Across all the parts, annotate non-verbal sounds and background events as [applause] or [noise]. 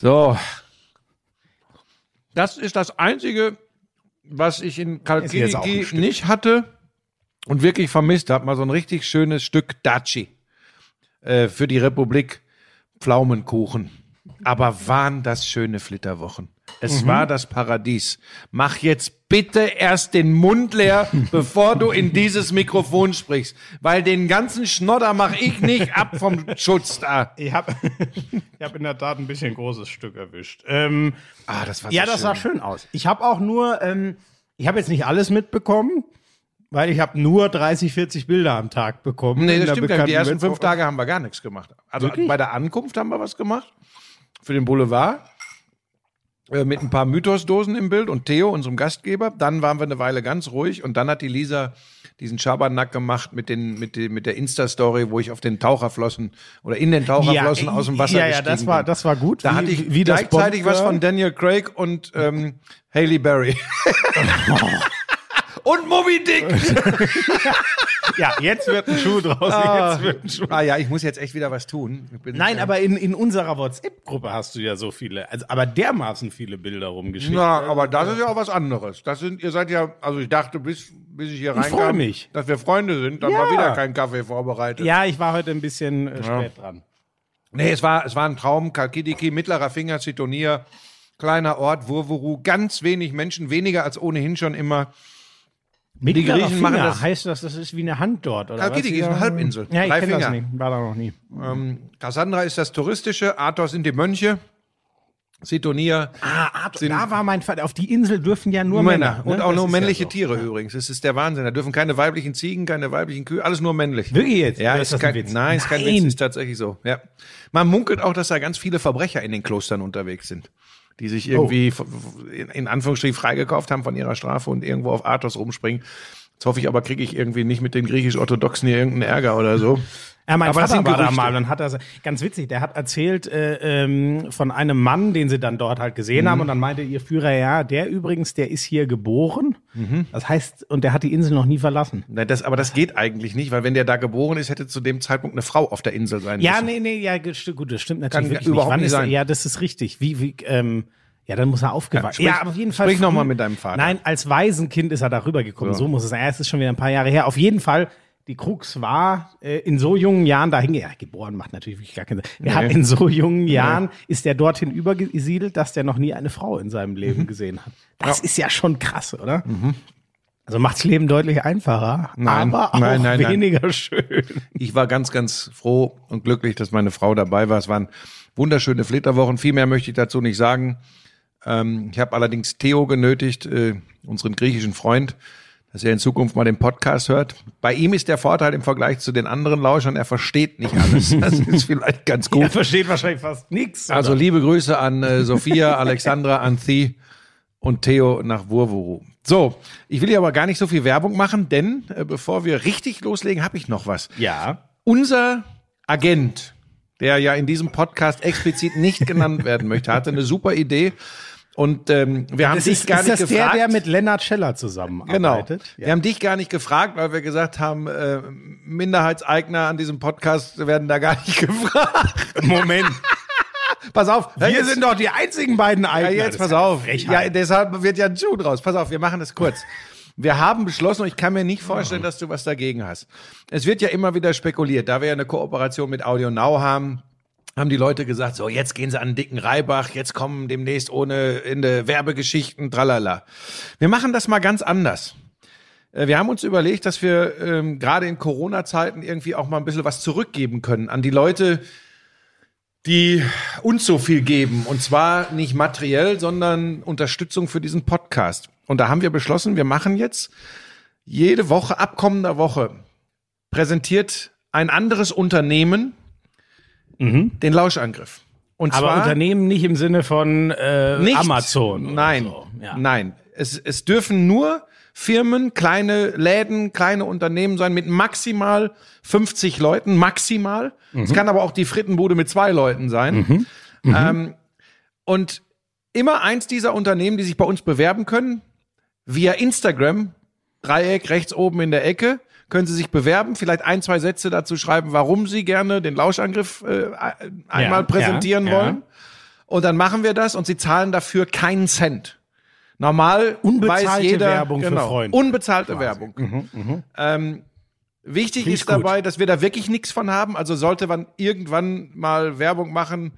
So. Das ist das Einzige, was ich in Kalkidiki nicht hatte und wirklich vermisst habe. Mal so ein richtig schönes Stück Daci äh, für die Republik Pflaumenkuchen. Aber waren das schöne Flitterwochen. Es Mhm. war das Paradies. Mach jetzt bitte erst den Mund leer, [laughs] bevor du in dieses Mikrofon sprichst. Weil den ganzen Schnodder mach ich nicht ab vom Schutz da. [laughs] Ich habe ich hab in der Tat ein bisschen großes Stück erwischt. Ähm, Ah, das war so ja, das schön. sah schön aus. Ich habe auch nur, ähm, ich habe jetzt nicht alles mitbekommen, weil ich habe nur 30, 40 Bilder am Tag bekommen. Nee, das stimmt gar nicht. Die ersten fünf Tage haben wir gar nichts gemacht. Also Wirklich? bei der Ankunft haben wir was gemacht. Für den Boulevard. Äh, mit ein paar Mythosdosen im Bild und Theo, unserem Gastgeber. Dann waren wir eine Weile ganz ruhig und dann hat die Lisa diesen Schabernack gemacht mit, den, mit, den, mit der Insta-Story, wo ich auf den Taucherflossen oder in den Taucherflossen aus dem Wasser Ja, ja, gestiegen das war, bin. das war gut. Da Wie- hatte ich wie das gleichzeitig was von Daniel Craig und ähm, Haley Berry. [laughs] und Moby Dick. [laughs] Ja, jetzt wird ein Schuh draus. Jetzt wird ein Schuh. Ah ja, ich muss jetzt echt wieder was tun. Nein, aber in, in unserer WhatsApp-Gruppe hast du ja so viele, also aber dermaßen viele Bilder rumgeschickt. Na, aber das ist ja auch was anderes. Das sind, ihr seid ja, also ich dachte, bis, bis ich hier Ich reinkam, mich. dass wir Freunde sind, dann Ja. war wieder kein Kaffee vorbereitet. Ja, ich war heute ein bisschen äh, spät dran. Nee, es war, es war ein Traum. Kalkidiki, mittlerer Finger, Zitonia, kleiner Ort, Wurwuru, ganz wenig Menschen, weniger als ohnehin schon immer. Mittlerer Griechen machen Finger das- heißt das, das ist wie eine Hand dort, oder Kalkidiki ist eine Halbinsel. Ja, ich kenne das nicht. War da noch nie. Ähm, Cassandra ist das Touristische, Athos sind die Mönche, Zitonia Ah, Sind- da war mein Vater. Auf die Insel dürfen ja nur Männer. Männer. ne? Und auch Das nur ist ja männliche so. Tiere übrigens. Das ist der Wahnsinn. Da dürfen keine weiblichen Ziegen, keine weiblichen Kühe, alles nur männlich. Wirklich jetzt? Ja, ist, ist das kein ein Witz? Nein, ist kein Nein. Witz, ist tatsächlich so. Ja. Man munkelt auch, dass da ganz viele Verbrecher in den Klostern unterwegs sind, die sich irgendwie Oh. f- f- in, in Anführungsstrichen freigekauft haben von ihrer Strafe und irgendwo auf Athos rumspringen. Jetzt hoffe ich aber, kriege ich irgendwie nicht mit den griechisch-orthodoxen hier irgendeinen Ärger oder so. Ja, mein Aber das Vater war da mal, dann hat er, ganz witzig, der hat erzählt äh, ähm, von einem Mann, den sie dann dort halt gesehen Mhm. haben und dann meinte ihr Führer, ja, der übrigens, der ist hier geboren. Mhm. Das heißt, und der hat die Insel noch nie verlassen. Na, Das, aber das geht eigentlich nicht, weil wenn der da geboren ist, hätte zu dem Zeitpunkt eine Frau auf der Insel sein Ja, müssen. nee, nee, ja, gut, das stimmt natürlich Kann wirklich überhaupt nicht. Nicht ist sein. Ja, das ist richtig. Wie, wie, ähm, ja, dann muss er aufgewachsen. Ja, Ja, auf jeden Fall. sprich noch früh- mal mit deinem Vater. Nein, als Waisenkind ist er darüber gekommen. So, muss es sein. Ja, es ist schon wieder ein paar Jahre her. Auf jeden Fall. Die Krux war, äh, in so jungen Jahren, da hinge, ja, geboren macht natürlich gar keinen Sinn. Er hat in so jungen Jahren, ist er dorthin übergesiedelt, dass der noch nie eine Frau in seinem Leben Mhm. gesehen hat. Das ist ja schon krass, oder? Also macht's Leben deutlich einfacher, Nein, aber auch nein, nein. weniger schön. Ich war ganz, ganz froh und glücklich, dass meine Frau dabei war. Es waren wunderschöne Flitterwochen. Viel mehr möchte ich dazu nicht sagen. Ähm, ich habe allerdings Theo genötigt, äh, unseren griechischen Freund, dass er in Zukunft mal den Podcast hört. Bei ihm ist der Vorteil im Vergleich zu den anderen Lauschern, er versteht nicht alles. [laughs] Das ist vielleicht ganz gut. Er versteht wahrscheinlich fast nichts. Also liebe Grüße an äh, Sophia, [laughs] Alexandra, Anthi und Theo nach Wurwuru. So, ich will hier aber gar nicht so viel Werbung machen, denn äh, bevor wir richtig loslegen, habe ich noch was. ja. Unser Agent, der ja in diesem Podcast explizit nicht genannt werden möchte, hatte eine super Idee. Und ähm, wir haben Das dich ist, gar ist nicht das gefragt. der, der mit Lennart Scheller Genau. zusammenarbeitet? Wir haben dich gar nicht gefragt, weil wir gesagt haben, äh, Minderheitseigner an diesem Podcast werden da gar nicht [laughs] gefragt. Moment. Pass auf, Wir jetzt- sind doch die einzigen beiden Ja, Eigner. jetzt Das pass ja auf. Frechheit. Ja, deshalb wird ja ein Schuh draus. Pass auf, wir machen es kurz. Wir haben beschlossen, und ich kann mir nicht vorstellen, dass du was dagegen hast. Es wird ja immer wieder spekuliert, da wir ja eine Kooperation mit Audio Now haben, haben die Leute gesagt, so jetzt gehen sie an den dicken Reibach, jetzt kommen demnächst ohne Ende Werbegeschichten, tralala. Wir machen das mal ganz anders. Äh, Wir haben uns überlegt, dass wir ähm, gerade in Corona-Zeiten irgendwie auch mal ein bisschen was zurückgeben können an die Leute, die uns so viel geben. Und zwar nicht materiell, sondern Unterstützung für diesen Podcast. Und da haben wir beschlossen, wir machen jetzt jede Woche, ab kommender Woche, präsentiert ein anderes Unternehmen den Lauschangriff. Und Aber zwar Unternehmen nicht im Sinne von äh, nicht, Amazon. Nein, So. Ja. nein. Es, es dürfen nur Firmen, kleine Läden, kleine Unternehmen sein mit maximal 50 Leuten, maximal. Es kann aber auch die Frittenbude mit zwei Leuten sein. Ähm, und immer eins dieser Unternehmen, die sich bei uns bewerben können, via Instagram, Dreieck rechts oben in der Ecke, können Sie sich bewerben, vielleicht ein, zwei Sätze dazu schreiben, warum Sie gerne den Lauschangriff äh, einmal Ja, präsentieren ja, ja. wollen. Und dann machen wir das und sie zahlen dafür keinen Cent. Normal Unbezahlte weiß jeder, Werbung für genau, Freunde. Unbezahlte Werbung. Ähm, wichtig ich ist dabei, dass wir da wirklich nichts von haben. Also sollte man irgendwann mal Werbung machen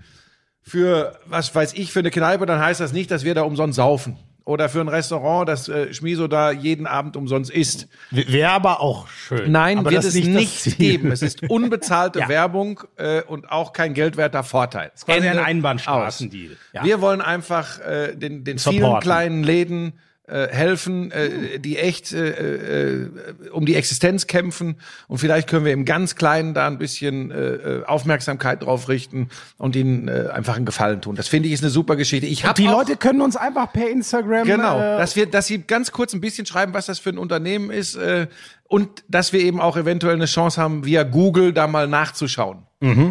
für, was weiß ich, für eine Kneipe, dann heißt das nicht, dass wir da umsonst saufen. Oder für ein Restaurant, das äh, Schmiso da jeden Abend umsonst isst. Wäre aber auch schön. Nein, aber wird das es ist nicht, Ziel. geben. Es ist [laughs] unbezahlte Ja. Werbung äh, und auch kein geldwerter Vorteil. quasi ein Ende Einbahnstraßendeal. aus. Ja. Wir wollen einfach äh, den, den vielen kleinen Läden äh, helfen, äh, die echt äh, äh, um die Existenz kämpfen. Und vielleicht können wir im ganz Kleinen da ein bisschen äh, äh, Aufmerksamkeit drauf richten und ihnen äh, einfach einen Gefallen tun. Das finde ich ist eine super Geschichte. Ich habe Die auch, Leute können uns einfach per Instagram. Genau, Äh, dass wir, dass sie ganz kurz ein bisschen schreiben, was das für ein Unternehmen ist äh, und dass wir eben auch eventuell eine Chance haben, via Google da mal nachzuschauen.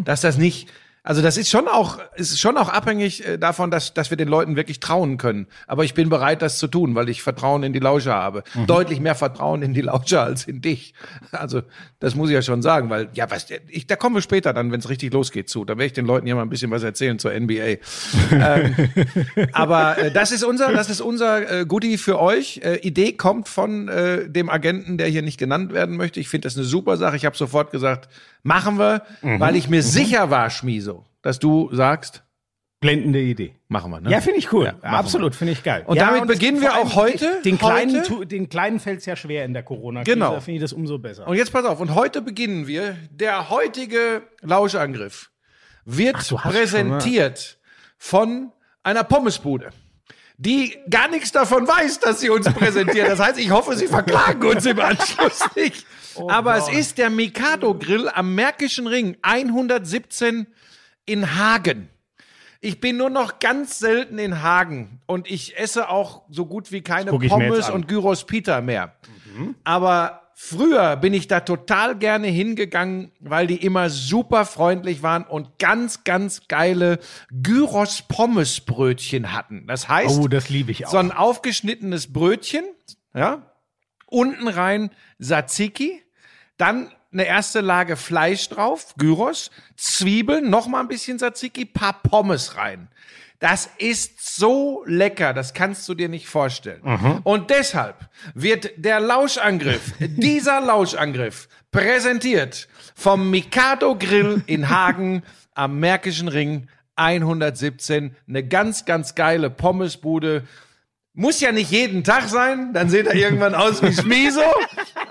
Dass das nicht, also das ist schon auch, ist schon auch abhängig äh, davon, dass, dass wir den Leuten wirklich trauen können. Aber ich bin bereit, das zu tun, weil ich Vertrauen in die Lauscher habe. Deutlich mehr Vertrauen in die Lauscher als in dich. Also das muss ich ja schon sagen, weil ja, was, ich, da kommen wir später dann, wenn es richtig losgeht zu. Da werde ich den Leuten ja mal ein bisschen was erzählen zur NBA. [laughs] Aber äh, das ist unser, das ist unser äh, Goodie für euch. Äh, Idee kommt von äh, dem Agenten, der hier nicht genannt werden möchte. Ich finde das eine super Sache. Ich habe sofort gesagt, machen wir, Mhm. weil ich mir sicher war, Schmiso, dass du sagst, blendende Idee. machen wir. Ne? Ja, finde ich cool. Ja, Absolut, finde ich geil. Und ja, damit es- beginnen wir auch heute. Den kleinen, Heute? den kleinen fällt es ja schwer in der corona Genau. Da finde ich das umso besser. Und jetzt pass auf. Und heute beginnen wir. Der heutige Lauschangriff wird Ach, präsentiert von einer Pommesbude. Die gar nichts davon weiß, dass sie uns präsentiert. Das heißt, ich hoffe, sie verklagen uns im Anschluss nicht. Aber es ist der Mikado Grill am Märkischen Ring 117 in Hagen. Ich bin nur noch ganz selten in Hagen und ich esse auch so gut wie keine Pommes und Gyros Pita mehr. Aber früher bin ich da total gerne hingegangen, weil die immer super freundlich waren und ganz, ganz geile Gyros Pommes Brötchen hatten. Das heißt, Oh, das liebe ich auch. so ein aufgeschnittenes Brötchen, ja, unten rein Tzatziki, dann eine erste Lage Fleisch drauf, Gyros, Zwiebeln, noch mal ein bisschen Tzatziki, paar Pommes rein. Das ist so lecker, das kannst du dir nicht vorstellen. Und deshalb wird der Lauschangriff, [laughs] dieser Lauschangriff, präsentiert vom Mikado Grill in Hagen am Märkischen Ring 117. Eine ganz, ganz geile Pommesbude. Muss ja nicht jeden Tag sein, dann seht ihr irgendwann aus wie Schmieso.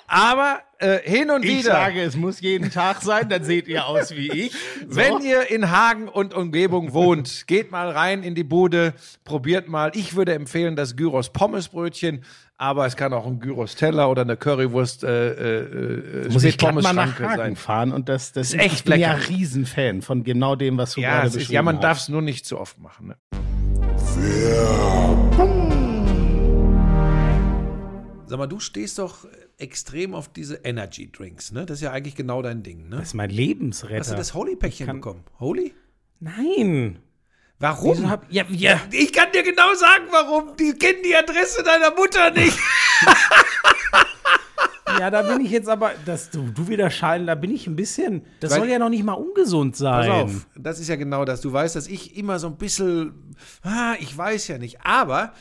Aber äh, hin und ich wieder. sage, es muss jeden Tag sein, dann seht ihr aus wie ich. So. Wenn ihr in Hagen und Umgebung wohnt, geht mal rein in die Bude, probiert mal. Ich würde empfehlen das Gyros Pommesbrötchen, aber es kann auch ein Gyros Teller oder eine Currywurst äh, äh, muss ich glatt mal nach Hagen sein. fahren und das, das Ist echt ich bin ja lecker. Riesenfan von genau dem, was du Ja, gerade es ist, beschrieben ja, man darf es nur nicht zu oft machen. Ne? Sag mal, du stehst doch extrem auf diese Energy Drinks, ne? Das ist ja eigentlich genau dein Ding, ne? Das ist mein Lebensretter. Hast du das Holy-Päckchen bekommen? Holy? Nein. Warum? Hab, ja, ja. Ich kann dir genau sagen, warum. Die kennen die Adresse deiner Mutter nicht. [laughs] ja, da bin ich jetzt aber, dass du, du wieder scheiden, da bin ich ein bisschen, das Weil- soll ja noch nicht mal ungesund sein. Pass auf, das ist ja genau das. Du weißt, dass ich immer so ein bisschen, ah, ich weiß ja nicht. Aber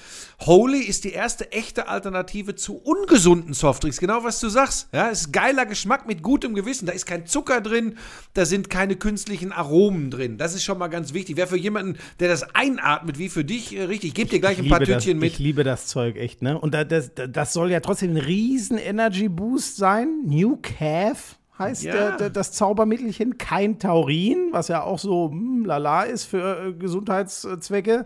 Holy ist die erste echte Alternative zu ungesunden Softdrinks. Genau was du sagst. Ja, es ist geiler Geschmack mit gutem Gewissen. Da ist kein Zucker drin, da sind keine künstlichen Aromen drin. Das ist schon mal ganz wichtig. Wäre für jemanden, der das einatmet, wie für dich, äh, richtig. Ich gebe dir gleich ein paar das, Tütchen mit. Ich liebe das Zeug echt, ne? Und da, das, das soll ja trotzdem ein riesen Energy Boost sein. New Calf heißt Ja. der, der, das Zaubermittelchen. Kein Taurin, was ja auch so hm, lala ist für äh, Gesundheitszwecke.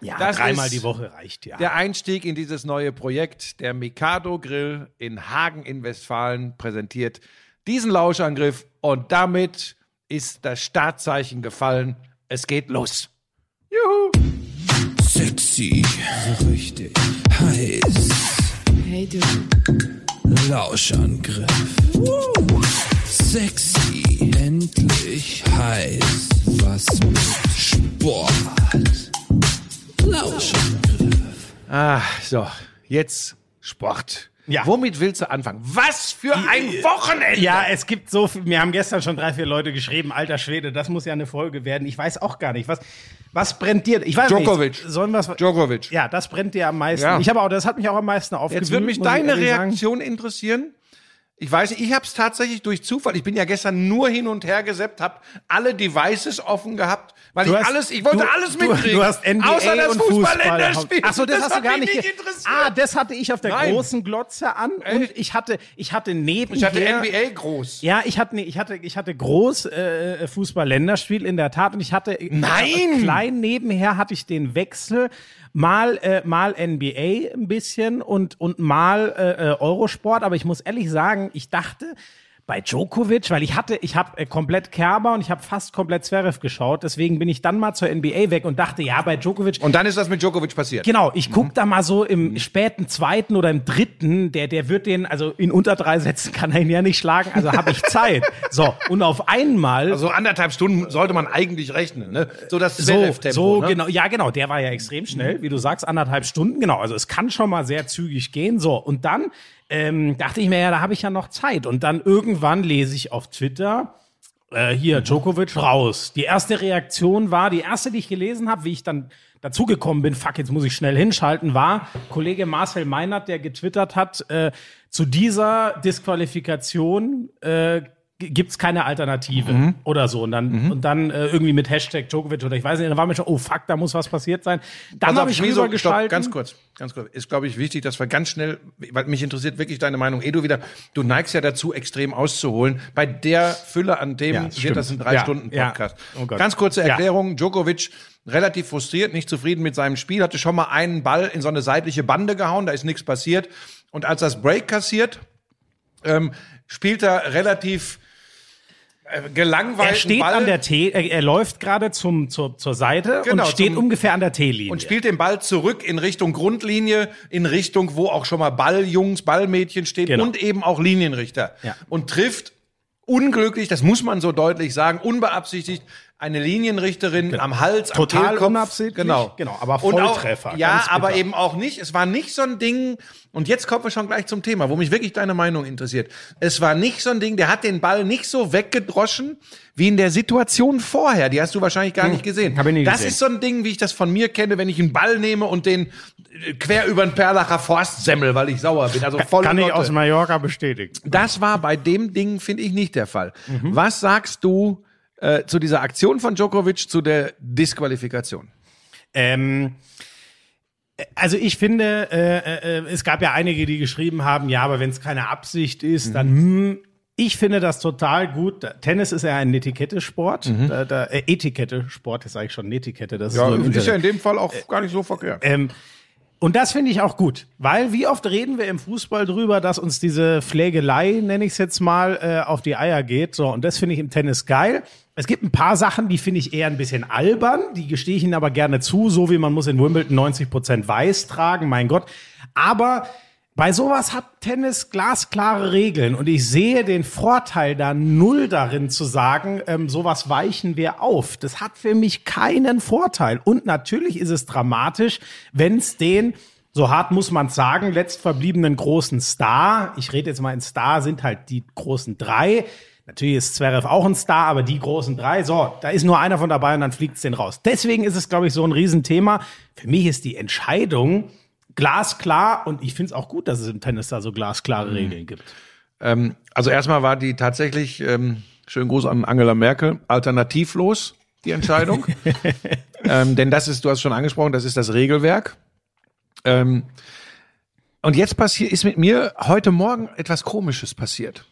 Ja, das dreimal ist die Woche reicht ja. der Einstieg in dieses neue Projekt. Der Mikado Grill in Hagen in Westfalen präsentiert diesen Lauschangriff und damit ist das Startzeichen gefallen. Es geht los. Juhu! Sexy, richtig heiß. Hey du, Lauschangriff. Sexy, endlich heiß. Was mit Sport. Lauschangriff. Ah, so, jetzt Sport. Ja. Womit willst du anfangen? Was für ein Wochenende! Ja, es gibt so viel. Mir haben gestern schon drei, vier Leute geschrieben, alter Schwede, das muss ja eine Folge werden. Ich weiß auch gar nicht, was, was brennt dir? Ich weiß Djokovic. nicht. Sollen wir Djokovic. Ja, das brennt dir am meisten. Ja. Ich habe auch, das hat mich auch am meisten aufgewühlt. Jetzt würde mich deine ehrlich sagen. Reaktion interessieren. Ich weiß nicht, ich habe es tatsächlich durch Zufall. Ich bin ja gestern nur hin und her gesappt, habe alle Devices offen gehabt, weil Du ich hast- alles, ich wollte du- alles du- mitkriegen. Du hast NBA außer das. Fußballländerspiel. Ach so, das, hast du gar nicht. interessiert. Ah, das hatte ich auf der Nein. großen Glotze an und Echt? ich hatte, ich hatte nebenher. ich hatte NBA groß. Ja, ich hatte, ich hatte, ich hatte groß äh, Fußball-Länderspiel in der Tat und ich hatte Nein! äh, klein nebenher hatte ich den Wechsel mal äh, mal NBA ein bisschen und und mal äh, äh, Eurosport, aber ich muss ehrlich sagen, ich dachte bei Djokovic, weil ich hatte, ich habe äh, komplett Kerber und ich habe fast komplett Zverev geschaut, deswegen bin ich dann mal zur NBA weg und dachte, ja, bei Djokovic Und dann ist das mit Djokovic passiert. Genau, ich Mhm. guck da mal so im späten zweiten oder im dritten, der, der wird den, also in unter drei Sätzen kann er ihn ja nicht schlagen, also habe ich Zeit. [laughs] so, und auf einmal. Also anderthalb Stunden sollte man eigentlich rechnen, ne? So das so, Zverev-Tempo, so ne? genau, ja genau, der war ja extrem schnell, wie du sagst, anderthalb Stunden, genau. Also es kann schon mal sehr zügig gehen. So und dann ähm, dachte ich mir ja, da habe ich ja noch Zeit. Und dann irgendwann lese ich auf Twitter äh, hier Djokovic raus. Die erste Reaktion war, die erste, die ich gelesen habe, wie ich dann dazugekommen bin, fuck, jetzt muss ich schnell hinschalten, war Kollege Marcel Meinert, der getwittert hat, äh, zu dieser Disqualifikation äh, gibt's keine Alternative Mhm. oder so. Und dann, und dann äh, irgendwie mit Hashtag Djokovic oder ich weiß nicht, da war mir schon, oh fuck, da muss was passiert sein. Dann Pass habe ich stopp, rübergeschalten. ganz kurz, ganz kurz. Ist, glaube ich, wichtig, dass wir ganz schnell, weil mich interessiert wirklich deine Meinung. Edu wieder, du neigst ja dazu, extrem auszuholen. Bei der Fülle an Themen Ja, wird das ein Ja, Drei-Stunden-Podcast. ja. Oh Gott. ganz kurze Ja. Erklärung. Djokovic, relativ frustriert, nicht zufrieden mit seinem Spiel, hatte schon mal einen Ball in so eine seitliche Bande gehauen, da ist nichts passiert. Und als das Break kassiert, ähm, spielt er relativ äh, gelangweilt er steht Ball. an der T, er, er läuft gerade zum, zur, zur Seite Genau, und steht zum- ungefähr an der T-Linie. und spielt den Ball zurück in Richtung Grundlinie, in Richtung, wo auch schon mal Balljungs, Ballmädchen stehen Genau. und eben auch Linienrichter. Ja. Und trifft unglücklich, das muss man so deutlich sagen, unbeabsichtigt eine Linienrichterin am Hals, Genau. Total am Kehlkopf. unabsichtlich, Genau. genau, aber Und auch- Volltreffer, Ja, aber eben auch nicht. Es war nicht so ein Ding, und jetzt kommen wir schon gleich zum Thema, wo mich wirklich deine Meinung interessiert. Es war nicht so ein Ding, der hat den Ball nicht so weggedroschen, wie in der Situation vorher. Die hast du wahrscheinlich gar nicht gesehen. Hm, hab ich nie das gesehen. ist so ein Ding, wie ich das von mir kenne, wenn ich einen Ball nehme und den quer über den Perlacher Forst semmel, weil ich sauer bin. Also voll Kann ich aus Mallorca bestätigen. Das war bei dem Ding, finde ich, nicht der Fall. Mhm. Was sagst du äh, zu dieser Aktion von Djokovic, zu der Disqualifikation? Ähm, also ich finde, äh, äh, es gab ja einige, die geschrieben haben, ja, aber wenn es keine Absicht ist, dann hm, ich finde das total gut. Tennis ist ja ein Etikette-Sport. Da, da, äh, Etikette-Sport, das sage ich schon, Etikette, das ist so im ist ja in dem Fall auch gar nicht so verkehrt. Ähm, Und das finde ich auch gut, weil wie oft reden wir im Fußball drüber, dass uns diese Pflegelei, nenne ich es jetzt mal, äh, auf die Eier geht. So, und das finde ich im Tennis geil. Es gibt ein paar Sachen, die finde ich eher ein bisschen albern, die gestehe ich Ihnen aber gerne zu, so wie man muss in Wimbledon 90 Prozent weiß tragen, mein Gott. Aber bei sowas hat Tennis glasklare Regeln und ich sehe den Vorteil da null darin zu sagen, ähm, sowas weichen wir auf. Das hat für mich keinen Vorteil. Und natürlich ist es dramatisch, wenn es den so hart muss man sagen, letztverbliebenen großen Star, ich rede jetzt mal in Star, sind halt die großen drei. Natürlich ist Zverev auch ein Star, aber die großen drei, so, da ist nur einer von dabei und dann fliegt es den raus. Deswegen ist es, glaube ich, so ein Riesenthema. Für mich ist die Entscheidung, glasklar und ich finde es auch gut, dass es im Tennis da so glasklare Regeln gibt. Ähm, also erstmal war die tatsächlich, ähm, schönen Gruß an Angela Merkel, alternativlos, die Entscheidung. [laughs] ähm, denn das ist, du hast schon angesprochen, das ist das Regelwerk. Ähm, und jetzt passiert, ist mit mir heute Morgen etwas Komisches passiert.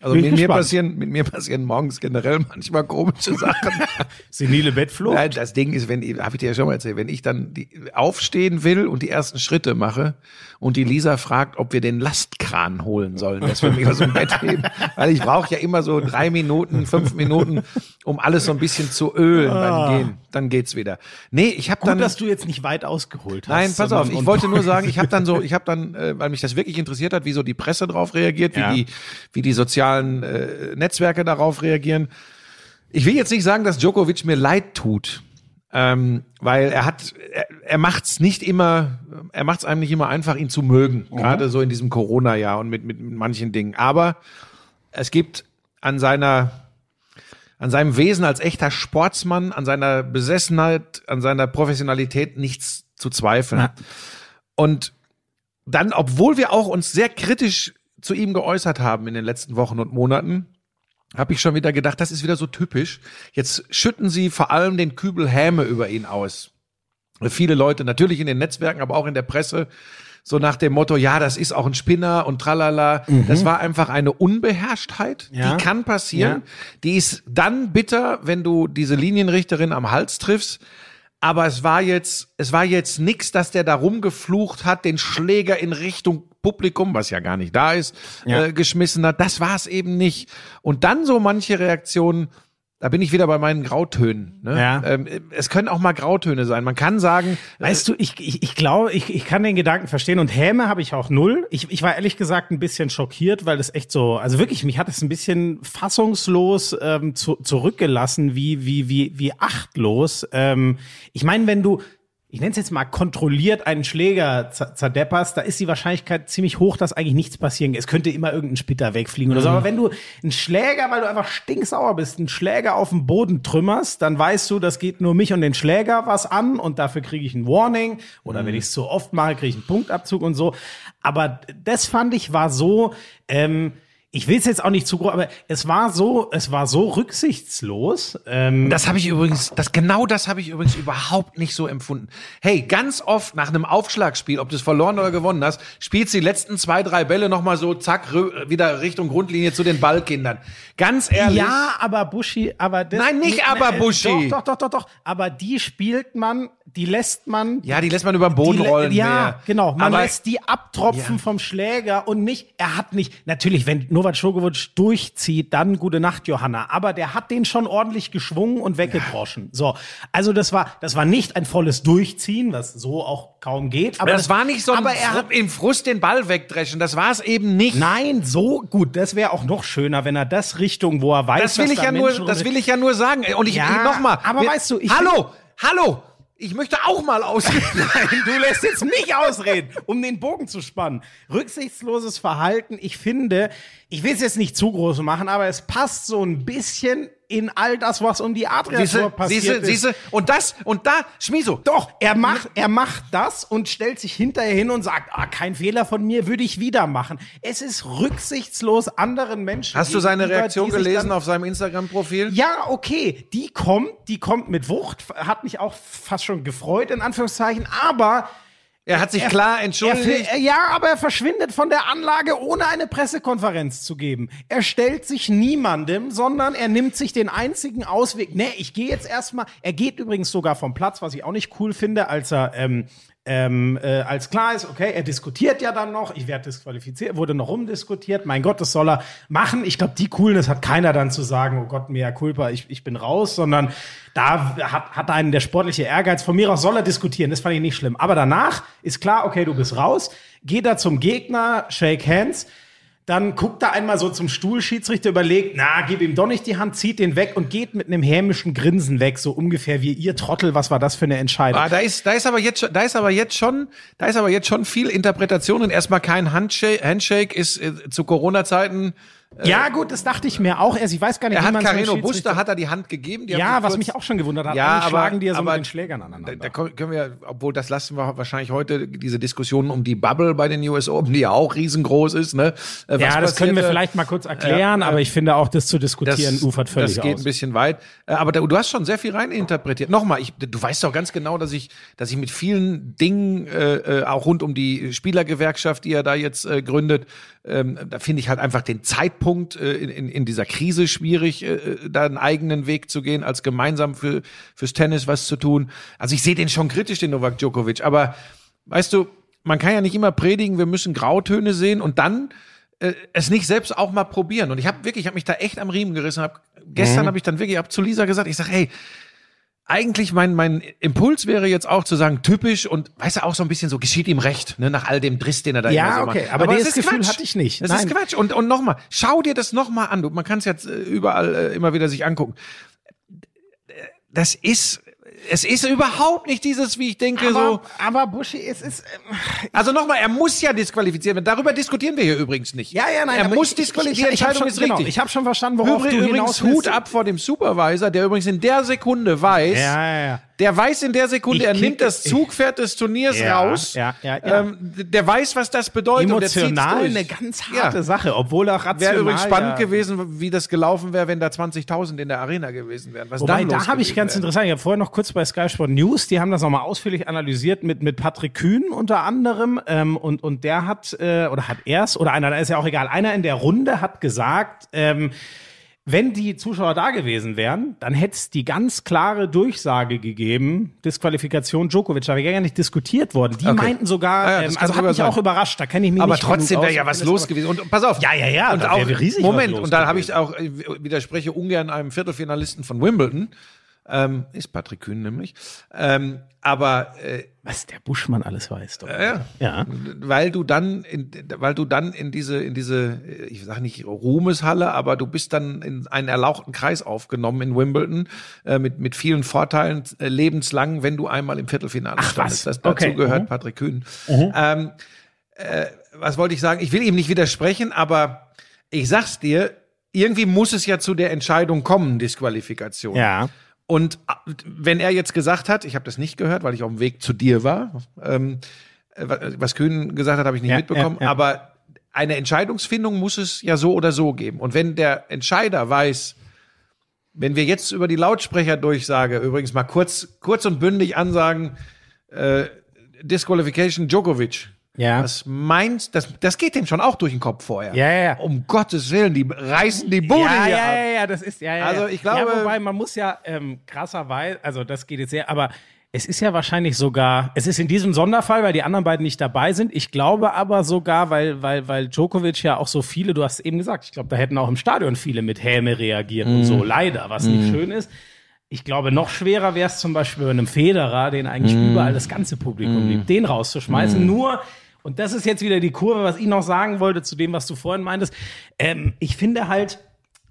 Also mit mir, passieren, mit mir passieren morgens generell [laughs] manchmal komische Sachen. [laughs] Senile Bettflucht. Nein, das Ding ist, wenn, habe ich dir ja schon mal erzählt, wenn ich dann die, aufstehen will und die ersten Schritte mache und die Lisa fragt, ob wir den Lastkran holen sollen, dass wir mich aus dem Bett heben, [laughs] weil ich brauche ja immer so drei Minuten, fünf Minuten, um alles so ein bisschen zu ölen beim Gehen. Dann geht's wieder. Nee, ich habe dann dass du jetzt nicht weit ausgeholt hast. Nein, pass auf, ich wollte nur sagen, ich habe dann so, ich habe dann, äh, weil mich das wirklich interessiert hat, wie so die Presse darauf reagiert, wie Ja. die, wie die sozialen äh, Netzwerke darauf reagieren. Ich will jetzt nicht sagen, dass Djokovic mir leid tut, ähm, weil er hat, er, er macht's nicht immer, er macht's einem nicht immer einfach, ihn zu mögen, gerade so in diesem Corona-Jahr und mit, mit, mit manchen Dingen. Aber es gibt an seiner an seinem Wesen als echter Sportsmann, an seiner Besessenheit, an seiner Professionalität nichts zu zweifeln. Ja. Und dann, obwohl wir auch uns sehr kritisch zu ihm geäußert haben in den letzten Wochen und Monaten, habe ich schon wieder gedacht, das ist wieder so typisch. Jetzt schütten sie vor allem den Kübel Häme über ihn aus. Viele Leute, natürlich in den Netzwerken, aber auch in der Presse, so nach dem Motto, ja, das ist auch ein Spinner und tralala. Das war einfach eine Unbeherrschtheit, Ja. die kann passieren. Die ist dann bitter, wenn du diese Linienrichterin am Hals triffst. Aber es war jetzt, es war jetzt nix, dass der da rumgeflucht hat, den Schläger in Richtung Publikum, was ja gar nicht da ist, Ja. äh, geschmissen hat. Das war es eben nicht. Und dann so manche Reaktionen, da bin ich wieder bei meinen Grautönen. Ne? Ja. Ähm, es können auch mal Grautöne sein. Man kann sagen, Weißt du, ich, ich, ich glaube, ich, ich kann den Gedanken verstehen und Häme habe ich auch null. Ich, ich war ehrlich gesagt ein bisschen schockiert, weil das echt so, also wirklich, mich hat es ein bisschen fassungslos ähm, zu, zurückgelassen, wie, wie, wie, wie achtlos. Ähm, ich meine, wenn du, ich nenne es jetzt mal kontrolliert einen Schläger zer- zerdepperst, da ist die Wahrscheinlichkeit ziemlich hoch, dass eigentlich nichts passieren kann. Es könnte immer irgendein Splitter wegfliegen oder so. Aber wenn du einen Schläger, weil du einfach stinksauer bist, einen Schläger auf dem Boden trümmerst, dann weißt du, das geht nur mich und den Schläger was an und dafür kriege ich ein Warning. Oder wenn ich es zu oft mache, kriege ich einen Punktabzug und so. Aber das fand ich war so, ähm, ich will es jetzt auch nicht zu groß, aber es war so, es war so rücksichtslos. Ähm, Das habe ich übrigens, das genau das habe ich übrigens überhaupt nicht so empfunden. Hey, ganz oft nach einem Aufschlagspiel, ob du es verloren oder gewonnen hast, spielst die letzten zwei, drei Bälle noch mal so zack wieder Richtung Grundlinie zu den Ballkindern. Ganz ehrlich. Ja, aber Buschi, aber das, Nein, nicht aber äh, Buschi. Doch, doch, doch, doch, doch. Aber die spielt man, die lässt man. Ja, die lässt man über den Boden die, rollen. Ja, mehr. genau. Man Aber lässt die abtropfen Ja. vom Schläger und nicht, er hat nicht, natürlich, wenn Novak Djokovic durchzieht, dann gute Nacht, Johanna. Aber der hat den schon ordentlich geschwungen und weggedroschen. So. Also das war, das war nicht ein volles Durchziehen, was so auch kaum geht. Aber Aber das war nicht so ein aber er hat, im Frust den Ball wegdreschen. Das war es eben nicht. Nein, so gut. Das wäre auch noch schöner, wenn er das Richtung, wo er weiß, Das will ich ja nur, Menschen das rum- will ich ja nur sagen. Und ich, Ja, ich nochmal. aber weißt du, ich- hallo, hallo. Ich möchte auch mal ausreden. [laughs] Nein, du lässt jetzt mich ausreden, um den Bogen zu spannen. Rücksichtsloses Verhalten, ich finde, ich will es jetzt nicht zu groß machen, aber es passt so ein bisschen in all das, was um die Adria passiert siehste, ist. siehste. Und das, und da, Schmiso. Doch, er macht, er macht das und stellt sich hinterher hin und sagt, ah, kein Fehler von mir, würde ich wieder machen. Es ist rücksichtslos anderen Menschen. Hast du seine Reaktion gelesen auf seinem Instagram-Profil? ja, okay, die kommt, die kommt mit Wucht, hat mich auch fast schon gefreut, in Anführungszeichen, aber Er hat sich klar er, entschuldigt. ver- ja, aber er verschwindet von der Anlage, ohne eine Pressekonferenz zu geben. Er stellt sich niemandem, sondern er nimmt sich den einzigen Ausweg. Nee, ich gehe jetzt erstmal. Er geht übrigens sogar vom Platz, was ich auch nicht cool finde, als er ähm, ähm, äh, als klar ist, okay, er diskutiert ja dann noch, ich werde disqualifiziert, wurde noch rumdiskutiert, mein Gott, das soll er machen. Ich glaube, die Coolness hat keiner dann zu sagen, oh Gott, mea culpa, ich, ich bin raus, sondern da hat, hat einen der sportliche Ehrgeiz. Von mir aus soll er diskutieren, das fand ich nicht schlimm. Aber danach ist klar, okay, du bist raus, geht da zum Gegner, shake hands, dann guckt er einmal so zum Stuhlschiedsrichter, überlegt, na, gib ihm doch nicht die Hand, zieht den weg und geht mit einem hämischen Grinsen weg, so ungefähr wie ihr Trottel, was war das für eine Entscheidung? Ah, da ist, da ist aber jetzt, schon- da ist aber jetzt schon, da ist aber jetzt schon viel Interpretation und erstmal kein Handshake, Handshake ist äh, zu Corona-Zeiten. Ja, gut, das dachte ich mir auch erst. Ich weiß gar nicht, Er wie hat man es Carreno Buster, hat er die Hand gegeben. Die Ja, was kurz- mich auch schon gewundert hat. Ja, aber- schlagen die ja so aber mit den Schlägern Da, aneinander. da können wir, obwohl das lassen wir wahrscheinlich heute, diese Diskussion um die Bubble bei den US Open, die ja auch riesengroß ist, ne? Äh, was ja, das können wir passierte? vielleicht mal kurz erklären, aber ich finde auch, das zu diskutieren ufert völlig das geht aus. ein bisschen weit. Äh, Aber da, du hast schon sehr viel reininterpretiert. Nochmal, ich, du weißt doch ganz genau, dass ich, dass ich mit vielen Dingen, äh, äh, auch rund um die Spielergewerkschaft, die er da jetzt äh, gründet, ähm, da finde ich halt einfach den Zeitpunkt äh, in, in, dieser Krise schwierig, äh, da einen eigenen Weg zu gehen, als gemeinsam für, fürs Tennis was zu tun. Also ich sehe den schon kritisch, den Novak Djokovic. Aber weißt du, man kann ja nicht immer predigen, wir müssen Grautöne sehen und dann äh, es nicht selbst auch mal probieren. Und ich habe wirklich, ich habe mich da echt am Riemen gerissen. Hab, gestern habe ich dann wirklich, hab zu Lisa gesagt, ich sag, hey, eigentlich mein, mein Impuls wäre jetzt auch zu sagen, typisch und weißt du, auch so ein bisschen so, geschieht ihm recht, ne, nach all dem Driss, den er da Ja, immer so okay, macht. aber das dieses ist Gefühl Quatsch. hatte ich nicht. Das Nein. ist Quatsch. Und, und nochmal, schau dir das nochmal an. Du, man kann es jetzt äh, überall äh, immer wieder sich angucken. Das ist, es ist überhaupt nicht dieses, wie ich denke, so. aber, aber Buschi, es ist. ähm, Also nochmal, er muss ja disqualifiziert werden. Darüber diskutieren wir hier übrigens nicht. Ja, ja, nein. Er aber muss disqualifiziert. Ich, Entscheidung hab ist schon, genau, richtig. ich habe schon verstanden, worauf Übrigens, du übrigens hinaus. Hut ab vor dem Supervisor, der übrigens in der Sekunde weiß, Ja, ja, ja. Der weiß in der Sekunde, Ich er nimmt das Zugpferd des Turniers Ja, raus. ja, ja, ja. Ähm, der weiß, was das bedeutet. und der zieht's Emotional eine ganz harte Ja. Sache, obwohl auch rational. Wäre übrigens spannend ja. gewesen, wie das gelaufen wäre, wenn da 20.000 in der Arena gewesen wären. Was Wobei, da habe ich ganz wäre. interessant, ich habe vorher noch kurz bei Sky Sport News, die haben das nochmal ausführlich analysiert mit, mit Patrick Kühn unter anderem. Ähm, und, und der hat, äh, oder hat erst, oder einer, da ist ja auch egal, einer in der Runde hat gesagt, ähm, wenn die Zuschauer da gewesen wären, dann hätte es die ganz klare Durchsage gegeben, Disqualifikation Djokovic. Da wäre gar nicht diskutiert worden. Die Okay. meinten sogar, Ah ja, ähm, kann also hat mich sein. auch überrascht. Da kenne ich mich Aber nicht trotzdem genug wäre ja was los aber- gewesen. Und pass auf. Ja, ja, ja, Und auch, riesig Moment, und da habe ich auch, widerspreche ungern einem Viertelfinalisten von Wimbledon. Ähm, ist Patrick Kühn nämlich. Ähm, aber äh, Was der Buschmann alles weiß. Doch. ja, Ja. weil du dann, in, weil du dann in diese, in diese, äh, ich sage nicht Ruhmeshalle, aber du bist dann in einen erlauchten Kreis aufgenommen in Wimbledon äh, mit mit vielen Vorteilen äh, lebenslang, wenn du einmal im Viertelfinale Ach, standest. was? Das, dazu Okay. gehört Mhm. Patrick Kühn. Ähm, äh, was wollte ich sagen? Ich will ihm nicht widersprechen, aber ich sag's dir, irgendwie muss es ja zu der Entscheidung kommen, Disqualifikation. Ja. Und äh, wenn er jetzt gesagt hat, ich habe das nicht gehört, weil ich auf dem Weg zu dir war, ähm, äh, was Kühn gesagt hat, habe ich nicht Ja, mitbekommen, ja, ja. aber eine Entscheidungsfindung muss es ja so oder so geben. Und wenn der Entscheider weiß, wenn wir jetzt über die Lautsprecherdurchsage übrigens mal kurz, kurz und bündig ansagen, äh, Disqualification Djokovic. Ja. Das meint, das, das geht dem schon auch durch den Kopf vorher. Ja, ja, ja. Um Gottes Willen, die reißen die Bude ja, hier ja, ab. ja, ja, das ist ja, ja. Also ich glaube- ja, wobei man muss ja ähm, krasserweise, also das geht jetzt sehr, aber es ist ja wahrscheinlich sogar, es ist in diesem Sonderfall, weil die anderen beiden nicht dabei sind. Ich glaube aber sogar, weil weil weil Djokovic ja auch so viele, du hast eben gesagt, ich glaube, da hätten auch im Stadion viele mit Häme reagiert und Mhm. so, leider, was nicht schön ist. Ich glaube, noch schwerer wäre es zum Beispiel bei einem Federer, den eigentlich Mhm. überall das ganze Publikum liebt, den rauszuschmeißen. Nur, und das ist jetzt wieder die Kurve, was ich noch sagen wollte zu dem, was du vorhin meintest. Ähm, ich finde halt,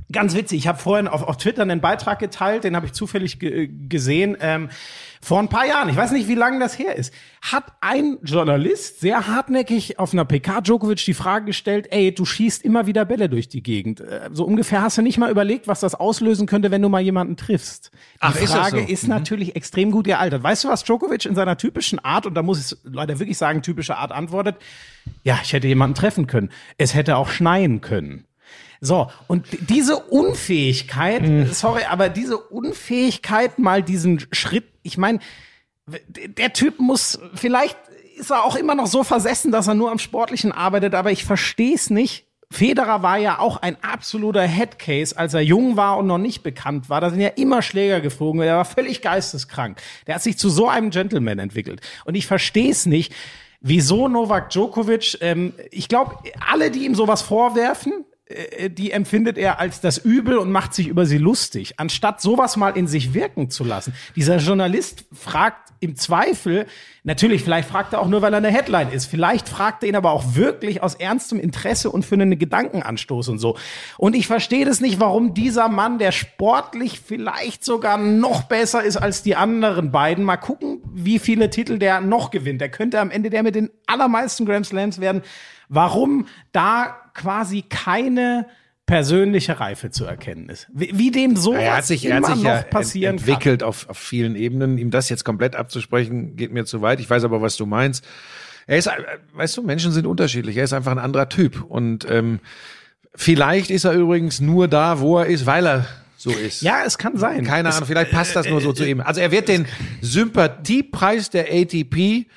Ganz witzig, ich habe vorhin auf, auf Twitter einen Beitrag geteilt, den habe ich zufällig ge gesehen, ähm, vor ein paar Jahren, ich weiß nicht, wie lange das her ist, hat ein Journalist sehr hartnäckig auf einer PK Djokovic die Frage gestellt, ey, du schießt immer wieder Bälle durch die Gegend. Äh, So ungefähr hast du nicht mal überlegt, was das auslösen könnte, wenn du mal jemanden triffst. Die Ach, ist Frage so? ist natürlich extrem gut gealtert. Weißt du, was Djokovic in seiner typischen Art, und da muss ich leider wirklich sagen, typische Art antwortet, ja, ich hätte jemanden treffen können. Es hätte auch schneien können. So, und diese Unfähigkeit, sorry, aber diese Unfähigkeit, mal diesen Schritt, ich meine, der Typ muss, vielleicht ist er auch immer noch so versessen, dass er nur am Sportlichen arbeitet, aber ich verstehe es nicht, Federer war ja auch ein absoluter Headcase, als er jung war und noch nicht bekannt war. Da sind ja immer Schläger geflogen. Er war völlig geisteskrank. Der hat sich zu so einem Gentleman entwickelt. Und ich verstehe es nicht, wieso Novak Djokovic, ähm, ich glaube, alle, die ihm sowas vorwerfen, die empfindet er als das Übel und macht sich über sie lustig, anstatt sowas mal in sich wirken zu lassen. Dieser Journalist fragt im Zweifel, natürlich, vielleicht fragt er auch nur, weil er eine Headline ist, vielleicht fragt er ihn aber auch wirklich aus ernstem Interesse und für einen Gedankenanstoß und so. Und ich verstehe das nicht, warum dieser Mann, der sportlich vielleicht sogar noch besser ist als die anderen beiden, mal gucken, wie viele Titel der noch gewinnt. Der könnte am Ende der mit den allermeisten Grand Slams werden. Warum da quasi keine persönliche Reife zu erkennen ist. Wie, wie dem so er hat sich, er hat immer sich noch ja passieren entwickelt auf, auf vielen Ebenen. Ihm das jetzt komplett abzusprechen, geht mir zu weit. Ich weiß aber, was du meinst. Er ist, äh, weißt du, Menschen sind unterschiedlich. Er ist einfach ein anderer Typ. Und ähm, vielleicht ist er übrigens nur da, wo er ist, weil er so ist. kann. Ja, es kann sein. Keine Ahnung, vielleicht passt das nur so zu ihm. Also er wird den Sympathiepreis der ATP,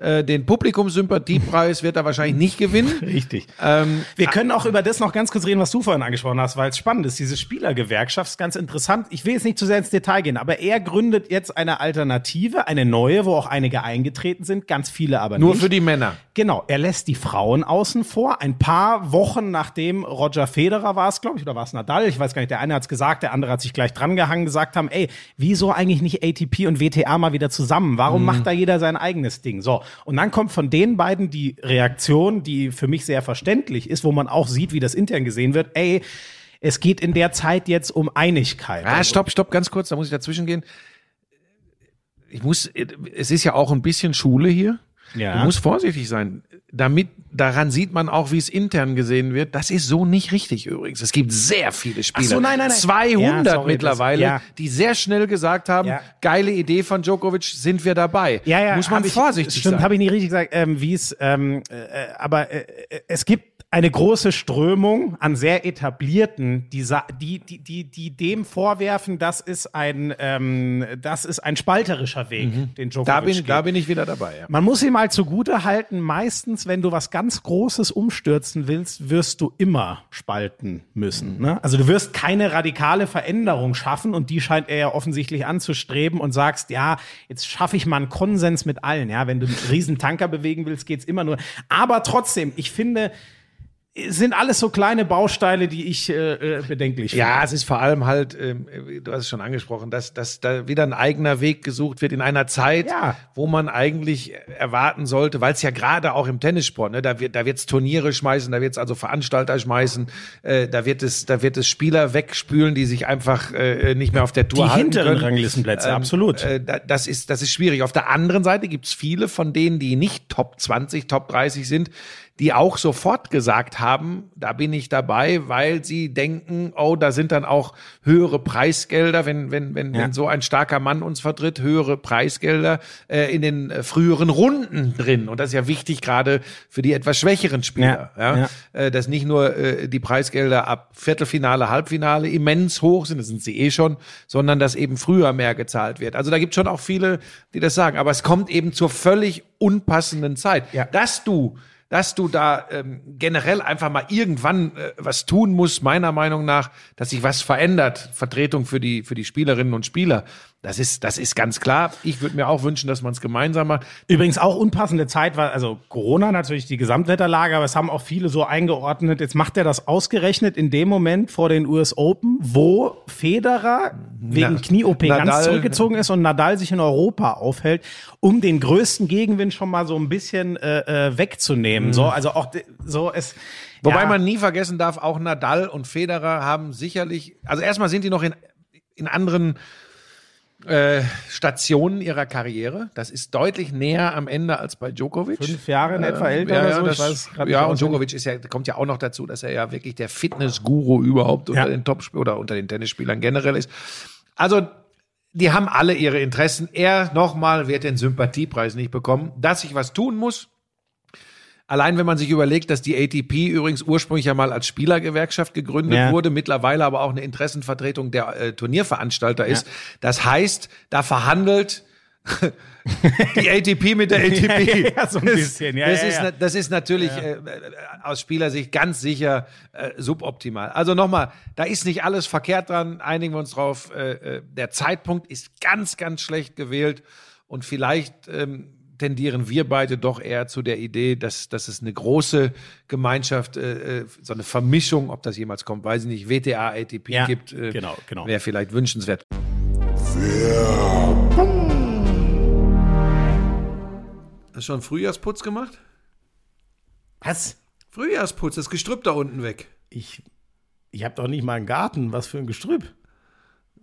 äh, den Publikumssympathiepreis wird er wahrscheinlich nicht gewinnen. [laughs] Richtig. Ähm, Wir können auch über das noch ganz kurz reden, was du vorhin angesprochen hast, weil es spannend ist. Diese Spielergewerkschaft ist ganz interessant. Ich will jetzt nicht zu sehr ins Detail gehen, aber er gründet jetzt eine Alternative, eine neue, wo auch einige eingetreten sind, ganz viele aber nur nicht. für die Männer. Genau, er lässt die Frauen außen vor. Ein paar Wochen nachdem Roger Federer war es, glaube ich, oder war es Nadal? Ich weiß gar nicht. Der eine hat es gesagt, der andere hat sich gleich drangehangen, gesagt haben, ey, wieso eigentlich nicht ATP und WTA mal wieder zusammen? Warum macht da jeder sein eigenes Ding? So, und dann kommt von den beiden die Reaktion, die für mich sehr verständlich ist, wo man auch sieht, wie das intern gesehen wird. Ey, es geht in der Zeit jetzt um Einigkeit. Ah, stopp, stopp, ganz kurz, da muss ich dazwischen gehen. Ich muss, es ist ja auch ein bisschen Schule hier. Ja. Du musst vorsichtig sein. Damit, daran sieht man auch, wie es intern gesehen wird. Das ist so nicht richtig übrigens. Es gibt sehr viele Spieler. so, nein, nein, nein. 200 Ja, sorry, mittlerweile, das- ja. die sehr schnell gesagt haben, Ja. geile Idee von Djokovic, sind wir dabei. Ja, ja, Muss man hab ich, vorsichtig Stimmt, sein. habe ich nicht richtig gesagt, ähm, wie es, ähm, äh, aber äh, äh, es gibt eine große Strömung an sehr etablierten, die, die, die, die, dem vorwerfen, das ist ein, ähm, das ist ein spalterischer Weg, den Djokovic Mhm. da bin, geht. da bin ich wieder dabei. Ja. Man muss ihm mal zugute halten, meistens, wenn du was ganz Großes umstürzen willst, wirst du immer spalten müssen. Mhm. Ne? Also du wirst keine radikale Veränderung schaffen und die scheint er ja offensichtlich anzustreben und sagst, ja, jetzt schaffe ich mal einen Konsens mit allen. Ja, wenn du einen riesen Tanker bewegen willst, geht's immer nur. Aber trotzdem, ich finde, sind alles so kleine Bausteine, die ich äh, äh, bedenklich finde. Ja, es ist vor allem halt, ähm, du hast es schon angesprochen, dass, dass da wieder ein eigener Weg gesucht wird in einer Zeit, Ja. wo man eigentlich erwarten sollte, weil es ja gerade auch im Tennissport, ne, da wird da wird's Turniere schmeißen, da wird's also Veranstalter schmeißen, äh, da wird es da wird es Spieler wegspülen, die sich einfach äh, nicht mehr auf der Tour Die halten hinteren können. Ranglistenplätze, absolut. Äh, da- das ist das ist schwierig. Auf der anderen Seite gibt's viele von denen, die nicht Top 20, Top 30 sind, die auch sofort gesagt haben, da bin ich dabei, weil sie denken, oh, da sind dann auch höhere Preisgelder, wenn, wenn, wenn, Ja. wenn so ein starker Mann uns vertritt, höhere Preisgelder äh, in den äh, früheren Runden drin. Und das ist ja wichtig, gerade für die etwas schwächeren Spieler. Ja, Ja, ja. Äh, dass nicht nur äh, die Preisgelder ab Viertelfinale, Halbfinale immens hoch sind, das sind sie eh schon, sondern dass eben früher mehr gezahlt wird. Also da gibt schon auch viele, die das sagen. Aber es kommt eben zur völlig unpassenden Zeit. Ja. Dass du dass du da ähm, generell einfach mal irgendwann äh, was tun musst, meiner Meinung nach, dass sich was verändert, Vertretung für die für die Spielerinnen und Spieler. Das ist das ist ganz klar. Ich würde mir auch wünschen, dass man es gemeinsam macht. Übrigens auch unpassende Zeit war, also Corona natürlich die Gesamtwetterlage, aber es haben auch viele so eingeordnet. Jetzt macht er das ausgerechnet in dem Moment vor den US Open, wo Federer wegen Na- Knie-OP ganz zurückgezogen ist und Nadal sich in Europa aufhält, um den größten Gegenwind schon mal so ein bisschen äh, äh, wegzunehmen. So, also auch so es. Wobei ja, man nie vergessen darf, auch Nadal und Federer haben sicherlich, also erstmal sind die noch in, in anderen äh, Stationen ihrer Karriere. Das ist deutlich näher am Ende als bei Djokovic. fünf Jahre in etwa älter ja, oder ja, so. das, ja und. Djokovic ist ja, kommt ja auch noch dazu, dass er ja wirklich der Fitness-Guru überhaupt unter Ja. den Top oder unter den Tennisspielern generell ist. Also die haben alle ihre Interessen. Er nochmal wird den Sympathiepreis nicht bekommen. Dass ich was tun muss, Allein wenn man sich überlegt, dass die ATP übrigens ursprünglich ja mal als Spielergewerkschaft gegründet Ja. wurde, mittlerweile aber auch eine Interessenvertretung der äh, Turnierveranstalter ist. Das heißt, da verhandelt [laughs] die ATP mit der ATP. Ja, so ein Das- bisschen. Ja, das, ja, ist, ja. na- das ist natürlich äh, äh, aus Spielersicht ganz sicher äh, suboptimal. Also nochmal, da ist nicht alles verkehrt dran, einigen wir uns drauf. Äh, äh, der Zeitpunkt ist ganz, ganz schlecht gewählt und vielleicht ähm, tendieren wir beide doch eher zu der Idee, dass, dass es eine große Gemeinschaft, äh, äh, so eine Vermischung, ob das jemals kommt, weiß ich nicht, WTA, ATP Ja, gibt. Äh, genau, genau. Wäre vielleicht wünschenswert. Hast du schon Frühjahrsputz gemacht? Was? Frühjahrsputz, das Gestrüpp da unten weg. Ich, ich habe doch nicht mal einen Garten. Was für ein Gestrüpp.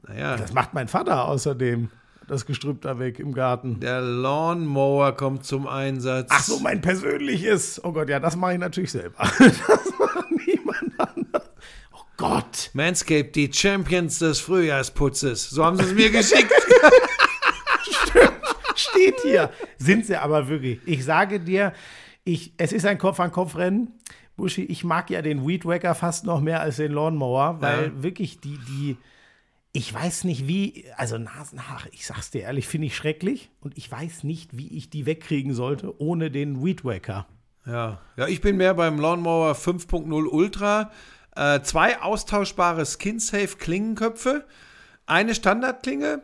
Naja, Das macht mein Vater außerdem. Das Gestrüpp da weg im Garten. der Lawnmower kommt zum Einsatz. Ach so, mein persönliches. Oh Gott, ja, das mache ich natürlich selber. [laughs] Das macht niemand anders. Oh Gott. Manscaped, die Champions des Frühjahrsputzes. So haben sie es mir [laughs] geschickt. Steht hier. Sind sie aber wirklich. Ich sage dir, ich, es ist ein Kopf-an-Kopf-Rennen. Buschi, ich mag ja den Weed Wacker fast noch mehr als den Lawnmower, weil Ja. wirklich die, die, ich weiß nicht wie, also Nasenhaare, ich sag's dir ehrlich, finde ich schrecklich und ich weiß nicht, wie ich die wegkriegen sollte ohne den Weed Wacker. Ja, ja, ich bin mehr beim Lawnmower 5.0 Ultra. Äh, zwei austauschbare Skin-Safe Klingenköpfe, eine Standardklinge,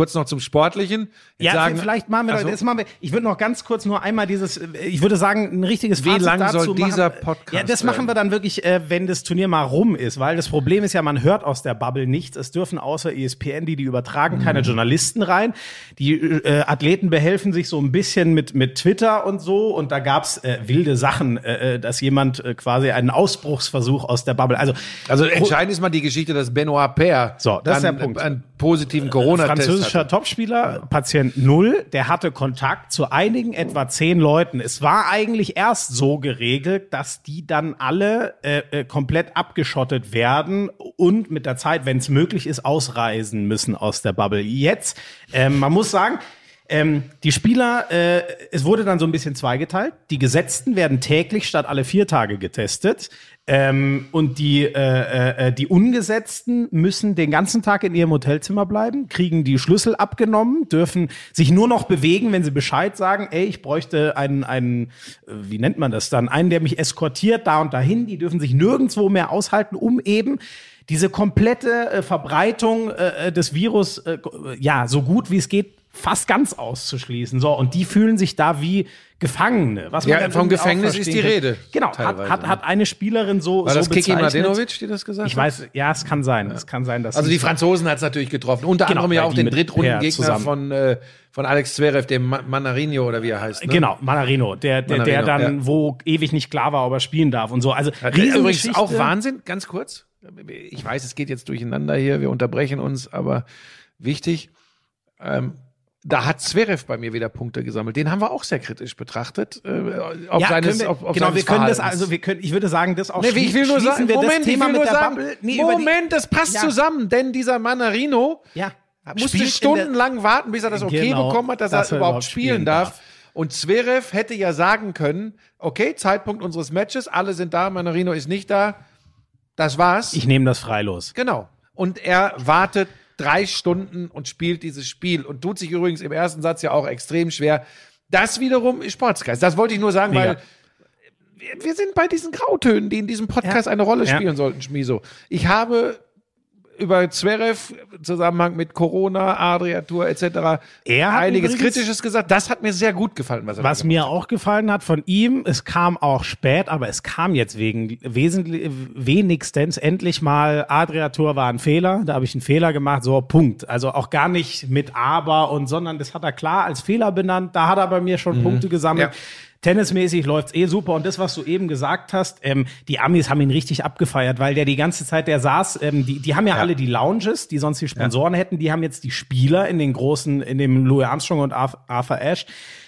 Kurz noch zum Sportlichen. Jetzt Ja, sagen, vielleicht machen wir Ach doch, so. jetzt machen wir, ich würde noch ganz kurz nur einmal dieses, äh, ich würde sagen, ein richtiges Wie Fazit lang dazu soll dieser machen. Podcast Ja, das machen wir dann wirklich, äh, wenn das Turnier mal rum ist, weil das Problem ist ja, man hört aus der Bubble nichts. Es dürfen außer ESPN, die die übertragen, Mhm. keine Journalisten rein. Die äh, Athleten behelfen sich so ein bisschen mit, mit Twitter und so und da gab's äh, wilde Sachen, äh, äh, dass jemand äh, quasi einen Ausbruchsversuch aus der Bubble, also Also entscheidend ist mal die Geschichte, dass Benoit Paire So, das ist an, der Punkt. einen positiven Corona-Test hatte. Topspieler, Patient Null, der hatte Kontakt zu einigen etwa zehn Leuten. Es war eigentlich erst so geregelt, dass die dann alle äh, äh, komplett abgeschottet werden und mit der Zeit, wenn es möglich ist, ausreisen müssen aus der Bubble. Jetzt, ähm, man muss sagen, ähm, die Spieler, äh, es wurde dann so ein bisschen zweigeteilt. Die Gesetzten werden täglich statt alle vier Tage getestet. Ähm, und die, äh, äh, die Ungesetzten müssen den ganzen Tag in ihrem Hotelzimmer bleiben, kriegen die Schlüssel abgenommen, dürfen sich nur noch bewegen, wenn sie Bescheid sagen, ey, ich bräuchte einen, einen, äh, wie nennt man das dann, einen, der mich eskortiert da und dahin. Die dürfen sich nirgendwo mehr aushalten, um eben diese komplette äh, Verbreitung äh, des Virus, äh, ja, so gut wie es geht, fast ganz auszuschließen. So, und die fühlen sich da wie Gefangene. Was man Ja, vom Gefängnis ist die. Rede, Genau, hat, teilweise, hat, ne? hat eine Spielerin so, War so das Kiki bezeichnet. Mladenovic, die das gesagt Ich hat? weiß, ja, es kann sein. Es kann sein, dass Also die Franzosen hat es natürlich getroffen. Unter Genau, anderem ja auch den Drittrundengegner von, äh, von Alex Zverev, dem Ma Manarino oder wie er heißt. Ne? Genau, Manarino, der, der, der Manarino, dann, ja. wo ewig nicht klar war, ob er spielen darf und so. Also Hat Übrigens auch Wahnsinn, ganz kurz. Ich weiß, es geht jetzt durcheinander hier, wir unterbrechen uns, aber wichtig. Ähm, da hat Zverev bei mir wieder Punkte gesammelt. Den haben wir auch sehr kritisch betrachtet. Äh, auf Ja, seines, wir, auf, auf genau, seines wir können das also, wir können, ich würde sagen, das auch Nee, ich will nur sagen, Moment, ich will nur sagen. Nee, Moment, das passt Ja. zusammen, denn dieser Manarino Ja. musste stundenlang warten, bis er das okay Genau, bekommen hat, dass, dass er er überhaupt spielen darf. darf. Und Zverev hätte ja sagen können, okay, Zeitpunkt unseres Matches, alle sind da, Manarino ist nicht da, das war's. Ich nehme das freilos. genau. Und er wartet drei Stunden und spielt dieses Spiel und tut sich übrigens im ersten Satz ja auch extrem schwer. Das wiederum ist Sportsgeist. Das wollte ich nur sagen, Mega. weil wir, sind bei diesen Grautönen, die in diesem Podcast Ja. eine Rolle Ja. spielen sollten, Schmiso. Ich habe über Zverev im Zusammenhang mit Corona, Adria-Tour etc. Er hat einiges Kritisches gesagt. Das hat mir sehr gut gefallen, was er Was mir auch gefallen hat von ihm, es kam auch spät, aber es kam jetzt wegen wesentlich wenigstens endlich mal Adria Tour war ein Fehler, da habe ich einen Fehler gemacht, so Punkt. Also auch gar nicht mit aber und sondern das hat er klar als Fehler benannt, da hat er bei mir schon Punkte gesammelt. Ja. Tennismäßig läuft's eh super. Und das, was du eben gesagt hast, ähm, die Amis haben ihn richtig abgefeiert, weil der die ganze Zeit, der saß, ähm, die, die haben ja, alle die Lounges, die sonst die Sponsoren hätten, die haben jetzt die Spieler in den großen, in dem Louis Armstrong und Arth- Arthur Ashe,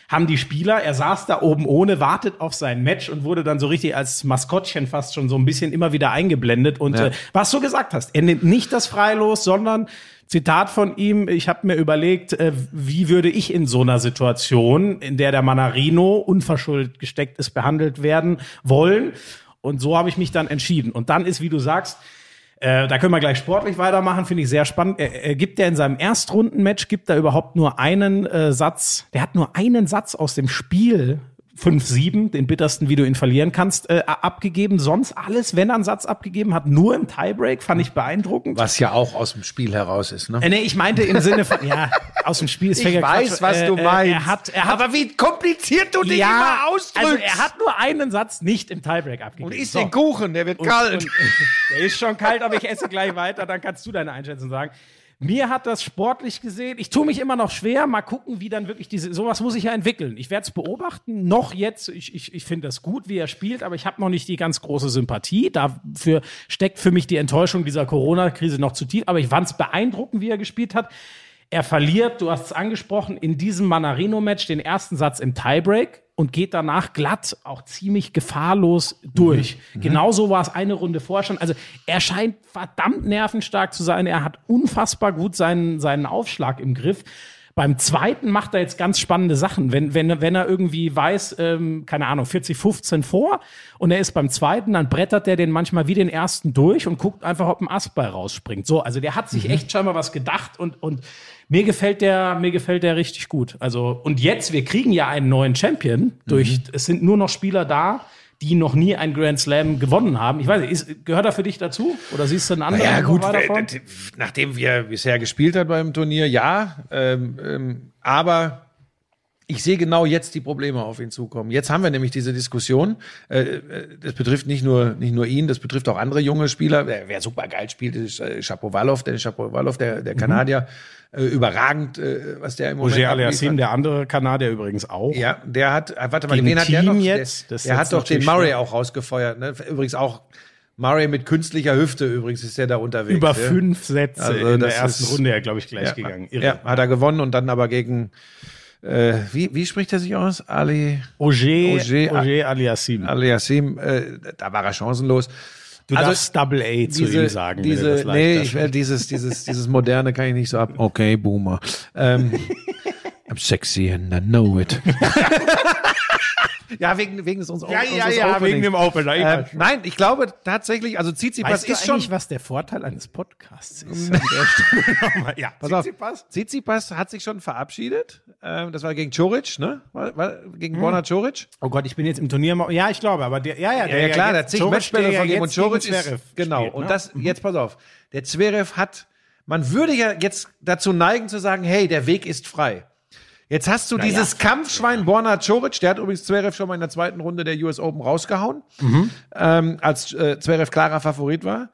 haben die Spieler, er saß da oben ohne, wartet auf sein Match und wurde dann so richtig als Maskottchen fast schon so ein bisschen immer wieder eingeblendet. Und äh, was du gesagt hast, er nimmt nicht das Freilos, sondern Zitat von ihm, ich habe mir überlegt, äh, wie würde ich in so einer Situation, in der der Manarino unverschuldet gesteckt ist, behandelt werden wollen. Und so habe ich mich dann entschieden. Und dann ist, wie du sagst, äh, da können wir gleich sportlich weitermachen, finde ich sehr spannend. Er, er gibt ja in seinem Erstrundenmatch, gibt er überhaupt nur einen äh, Satz, der hat nur einen Satz aus dem Spiel 5-7, den bittersten, wie du ihn verlieren kannst, äh, abgegeben. Sonst alles, wenn er einen Satz abgegeben hat, nur im Tiebreak, fand ich beeindruckend. Was ja auch aus dem Spiel heraus ist, ne? Äh, nee, ich meinte im Sinne von, ja, aus dem Spiel ist Ich weiß, Quatsch. was Äh, du äh, meinst. Er hat, er hat, aber wie kompliziert du dich immer ausdrückst. also er hat nur einen Satz nicht im Tiebreak abgegeben. und isst So. den Kuchen, der wird Und- kalt. Und, [laughs] der ist schon kalt, aber ich esse gleich weiter, dann kannst du deine Einschätzung sagen. Mir hat das sportlich gesehen, ich tue mich immer noch schwer, mal gucken, wie dann wirklich diese, sowas muss ich ja entwickeln. Ich werde es beobachten, noch jetzt, ich, ich, ich finde das gut, wie er spielt, aber ich habe noch nicht die ganz große Sympathie. Dafür steckt für mich die Enttäuschung dieser Corona-Krise noch zu tief, aber ich fand es beeindruckend, wie er gespielt hat. Er verliert, du hast es angesprochen, in diesem Manarino-Match den ersten Satz im Tiebreak und geht danach glatt, auch ziemlich gefahrlos durch. Genauso war es eine Runde vorher schon. Also er scheint verdammt nervenstark zu sein. Er hat unfassbar gut seinen, seinen Aufschlag im Griff. Beim zweiten macht er jetzt ganz spannende Sachen. Wenn, wenn, wenn er irgendwie weiß, ähm, keine Ahnung, 40, 15 vor und er ist beim zweiten, dann brettert er den manchmal wie den ersten durch und guckt einfach, ob ein Astball rausspringt. So, also der hat sich echt scheinbar was gedacht und, und mir gefällt der, mir gefällt der richtig gut. Also, und jetzt, wir kriegen ja einen neuen Champion durch, es sind nur noch Spieler da, die noch nie ein Grand Slam gewonnen haben. Ich weiß nicht, ist, gehört er für dich dazu? Oder siehst du einen anderen? Ja, noch gut, vorn? äh, nachdem wir bisher gespielt hat beim Turnier, ja. Ähm, ähm, aber ich sehe genau jetzt die Probleme auf ihn zukommen. Jetzt haben wir nämlich diese Diskussion. Äh, äh, das betrifft nicht nur, nicht nur ihn, das betrifft auch andere junge Spieler. Wer, wer super geil spielt, ist äh, Shapovalov, der Shapovalov, der, Mhm. der Kanadier. Äh, überragend, was der im Moment Roger. Aliassim, der andere Kanadier übrigens auch. Ja, der hat, warte mal, Gegen wen hat der Team noch? jetzt? Der, der jetzt hat doch den Murray schwer. auch rausgefeuert. Ne? Übrigens auch Murray mit künstlicher Hüfte übrigens ist der da unterwegs. Über ja. fünf Sätze Also in der ersten ist- Runde, ja, glaube ich, gleich ja, gegangen. Irre. Ja, hat er gewonnen und dann aber gegen, äh, wie, wie spricht er sich aus? Ali, Ogier, Ogier- Ogier, Aliassim. Ali Yassim, äh, da war er chancenlos. Du Also, darfst Double A zu ihm sagen. Diese, nee, ich, äh, dieses, dieses, dieses moderne kann ich nicht so ab. Okay, Boomer. Ähm, [laughs] I'm sexy and I know it. [laughs] ja, wegen, wegen des uns ja, ja, ja, wegen dem Opener. Ich schon. nein, ich glaube tatsächlich, also Tsitsipas Weißt ist schon. eigentlich, was der Vorteil eines Podcasts ist? [laughs] An der Stelle nochmal. [laughs] Ja, Pass auf, Tsitsipas? Tsitsipas hat sich schon verabschiedet. Ähm, das war gegen Choric, ne? War, war gegen Borna Choric. Oh Gott, ich bin jetzt im Turnier. Ja, ich glaube, aber der, ja, ja, Ja, ja klar, der hat zig Matchbälle der von ihm und jetzt gegen Choric ist, Zverev genau. spielt, und ne? das, jetzt pass auf. Der Zverev hat, man würde ja jetzt dazu neigen zu sagen, hey, der Weg ist frei. Jetzt hast du dieses Kampfschwein Borna Choric, der hat übrigens Zverev schon mal in der zweiten Runde der US Open rausgehauen, Mhm. ähm, als äh, Zverev klarer Favorit war.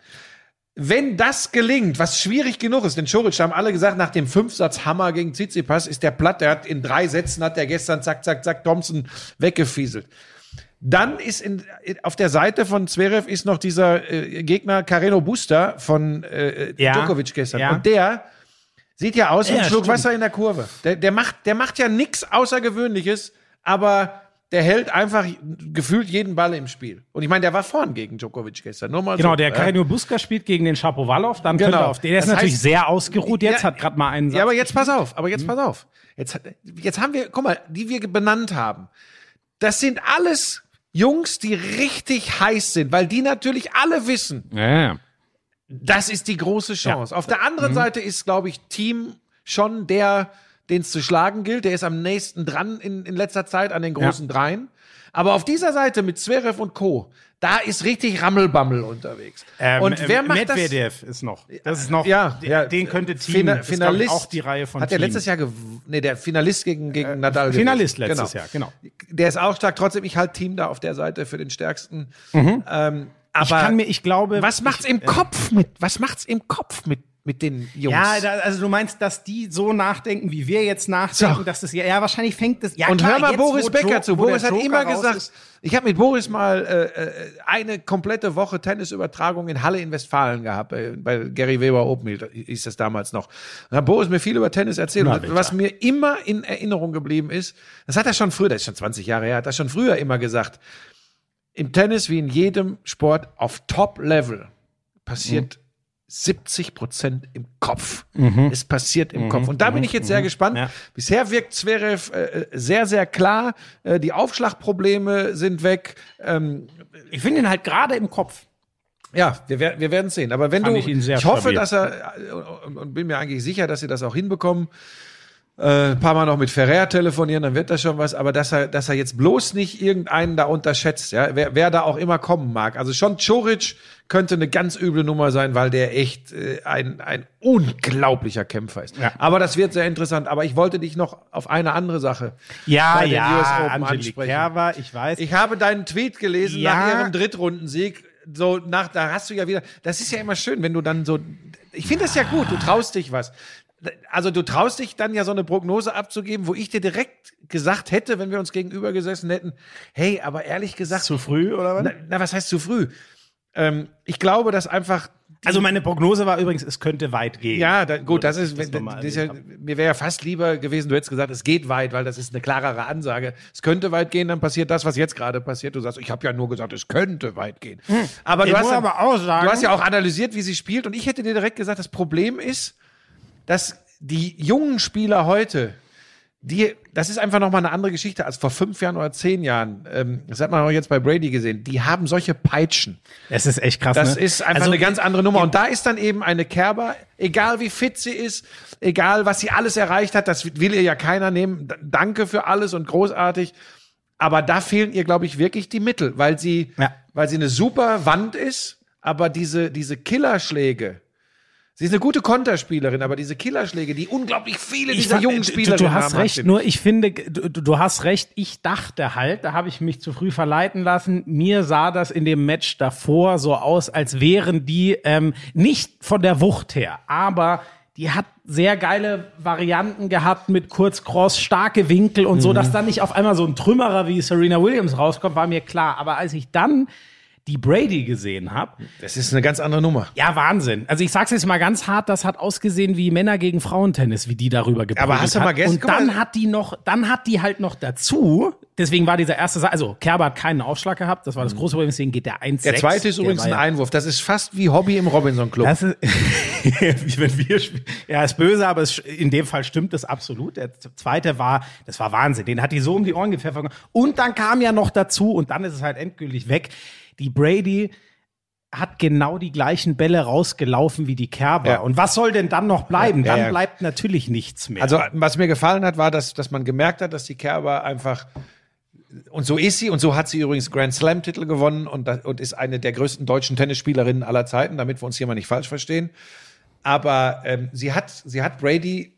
Wenn das gelingt, was schwierig genug ist, denn Choric haben alle gesagt, nach dem Fünfsatz Hammer gegen Tsitsipas ist der platt, der hat in drei Sätzen, hat der gestern zack, zack, zack Thompson weggefieselt. Dann ist in, auf der Seite von Zverev ist noch dieser äh, Gegner Carreno Busta von äh, Ja, Djokovic gestern. ja. Und der sieht ja aus wie ein Ja, Schluck stimmt. Wasser in der Kurve. Der, der, macht, der macht ja nichts Außergewöhnliches, aber der hält einfach gefühlt jeden Ball im Spiel. Und ich meine, der war vorn gegen Djokovic gestern. Nur mal Genau, so, der ja. Karinio Buska spielt gegen den Shapovalov, dann könnte Genau. er auf den. Der ist Das natürlich heißt- sehr ausgeruht jetzt, Ja, hat gerade mal einen Satz. Ja, aber jetzt pass auf, aber Mhm. jetzt pass auf. Jetzt, jetzt haben wir, guck mal, die wir benannt haben. Das sind alles Jungs, die richtig heiß sind, weil die natürlich alle wissen, ja, ja. Das ist die große Chance. Auf der Mhm. anderen Seite ist, glaube ich, Team schon der, den es zu schlagen gilt. Der ist am nächsten dran in, in letzter Zeit an den großen Dreien. Aber auf dieser Seite mit Zverev und Co., da ist richtig Rammelbammel unterwegs. Ähm, und wer macht das? Medvedev ist noch. Das ist noch. Ja, ja, den könnte Team. Fina ist, glaub ich, Finalist. auch die Reihe von Hat der Team. letztes Jahr nee, der Finalist gegen, gegen Nadal. Finalist gewesen. letztes Jahr, genau. Der ist auch stark. Trotzdem, ich halt Team da auf der Seite für den stärksten. Ähm, aber. Ich kann mir, ich glaube. was macht's im Kopf mit? Was macht's im Kopf mit mit den Jungs? Ja, da, also du meinst, dass die so nachdenken, wie wir jetzt nachdenken, So. dass das ja, ja wahrscheinlich fängt das. Ja, und klar, hör mal jetzt, Boris Becker Jo- zu. Boris hat Joker immer gesagt, ist. ich habe mit Boris mal äh, äh, eine komplette Woche Tennisübertragung in Halle in Westfalen gehabt, bei, bei Gary Weber Open hieß das damals noch. Und hat Boris mir viel über Tennis erzählt. Na, und was mir immer in Erinnerung geblieben ist, das hat er schon früher, das ist schon 20 Jahre her, hat er schon früher immer gesagt, im Tennis wie in jedem Sport auf Top-Level passiert 70 Prozent im Kopf. Es passiert im Kopf. Und da bin ich jetzt sehr gespannt. Ja. Bisher wirkt Zverev äh, sehr, sehr klar. Äh, die Aufschlagprobleme sind weg. Ähm, Ich finde ihn halt gerade im Kopf. ja, wir, wir werden sehen. Aber wenn Fand du, ich sehr hoffe, stabil. dass er äh, und, und bin mir eigentlich sicher, dass sie das auch hinbekommen. Äh, ein paar Mal noch mit Ferrer telefonieren, dann wird das schon was. Aber dass er, dass er jetzt bloß nicht irgendeinen da unterschätzt, ja, wer, wer da auch immer kommen mag. Also schon Choric könnte eine ganz üble Nummer sein, weil der echt äh, ein, ein unglaublicher Kämpfer ist. Ja. Aber das wird sehr interessant. Aber ich wollte dich noch auf eine andere Sache Ja, bei den US ja, Open Angelique ansprechen. Kerber, ich weiß. Ich habe deinen Tweet gelesen Ja. nach ihrem Drittrundensieg. So nach, da hast du ja wieder. Das ist ja immer schön, wenn du dann so. Ich finde das ja gut. Du traust dich was. Also du traust dich dann ja so eine Prognose abzugeben, wo ich dir direkt gesagt hätte, wenn wir uns gegenüber gesessen hätten, hey, aber ehrlich gesagt, zu früh oder was? na, na was heißt zu früh? Ähm, ich glaube, dass einfach Also meine Prognose war übrigens, es könnte weit gehen. ja, da, gut, das ist, das das ist ja, mir wäre ja fast lieber gewesen, du hättest gesagt, es geht weit, weil das ist eine klarere Ansage. Es könnte weit gehen, dann passiert das, was jetzt gerade passiert. Du sagst, ich habe ja nur gesagt, es könnte weit gehen. Aber Ich du hast, dann, aber sagen- du hast ja auch analysiert, wie sie spielt und ich hätte dir direkt gesagt, das Problem ist, dass die jungen Spieler heute, die, das ist einfach nochmal eine andere Geschichte als vor fünf Jahren oder zehn Jahren. Ähm, das hat man auch jetzt bei Brady gesehen. Die haben solche Peitschen. Das ist echt krass. Das ne? ist einfach Also, eine ganz andere Nummer. Und da ist dann eben eine Kerber, egal wie fit sie ist, egal was sie alles erreicht hat, das will ihr ja keiner nehmen. Danke für alles und großartig. Aber da fehlen ihr, glaube ich, wirklich die Mittel, weil sie, Ja. weil sie eine super Wand ist, aber diese, diese Killerschläge, sie ist eine gute Konterspielerin, aber diese Killerschläge, die unglaublich viele Ich dieser jungen Spieler Du, du hast haben, recht, nur ich finde, du, du hast recht, ich dachte halt, da habe ich mich zu früh verleiten lassen. Mir sah das in dem Match davor so aus, als wären die ähm, nicht von der Wucht her, aber die hat sehr geile Varianten gehabt mit Kurzcross, starke Winkel und Mhm. so, dass dann nicht auf einmal so ein Trümmerer wie Serena Williams rauskommt, war mir klar. Aber als ich dann die Brady gesehen habe, Das ist eine ganz andere Nummer. ja, Wahnsinn. Also ich sag's jetzt mal ganz hart, das hat ausgesehen wie Männer gegen Frauentennis, wie die darüber geprügelt Aber hast du hat. mal gestern- Und dann hat die noch, dann hat die halt noch dazu, deswegen war dieser erste, Sa- also Kerber hat keinen Aufschlag gehabt, das war das große Problem, deswegen geht der 1 Der zweite ist übrigens ein Einwurf. Das ist fast wie Hobby im Robinson Club. Das ist, [laughs] wenn wir. Ja, ist böse, aber es, in dem Fall stimmt es absolut. Der zweite war, das war Wahnsinn. Den hat die so um die Ohren gepfeffert. Und dann kam ja noch dazu, und dann ist es halt endgültig weg. Die Brady hat genau die gleichen Bälle rausgelaufen wie die Kerber. Ja. Und was soll denn dann noch bleiben? Ja, dann ja. bleibt natürlich nichts mehr. Also, was mir gefallen hat, war, dass, dass man gemerkt hat, dass die Kerber einfach, und so ist sie, und so hat sie übrigens Grand Slam-Titel gewonnen und, und ist eine der größten deutschen Tennisspielerinnen aller Zeiten, damit wir uns hier mal nicht falsch verstehen. Aber ähm, sie, hat, sie hat Brady,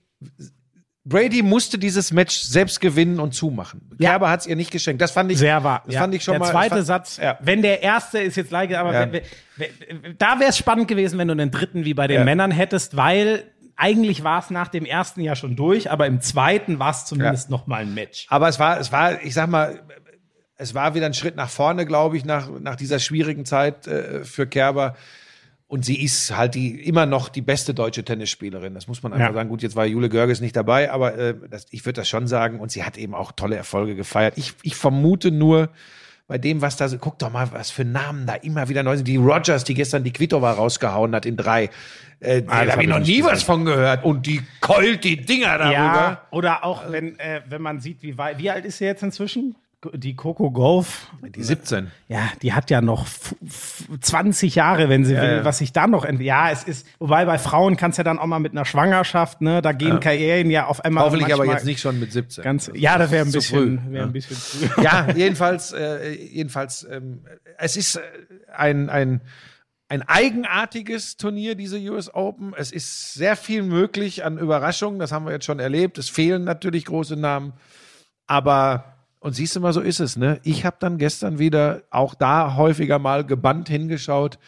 Brady musste dieses Match selbst gewinnen und zumachen. Ja. Kerber hat es ihr nicht geschenkt. Das fand ich, Sehr wahr. Das Ja. fand ich schon der mal. zweite fand, Satz, Ja. wenn der erste ist jetzt leider, aber Ja. wenn, wenn, da wäre es spannend gewesen, wenn du einen dritten wie bei den Ja. Männern hättest, weil eigentlich war es nach dem ersten ja schon durch, aber im zweiten war es zumindest noch mal ein Match. Aber es war, es war, ich sag mal, es war wieder ein Schritt nach vorne, glaube ich, nach, nach dieser schwierigen Zeit äh, für Kerber. Und sie ist halt die immer noch die beste deutsche Tennisspielerin. Das muss man einfach Ja. sagen. Gut, jetzt war Jule Görges nicht dabei, aber äh, das, ich würde das schon sagen. Und sie hat eben auch tolle Erfolge gefeiert. Ich, ich vermute nur bei dem, was da so, guck doch mal, was für Namen da immer wieder neu sind. Die Rogers, die gestern die Kvitova rausgehauen hat in drei. Äh, da Ah, das habe hab ich noch nie was von gehört. Und die keult die Dinger darüber. Ja, oder auch wenn, äh, wenn man sieht, wie weit, wie alt ist sie jetzt inzwischen? Die Coco Golf, Die 17. ja, die hat ja noch f- f- 20 Jahre, wenn sie will, ja. was sich da noch ent Ja, es ist, wobei bei Frauen kannst ja dann auch mal mit einer Schwangerschaft, ne, da gehen Karrieren ja auf einmal. Hoffentlich aber jetzt nicht schon mit 17. Ganz, ja, das wäre ein Zu bisschen, ja. ein bisschen früh. [laughs] ja, jedenfalls, äh, jedenfalls, ähm, es ist äh, ein, ein, ein eigenartiges Turnier, diese US Open. Es ist sehr viel möglich an Überraschungen, das haben wir jetzt schon erlebt. Es fehlen natürlich große Namen, aber und siehst du mal, so ist es, ne? Ich habe dann gestern wieder auch da häufiger mal gebannt hingeschaut,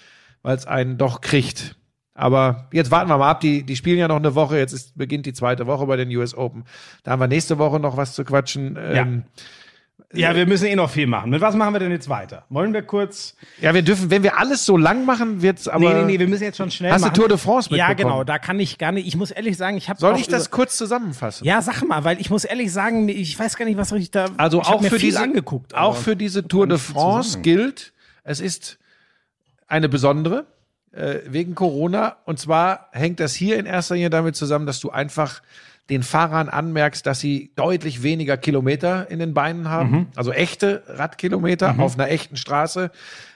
weil es einen doch kriegt. Aber jetzt warten wir mal ab. Die, die spielen ja noch eine Woche. Jetzt ist, beginnt die zweite Woche bei den US Open. Da haben wir nächste Woche noch was zu quatschen. Ähm, Ja, wir müssen eh noch viel machen. Mit was machen wir denn jetzt weiter? Wollen wir kurz. Ja, wir dürfen, wenn wir alles so lang machen, wird's aber. nee, nee, nee, wir müssen jetzt schon schnell Hast du machen. Tour de France Ja, mitbekommen? genau, da kann ich gar nicht. Ich muss ehrlich sagen, ich habe. Soll ich das kurz zusammenfassen? Ja, sag mal, weil ich muss ehrlich sagen, ich weiß gar nicht, was ich da. Also ich auch für diese, angeguckt. auch für diese Tour de France gilt, es ist eine besondere äh, wegen Corona. Und zwar hängt das hier in erster Linie damit zusammen, dass du einfach den Fahrern anmerkst, dass sie deutlich weniger Kilometer in den Beinen haben, Mhm. also echte Radkilometer auf einer echten Straße.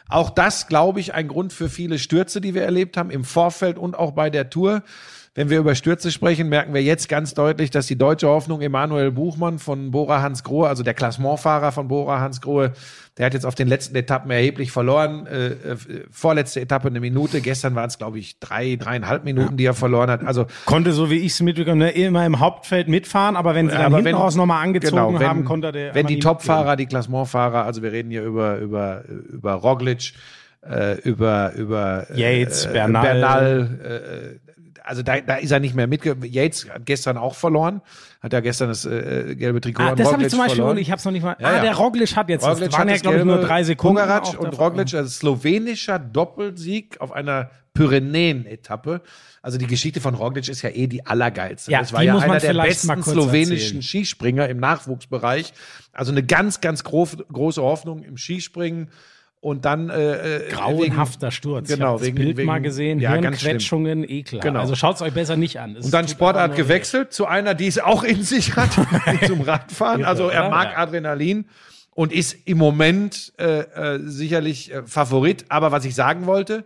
Auch das, glaube ich, ein Grund für viele Stürze, die wir erlebt haben im Vorfeld und auch bei der Tour. Wenn wir über Stürze sprechen, merken wir jetzt ganz deutlich, dass die deutsche Hoffnung Emanuel Buchmann von Bora Hansgrohe, also der Klassementfahrer von Bora Hansgrohe, der hat jetzt auf den letzten Etappen erheblich verloren. Äh, äh, vorletzte Etappe eine Minute. Gestern waren es, glaube ich, drei, dreieinhalb Minuten, die er verloren hat. Also Konnte, so wie ich es mitbekommen habe, immer im Hauptfeld mitfahren, aber wenn sie dann aber hinten wenn- raus nochmal angezogen genau, wenn, haben, konnte der. Wenn die Topfahrer, die Klassementfahrer, also wir reden hier über, über, über Roglic, äh, über, über Yates, äh, Bernal. Bernal äh, also da, da ist er nicht mehr mitge... Yates hat gestern auch verloren, hat ja gestern das äh, gelbe Trikot Ah, das habe ich zum Beispiel, verloren. ich habe es noch nicht mal. Ja, ah, ja. der Roglic hat jetzt, Roglic das waren ja, glaube ich, nur drei Sekunden. Pogacar auch und. Roglic, also slowenischer Doppelsieg auf einer Pyrenäen-Etappe. Also die Geschichte von Roglic ist ja eh die allergeilste. Ja, das war die ja einer der besten slowenischen erzählen. Skispringer im Nachwuchsbereich. Also eine ganz, ganz groß, große Hoffnung im Skispringen. Und dann äh, äh, Grauenhafter Sturz. ich Genau, habe das wegen- Bild wegen- mal gesehen. ja, ganz Hirnquetschungen, ekelhaft. Genau. Also schaut es euch besser nicht an. Es Und dann Sportart gewechselt zu einer, die es auch in sich hat, [laughs] zum Radfahren. Also er mag. Adrenalin und ist im Moment äh, äh, sicherlich äh, Favorit. Aber was ich sagen wollte,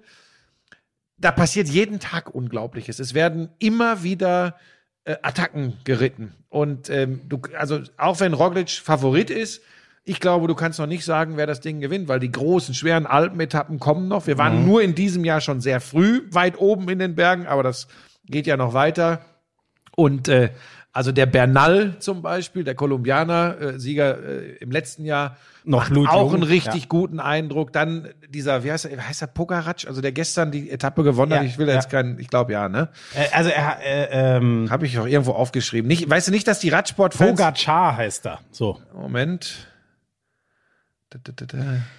da passiert jeden Tag Unglaubliches. Es werden immer wieder äh, Attacken geritten. Und ähm, du, also auch wenn Roglic Favorit ist, ich glaube, du kannst noch nicht sagen, wer das Ding gewinnt, weil die großen, schweren Alpenetappen kommen noch. Wir waren nur in diesem Jahr schon sehr früh weit oben in den Bergen, aber das geht ja noch weiter. Und äh, also der Bernal zum Beispiel, der Kolumbianer, äh, Sieger äh, im letzten Jahr, Noch macht auch einen richtig ja. guten Eindruck. Dann dieser, wie heißt er, heißt er Pogaratsch, also der gestern die Etappe gewonnen hat. Ja, Ich will ja. jetzt keinen, ich glaube ja, ne? Äh, also er, äh, ähm, Habe ich auch irgendwo aufgeschrieben. Nicht, weißt du nicht, dass die Radsportfans Pogacar heißt er. So. Moment.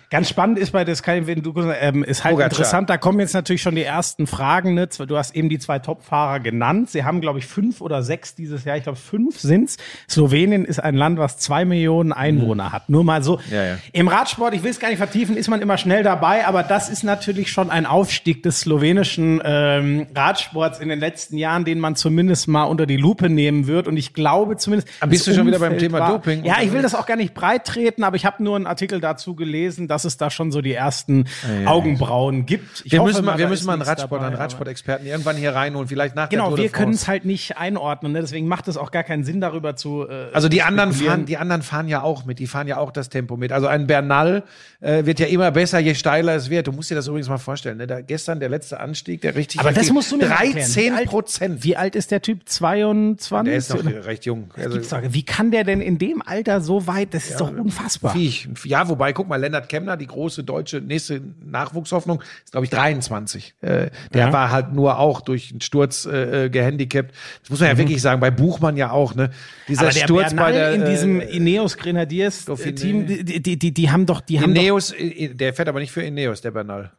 Ganz spannend ist bei das kann, wenn du ähm, ist halt Pogacar. interessant, da kommen jetzt natürlich schon die ersten Fragen. Ne? Du hast eben die zwei Top-Fahrer genannt. Sie haben, glaube ich, fünf oder sechs dieses Jahr. Ich glaube, fünf sind's. Slowenien ist ein Land, was zwei Millionen Einwohner hat. Nur mal so. Mhm. Ja, ja. Im Radsport, ich will es gar nicht vertiefen, ist man immer schnell dabei, aber das ist natürlich schon ein Aufstieg des slowenischen ähm, Radsports in den letzten Jahren, den man zumindest mal unter die Lupe nehmen wird. Und ich glaube zumindest. Aber bist das du schon wieder beim Thema Doping Ja, ich will das auch gar nicht breit treten, aber ich habe nur einen Artikel dazu gelesen, dass es da schon so die ersten Augenbrauen gibt. Ich Wir hoffe müssen mal, wir müssen mal einen Radsport, einen Radsportexperten irgendwann hier reinholen, vielleicht nach der Genau, Tour de wir können es halt nicht einordnen, ne? deswegen macht es auch gar keinen Sinn, darüber zu. Äh, Also die anderen fahren, die anderen fahren ja auch mit, die fahren ja auch das Tempo mit. Also ein Bernal äh, wird ja immer besser, je steiler es wird. Du musst dir das übrigens mal vorstellen. Ne? Da, gestern der letzte Anstieg, der richtig. Aber das musst du mir mal erklären. Wie 13 alt- Prozent. Wie alt ist der Typ? 22? Der ist noch recht jung. Also, Wie kann der denn in dem Alter so weit? Das ist doch unfassbar. Viech. Ja, wobei, guck mal, Lennart Kemner, die große deutsche nächste Nachwuchshoffnung, ist, glaube ich, 23. Äh, der Ja. war halt nur auch durch einen Sturz äh, äh, gehandicapt. Das muss man ja wirklich sagen, bei Buchmann ja auch, ne? Dieser Mhm. Aber der Sturz Bernal bei der. in diesem äh, Ineos Grenadiers äh. Team, die, die, die, die haben doch, die haben doch, Ineos, der fährt aber nicht für Ineos, der Bernal.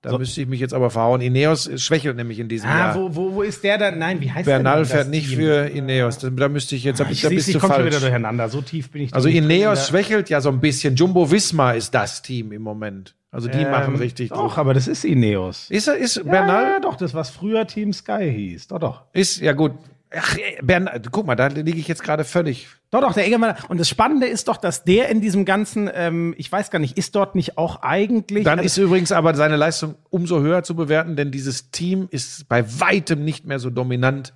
Da müsste ich mich jetzt aber verhauen. Ineos schwächelt nämlich in diesem ah, Jahr. wo, wo, wo ist der dann? Nein, wie heißt Bernal der denn, fährt nicht Team? für Ineos. Da, da müsste ich jetzt, da, Ich, da bist ich du komme schon wieder durcheinander. So tief bin ich. Also Ineos schwächelt ja so ein bisschen. Jumbo Visma ist das Team im Moment. Also die Ähm, machen richtig Doch, aber das ist Ineos. Ist er, ist Ja, Bernal? ja, doch, das was früher Team Sky hieß. Doch, doch. Ist, ja gut. Ach, ey, Bern, guck mal, da liege ich jetzt gerade völlig. Doch, doch, der Egemann. Und das Spannende ist doch, dass der in diesem ganzen, ähm, ich weiß gar nicht, ist dort nicht auch eigentlich. Dann also, ist übrigens aber seine Leistung umso höher zu bewerten, denn dieses Team ist bei weitem nicht mehr so dominant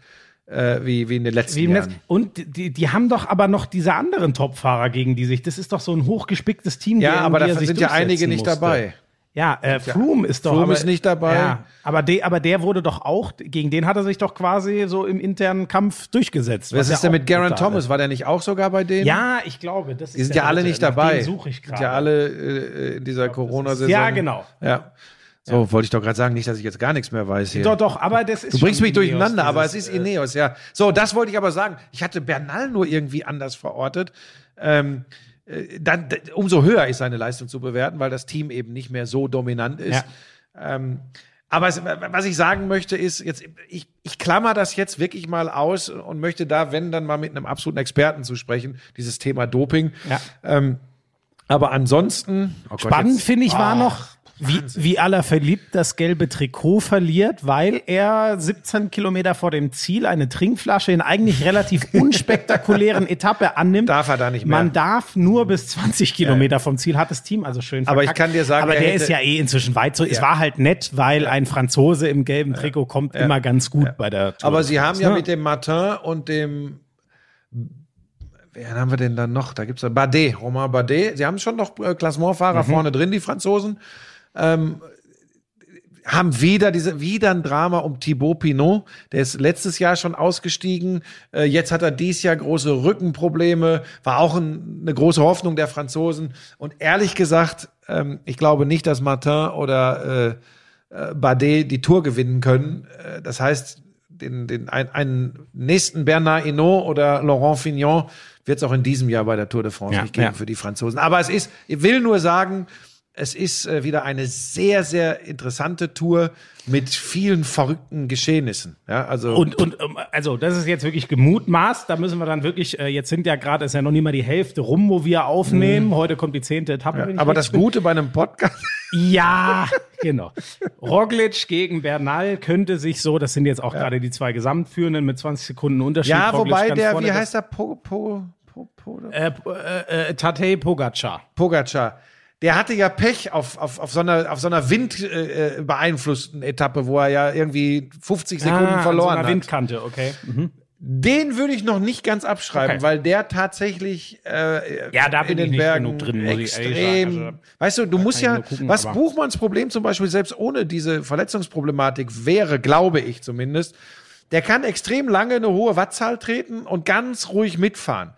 äh, wie, wie in den letzten. Jahren. Und die, die haben doch aber noch diese anderen Topfahrer gegen die sich. Das ist doch so ein hochgespicktes Team. Ja, aber er da sind ja einige nicht musste. dabei. Ja, äh, Froome ist doch. Froome aber, ist nicht dabei. Ja, aber, de, aber der wurde doch auch, gegen den hat er sich doch quasi so im internen Kampf durchgesetzt. Was ja ist denn mit Garen Thomas? War der nicht auch sogar bei denen? Ja, ich glaube, das ist Die sind ja alle nicht dabei. Suche ich sind gerade. ja alle äh, in dieser Corona-Saison. Ja, genau. Ja. So, wollte ich doch gerade sagen, nicht, dass ich jetzt gar nichts mehr weiß hier. Doch, doch, aber das ist Du bringst mich durcheinander, Ineos, aber es ist Ineos, ja. So, das wollte ich aber sagen. Ich hatte Bernal nur irgendwie anders verortet. Ähm, äh, dann, d- umso höher ist seine Leistung zu bewerten, weil das Team eben nicht mehr so dominant ist. Ähm, aber es, was ich sagen möchte, ist, jetzt, ich, ich klammer das jetzt wirklich mal aus und möchte da, wenn, dann mal mit einem absoluten Experten zu sprechen, dieses Thema Doping. Ja. Ähm, aber ansonsten. oh Gott, Spannend finde ich war Ah, noch, wie, wie aller verliebt das gelbe Trikot verliert, weil er 17 Kilometer vor dem Ziel eine Trinkflasche in eigentlich relativ [laughs] unspektakulären Etappe annimmt. Darf er da nicht mehr. Man darf nur bis 20 Kilometer vom Ziel, hat das Team also schön Aber ich verkackt. kann dir sagen, Aber er der hätte- ist ja eh inzwischen weit so. Es Ja. war halt nett, weil ein Franzose im gelben Trikot kommt immer ganz gut bei der Tour. Aber sie haben ja mit dem Martin und dem Wer haben wir denn dann noch? Da gibt's ja Bardet, Romain Bardet. Sie haben schon noch äh, Klassementfahrer vorne drin, die Franzosen. Ähm, haben wieder diese wieder ein Drama um Thibaut Pinot. Der ist letztes Jahr schon ausgestiegen. Äh, jetzt hat er dies Jahr große Rückenprobleme. War auch ein, eine große Hoffnung der Franzosen. Und ehrlich gesagt, ähm, ich glaube nicht, dass Martin oder äh, äh, Bardet die Tour gewinnen können. Äh, das heißt, den, den, ein, einen nächsten Bernard Hinault oder Laurent Fignon wird es auch in diesem Jahr bei der Tour de France Ja, nicht geben ja. für die Franzosen. Aber es ist, ich will nur sagen, es ist äh, wieder eine sehr, sehr interessante Tour mit vielen verrückten Geschehnissen. Ja, also Und, und ähm, also das ist jetzt wirklich gemutmaßt. Da müssen wir dann wirklich, äh, jetzt sind ja gerade, ist ja noch nicht mal die Hälfte rum, wo wir aufnehmen. Heute kommt die zehnte Etappe. Mhm. aber das bin. Gute bei einem Podcast, [laughs] Ja, genau. Roglic gegen Bernal könnte sich so, das sind jetzt auch gerade die zwei Gesamtführenden mit 20 Sekunden Unterschied. ja, Roglic wobei der, wie heißt der, po, po, po, po, Äh, äh, äh, Tadej Pogacar. Pogacar. Der hatte ja Pech auf, auf, auf so einer, auf so einer windbeeinflussten äh, beeinflussten Etappe, wo er ja irgendwie 50 Sekunden Ah, an verloren so einer hat. Windkante, okay. Mhm. Den würde ich noch nicht ganz abschreiben, Okay. weil der tatsächlich äh, Ja, da bin in den ich nicht Bergen genug drin, muss extrem. Also, weißt du, du musst ja, gucken, was Buchmanns Problem zum Beispiel selbst ohne diese Verletzungsproblematik wäre, glaube ich zumindest, der kann extrem lange eine hohe Wattzahl treten und ganz ruhig mitfahren.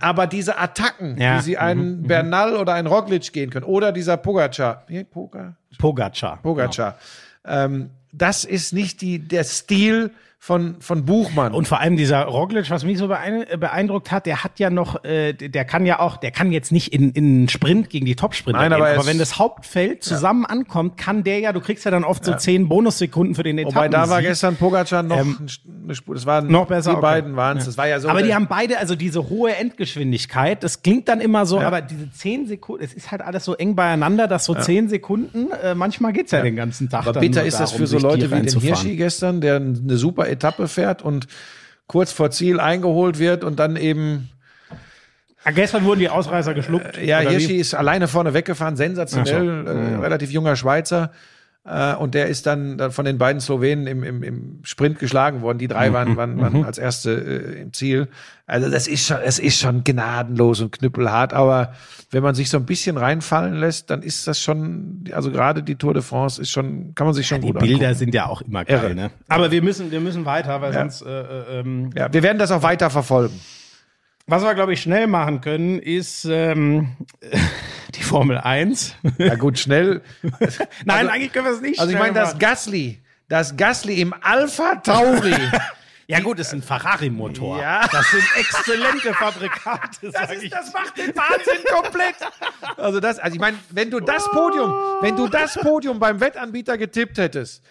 Aber diese Attacken, Mhm. Ja. wie sie einen Bernal oder einen Roglic gehen können, oder dieser Pogacar, nee, Poga, Pogacar. Pogacar, ähm, das ist nicht die, der Stil von, von Buchmann. Und vor allem dieser Roglic, was mich so äh, beeindruckt hat, der hat ja noch, äh, der kann ja auch, der kann jetzt nicht in, in einen Sprint gegen die Top-Sprinter Nein, gehen, aber aber, wenn das Hauptfeld zusammen ankommt, kann der ja, du kriegst ja dann oft so zehn Bonussekunden für den Etappen. Wobei da war gestern Pogacar noch eine Spur. Das waren Ähm, noch besser, Die okay. beiden waren es. Das war ja so. aber die haben beide, also diese hohe Endgeschwindigkeit, das klingt dann immer so, aber diese zehn Sekunden, es ist halt alles so eng beieinander, dass so zehn Sekunden, äh, manchmal geht's ja, den ganzen Tag. aber bitter ist das darum, für so Leute wie den. Hirschi gestern, der eine super Etappe fährt und kurz vor Ziel eingeholt wird und dann eben Ah, gestern wurden die Ausreißer geschluckt. ja Hirschi ist alleine vorne weggefahren, sensationell, äh, relativ junger Schweizer. Äh, und der ist dann, von den beiden Slowenen im, im, im Sprint geschlagen worden. Die Mhm, drei waren, waren, waren als erste äh, im Ziel. Also das ist schon, es ist schon gnadenlos und knüppelhart. Aber wenn man sich so ein bisschen reinfallen lässt, dann ist das schon, also gerade die Tour de France ist schon, kann man sich schon Die gut Bilder angucken. sind ja auch immer geil, ne? Aber wir müssen, wir müssen weiter, weil sonst, äh, äh, ähm, Ja, wir werden das auch weiter verfolgen. Was wir, glaube ich, schnell machen können, ist ähm, [laughs] die Formel 1. Ja gut, schnell. [laughs] Nein, eigentlich können wir es nicht Also ich meine, das. Gasly, das Gasly im Alpha Tauri. [laughs] Ja gut, das ist ein Ferrari-Motor. Ja. Das sind exzellente Fabrikate, sag ich. das macht den Wahnsinn komplett. Also das, also ich meine, wenn du das Podium, wenn du das Podium beim Wettanbieter getippt hättest,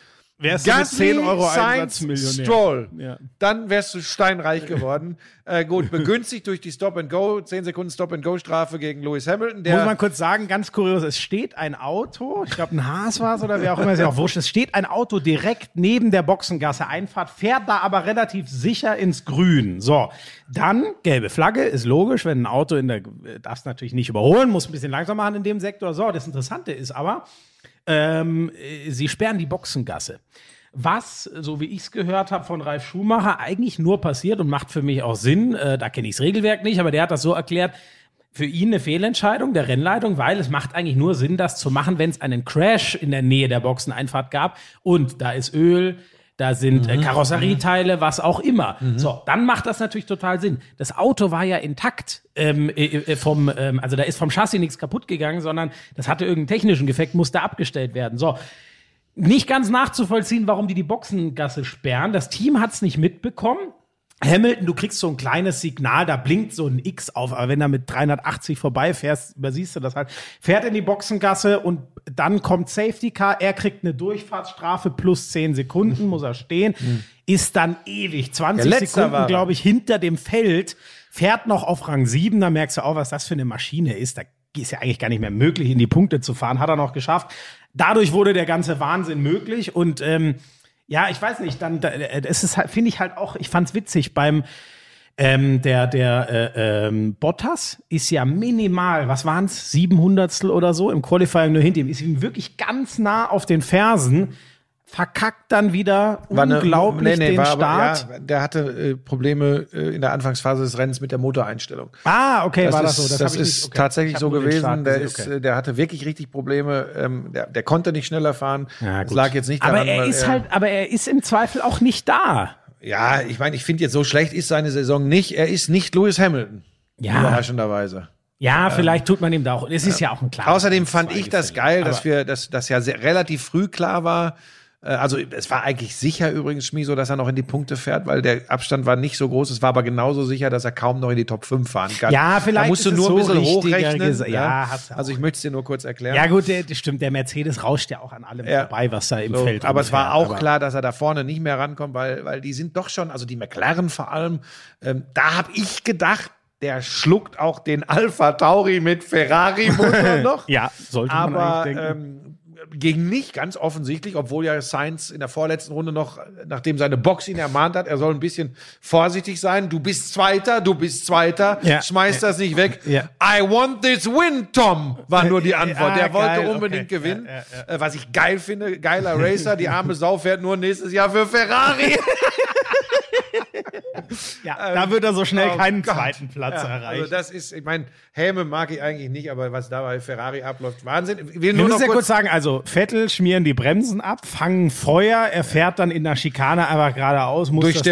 Wärst du mit Gasly, 10 Euro Einsatz Millionär. Stroll. Ja. Dann wärst du steinreich geworden. [laughs] äh, gut, begünstigt durch die Stop-and-Go, 10 Sekunden Stop-and-Go-Strafe gegen Lewis Hamilton. Der Muss man kurz sagen, ganz kurios, es steht ein Auto, ich glaube ein Haas war es oder wer auch immer, ist ja auch wurscht, es steht ein Auto direkt neben der Boxengasse Einfahrt, fährt da aber relativ sicher ins Grün. So, dann gelbe Flagge, ist logisch, wenn ein Auto in der, darfst natürlich nicht überholen, muss ein bisschen langsam machen in dem Sektor. So, das Interessante ist aber, ähm, äh, sie sperren die Boxengasse. Was, so wie ich es gehört habe von Ralf Schumacher, eigentlich nur passiert und macht für mich auch Sinn, äh, da kenne ich das Regelwerk nicht, aber der hat das so erklärt, für ihn eine Fehlentscheidung der Rennleitung, weil es macht eigentlich nur Sinn, das zu machen, wenn es einen Crash in der Nähe der Boxeneinfahrt gab und da ist Öl, da sind äh, Karosserieteile, was auch immer. So, dann macht das natürlich total Sinn. Das Auto war ja intakt ähm, äh, äh, vom, ähm, also da ist vom Chassis nichts kaputt gegangen, sondern das hatte irgendeinen technischen Defekt, musste abgestellt werden. So, nicht ganz nachzuvollziehen, warum die die Boxengasse sperren. Das Team hat es nicht mitbekommen. Hamilton, du kriegst so ein kleines Signal, da blinkt so ein X auf, aber wenn er mit 380 vorbeifährst, übersiehst du das halt. Fährt in die Boxengasse und dann kommt Safety Car, er kriegt eine Durchfahrtsstrafe plus 10 Sekunden, muss er stehen, ist dann ewig, 20 Der Letzte war Sekunden, glaube ich, hinter dem Feld, fährt noch auf Rang 7, da merkst du auch, was das für eine Maschine ist. Da ist ja eigentlich gar nicht mehr möglich, in die Punkte zu fahren, hat er noch geschafft. Dadurch wurde der ganze Wahnsinn möglich und ähm, ja, ich weiß nicht, dann da, äh, es ist halt, finde ich halt auch, ich fand's witzig beim ähm, der der äh, ähm, Bottas ist ja minimal, was waren's, 700 oder so? Im Qualifying nur hinter ihm, ist ihm wirklich ganz nah auf den Fersen, verkackt dann wieder war eine- unglaublich den war Start. Aber, ja, der hatte äh, Probleme äh, in der Anfangsphase des Rennens mit der Motoreinstellung. ah, okay, war das ist, so. das ich ist nicht- okay. tatsächlich so gewesen. Der, gesehen, ist, okay. der hatte wirklich richtig Probleme. Ähm, der, der konnte nicht schneller fahren. Ja, das lag jetzt nicht aber daran, er weil ist halt, aber er ist im Zweifel auch nicht da. Ja, ich meine, ich finde jetzt so schlecht ist seine Saison nicht. Er ist nicht Lewis Hamilton. Ja. Überraschenderweise. Ja, vielleicht tut man ihm da auch. Es ist ja auch ein klares Außerdem fand ich das geil, dass Aber- wir, dass das ja sehr, relativ früh klar war. Äh, Also es war eigentlich sicher übrigens Schmi so, dass er noch in die Punkte fährt, weil der Abstand war nicht so groß. Es war aber genauso sicher, dass er kaum noch in die Top 5 fahren kann. Ja, vielleicht Da musst du nur ein so bisschen richtiger hochrechnen. gesa- ja, hat's also ich möchte es dir nur kurz erklären. Ja gut, der, das stimmt. Der Mercedes rauscht ja auch an allem Ja. vorbei, was da im So, Feld aber es war auch Aber- klar, dass er da vorne nicht mehr rankommt, weil, weil die sind doch schon, also die McLaren vor allem, ähm, da habe ich gedacht, der schluckt auch den Alpha Tauri mit Ferrari-Motor [laughs] noch. Ja, sollte man aber eigentlich denken. ähm, ging nicht ganz offensichtlich, obwohl ja Sainz in der vorletzten Runde noch, nachdem seine Box ihn ermahnt hat, er soll ein bisschen vorsichtig sein. Du bist Zweiter, du bist Zweiter, Ja. schmeiß das nicht weg. Ja. I want this win, Tom, war nur die Antwort. Ah, Der wollte geil, unbedingt okay. gewinnen. Ja, Äh, Was ich geil finde, geiler Racer, die arme Sau fährt nur nächstes Jahr für Ferrari. [laughs] [laughs] ja, da wird er so schnell Oh keinen Gott. zweiten Platz Ja, erreichen. Also das ist, ich meine, Helme mag ich eigentlich nicht, aber was da bei Ferrari abläuft, Wahnsinn. Ich will wir nur müssen noch ja kurz kurz sagen, also Vettel schmieren die Bremsen ab, fangen Feuer, er fährt dann in der Schikane einfach geradeaus. Muss Durch aus-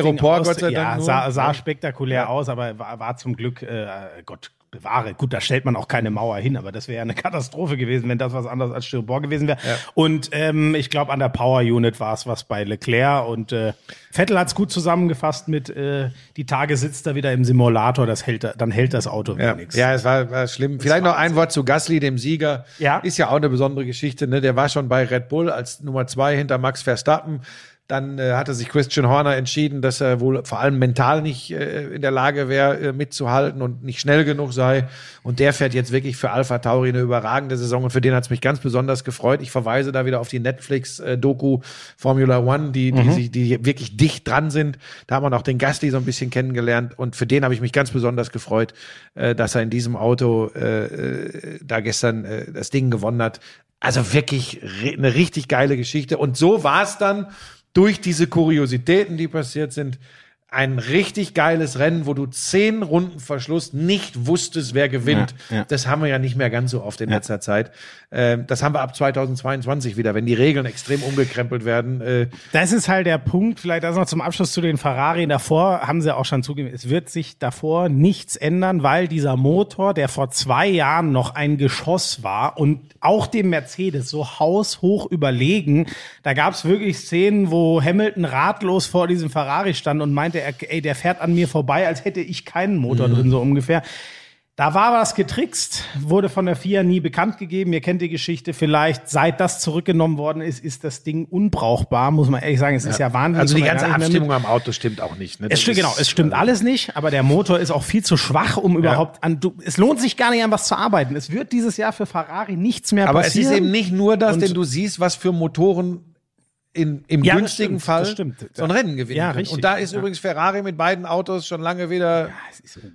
Gott sei ja, Dank nur. Sah, sah Ja. spektakulär aus, aber war, war zum Glück, äh, Gott bewahre. Gut, da stellt man auch keine Mauer hin, aber das wäre ja eine [laughs] Katastrophe gewesen, wenn das was anderes als Styropor gewesen wäre. Und ähm, ich glaube, an der Power Unit war es was bei Leclerc und äh, Vettel hat es gut zusammengefasst mit äh, die Tage sitzt er wieder im Simulator, das hält, dann hält das Auto Ja, wenigstens. ja, es war, war schlimm. Vielleicht noch ein Wort zu Gasly, dem Sieger. Ja. Ist ja auch eine besondere Geschichte. Ne? Der war schon bei Red Bull als Nummer zwei hinter Max Verstappen. Dann äh, hatte sich Christian Horner entschieden, dass er wohl vor allem mental nicht äh, in der Lage wäre, äh, mitzuhalten und nicht schnell genug sei. Und der fährt jetzt wirklich für Alpha Tauri eine überragende Saison und für den hat es mich ganz besonders gefreut. Ich verweise da wieder auf die Netflix-Doku Formula One, die, die, sich, die wirklich dicht dran sind. Da haben wir noch den Gasly so ein bisschen kennengelernt und für den habe ich mich ganz besonders gefreut, äh, dass er in diesem Auto äh, äh, da gestern äh, das Ding gewonnen hat. Also wirklich eine richtig geile Geschichte. Und so war es dann durch diese Kuriositäten, die passiert sind, ein richtig geiles Rennen, wo du zehn Runden Verschluss nicht wusstest, wer gewinnt. Ja, ja. Das haben wir ja nicht mehr ganz so oft in letzter Zeit. Ähm, das haben wir ab 2022 wieder, wenn die Regeln extrem umgekrempelt werden. Äh, Das ist halt der Punkt, vielleicht das noch zum Abschluss zu den Ferrari. Davor haben sie auch schon zugegeben, es wird sich davor nichts ändern, weil dieser Motor, der vor zwei Jahren noch ein Geschoss war und auch dem Mercedes so haushoch überlegen, da gab es wirklich Szenen, wo Hamilton ratlos vor diesem Ferrari stand und meinte, er, ey, der fährt an mir vorbei, als hätte ich keinen Motor drin, so ungefähr. Da war was getrickst, wurde von der FIA nie bekannt gegeben. Ihr kennt die Geschichte vielleicht. Seit das zurückgenommen worden ist, ist das Ding unbrauchbar, muss man ehrlich sagen. Es ist ja wahnsinnig. Also die ganze. Abstimmung am Auto stimmt auch nicht. Ne? Es stimmt, genau, es stimmt alles nicht, aber der Motor ist auch viel zu schwach, um überhaupt an. Du, es lohnt sich gar nicht an was zu arbeiten. Es wird dieses Jahr für Ferrari nichts mehr Aber es passieren. ist eben nicht nur das, denn du siehst, was für Motoren in, im Ja, günstigen Fall so ein Rennen gewinnen Ja, richtig. Und da ist Ja. übrigens Ferrari mit beiden Autos schon lange wieder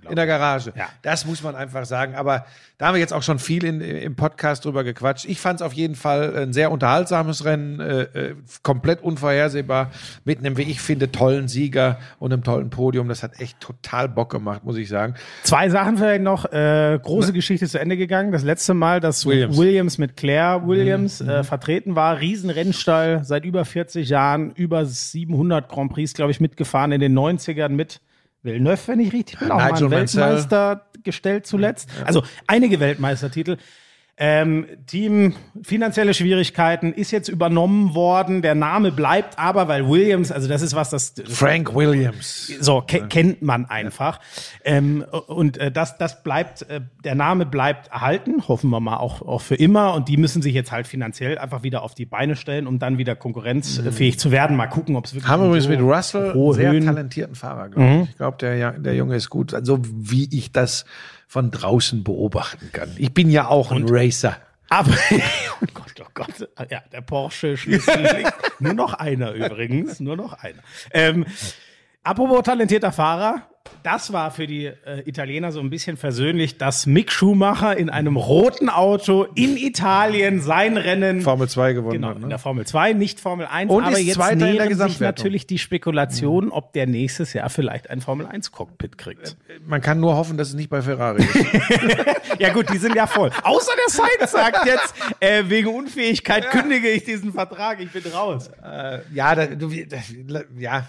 in der Garage. Das muss man einfach sagen. Aber da haben wir jetzt auch schon viel in, im Podcast drüber gequatscht. Ich fand es auf jeden Fall ein sehr unterhaltsames Rennen, äh, äh, komplett unvorhersehbar, mit einem, wie ich finde, tollen Sieger und einem tollen Podium. Das hat echt total Bock gemacht, muss ich sagen. Zwei Sachen vielleicht noch. Äh, große Geschichte zu Ende gegangen. Das letzte Mal, dass Williams. Williams, mit Claire Williams Mhm. äh, vertreten war. Riesenrennstall, seit über 40 Jahren, über 700 Grand Prix, glaube ich, mitgefahren in den 90ern mit Villeneuve, wenn ich richtig bin, auch mal Nigel Mansell. Weltmeister gestellt zuletzt. Also einige Weltmeistertitel. Ähm, Team, finanzielle Schwierigkeiten, ist jetzt übernommen worden. Der Name bleibt aber, weil Williams, also das ist was, das Frank Williams. so ke kennt man einfach. Ähm, und äh, das, das bleibt, äh, der Name bleibt erhalten, hoffen wir mal auch, auch für immer. Und die müssen sich jetzt halt finanziell einfach wieder auf die Beine stellen, um dann wieder konkurrenzfähig zu werden. Mal gucken, ob es wirklich Haben wir übrigens so mit Russell sehr Höhen- talentierten Fahrer, glaube ich. Ich glaube, der, der Junge ist gut, so wie ich das von draußen beobachten kann. Ich bin ja auch ein Racer. Aber, [laughs] oh Gott, oh Gott, ja, der Porsche Schlüssel. [laughs] nur noch einer übrigens, nur noch einer. Ähm, apropos talentierter Fahrer, das war für die äh, Italiener so ein bisschen versöhnlich, dass Mick Schumacher in einem roten Auto in Italien sein Rennen Formel 2 gewonnen Genau, hat. in Ne? der Formel 2, nicht Formel 1, Und aber ist jetzt Zweiter in der nähern sich natürlich die Spekulationen, ob der nächstes Jahr vielleicht ein Formel 1 Cockpit kriegt. Man kann nur hoffen, dass es nicht bei Ferrari ist. [laughs] Ja gut, die sind ja voll. Außer der Sainz sagt jetzt, äh, wegen Unfähigkeit kündige ich diesen Vertrag, ich bin raus. ja, da, du, das, ja,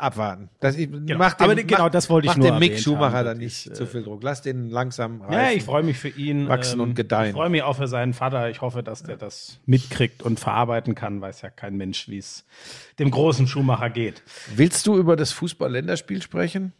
abwarten. Das, ich, mach dem, Aber genau, das wollte ich mach nur dem Mick Schumacher haben, da nicht ist, zu viel Druck. Lass den langsam reifen. Ja, ich freue mich für ihn. ähm, Wachsen und gedeihen. Ich freue mich auch für seinen Vater. Ich hoffe, dass der das mitkriegt und verarbeiten kann. Weiß ja kein Mensch, wie es dem großen Schumacher geht. Willst du über das Fußball-Länderspiel sprechen?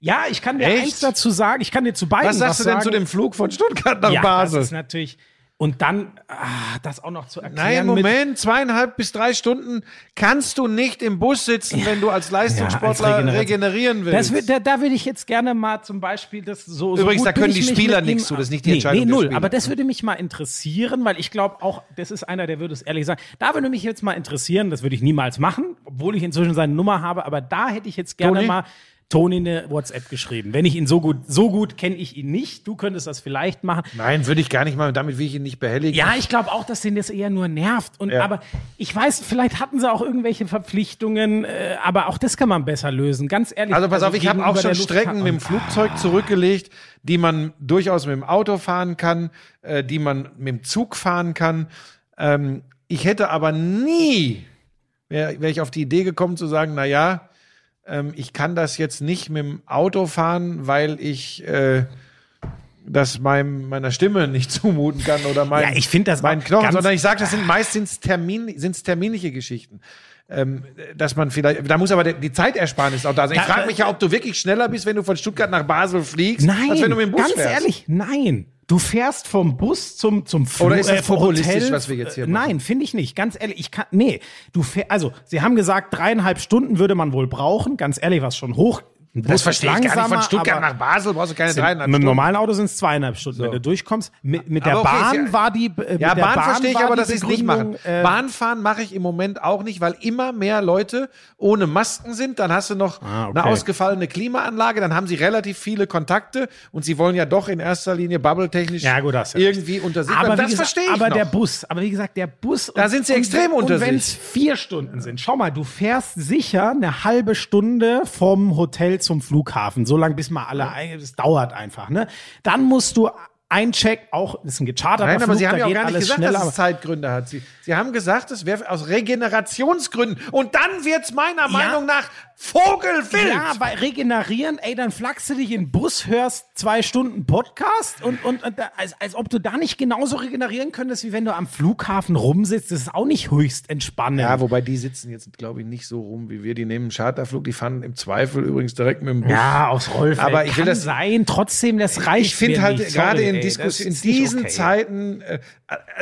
Ja, ich kann dir Echt? eins dazu sagen. Ich kann dir zu beiden Was sagst du denn sagen. zu dem Flug von Stuttgart nach ja, Basel? Das ist natürlich. Und dann ah, das auch noch zu Nein, erklären. mit- Moment, zweieinhalb bis drei Stunden kannst du nicht im Bus sitzen, wenn du als Leistungssportler Ja, als regenerieren willst. Das wird, da, da würde ich jetzt gerne mal zum Beispiel das so. Übrigens, so da können die Spieler nichts zu, das ist nicht die nee, Entscheidung Nee, null. Aber das würde mich mal interessieren, weil ich glaube auch, das ist einer, der würde es ehrlich sagen. Da würde mich jetzt mal interessieren, das würde ich niemals machen, obwohl ich inzwischen seine Nummer habe, aber da hätte ich jetzt gerne Toni? mal Toni eine WhatsApp geschrieben. Wenn ich ihn so gut, so gut kenne ich ihn nicht. Du könntest das vielleicht machen. Nein, würde ich gar nicht mal, damit will ich ihn nicht behelligen. Ja, ich glaube auch, dass den das eher nur nervt. Und Ja. aber ich weiß, vielleicht hatten sie auch irgendwelche Verpflichtungen, äh, aber auch das kann man besser lösen. Ganz ehrlich. Also pass auf, ich habe auch schon Strecken mit dem Flugzeug zurückgelegt, die man durchaus mit dem Auto fahren kann, äh, die man mit dem Zug fahren kann. Ähm, ich hätte aber nie, wäre wär ich auf die Idee gekommen zu sagen, na ja, ähm, ich kann das jetzt nicht mit dem Auto fahren, weil ich äh, das meinem, meiner Stimme nicht [laughs] zumuten kann oder mein, Ja, ich das meinen Knochen, ganz- sondern ich sage, das sind meist sind's Termin, sind's terminliche Geschichten. Ähm, dass man vielleicht, da muss aber die Zeitersparnis auch da sein. Ich frage mich ja, ob du wirklich schneller bist, wenn du von Stuttgart nach Basel fliegst, Nein, als wenn du mit dem Bus ganz fährst. ehrlich, nein. Du fährst vom Bus zum zum Flug, Oder ist das vom populistisch, was wir jetzt hier äh, machen? Nein, finde ich nicht. Ganz ehrlich, ich kann nee. Du fähr, also sie haben gesagt, dreieinhalb Stunden würde man wohl brauchen. Ganz ehrlich, was schon hoch. Ein Bus Das verstehe ich gar nicht. Von Stuttgart nach Basel brauchst du keine dreieinhalb Mit dem Stunden. normalen Auto sind es zweieinhalb Stunden, wenn du durchkommst. Mit, mit der okay, Bahn ja- war die. äh, Ja, der Bahn, verstehe ich aber, dass sie es nicht machen. Begründung, äh, Bahnfahren mache ich im Moment auch nicht, weil immer mehr Leute ohne Masken sind. Dann hast du noch Ah, okay. eine ausgefallene Klimaanlage, dann haben sie relativ viele Kontakte und sie wollen ja doch in erster Linie bubble-technisch Ja, gut, irgendwie unter sich. Aber Das verstehe ich aber noch. der Bus, aber wie gesagt, der Bus. Da sind sie extrem und, unter Und wenn sich. es vier Stunden sind, schau mal, du fährst sicher eine halbe Stunde vom Hotel zum Flughafen, so lange bis mal alle, ein- es dauert einfach, ne? Dann musst du Eincheck, auch das ist ein gecharterter Nein, aber Flug, Sie haben ja auch gar nicht gesagt, dass es Zeitgründe hat. Sie, Sie haben gesagt, es wäre aus Regenerationsgründen. Und dann wird's meiner Meinung nach Vogelwild. Ja, bei regenerieren, ey, dann flachst du dich in den Bus, hörst zwei Stunden Podcast und, und, und als, als ob du da nicht genauso regenerieren könntest, wie wenn du am Flughafen rumsitzt. Das ist auch nicht höchst entspannend. Ja, wobei die sitzen jetzt, glaube ich, nicht so rum wie wir. Die nehmen einen Charterflug, die fahren im Zweifel übrigens direkt mit dem Bus. Ja, aufs Rollfeld. Aber ich will Kann das- sein, trotzdem, das reicht ich finde halt gerade in, ey, Diskus das in diesen okay. Zeiten, äh,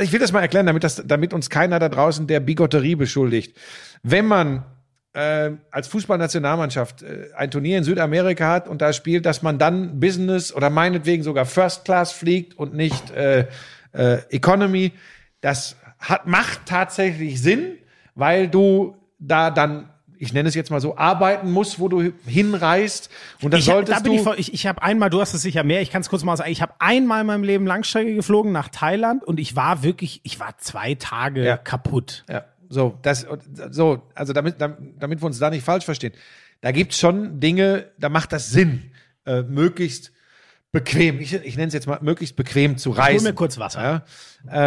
ich will das mal erklären, damit, das, damit uns keiner da draußen der Bigotterie beschuldigt. Wenn man äh, als Fußballnationalmannschaft äh, ein Turnier in Südamerika hat und da spielt, dass man dann Business oder meinetwegen sogar First Class fliegt und nicht äh, äh, Economy, das hat, macht tatsächlich Sinn, weil du da dann ich nenne es jetzt mal so, arbeiten musst, wo du hinreist. Und dann Ich, solltest da bin du. ich, voll- ich, ich habe einmal, du hast es sicher mehr, ich kann es kurz mal sagen, ich habe einmal in meinem Leben Langstrecke geflogen nach Thailand und ich war wirklich, ich war zwei Tage Ja. kaputt. Ja, so, das, so, also damit, damit, wir uns da nicht falsch verstehen. Da gibt's schon Dinge, da macht das Sinn, äh, möglichst bequem, ich, ich nenne es jetzt mal, möglichst bequem zu reisen. mir kurz Wasser. Ja,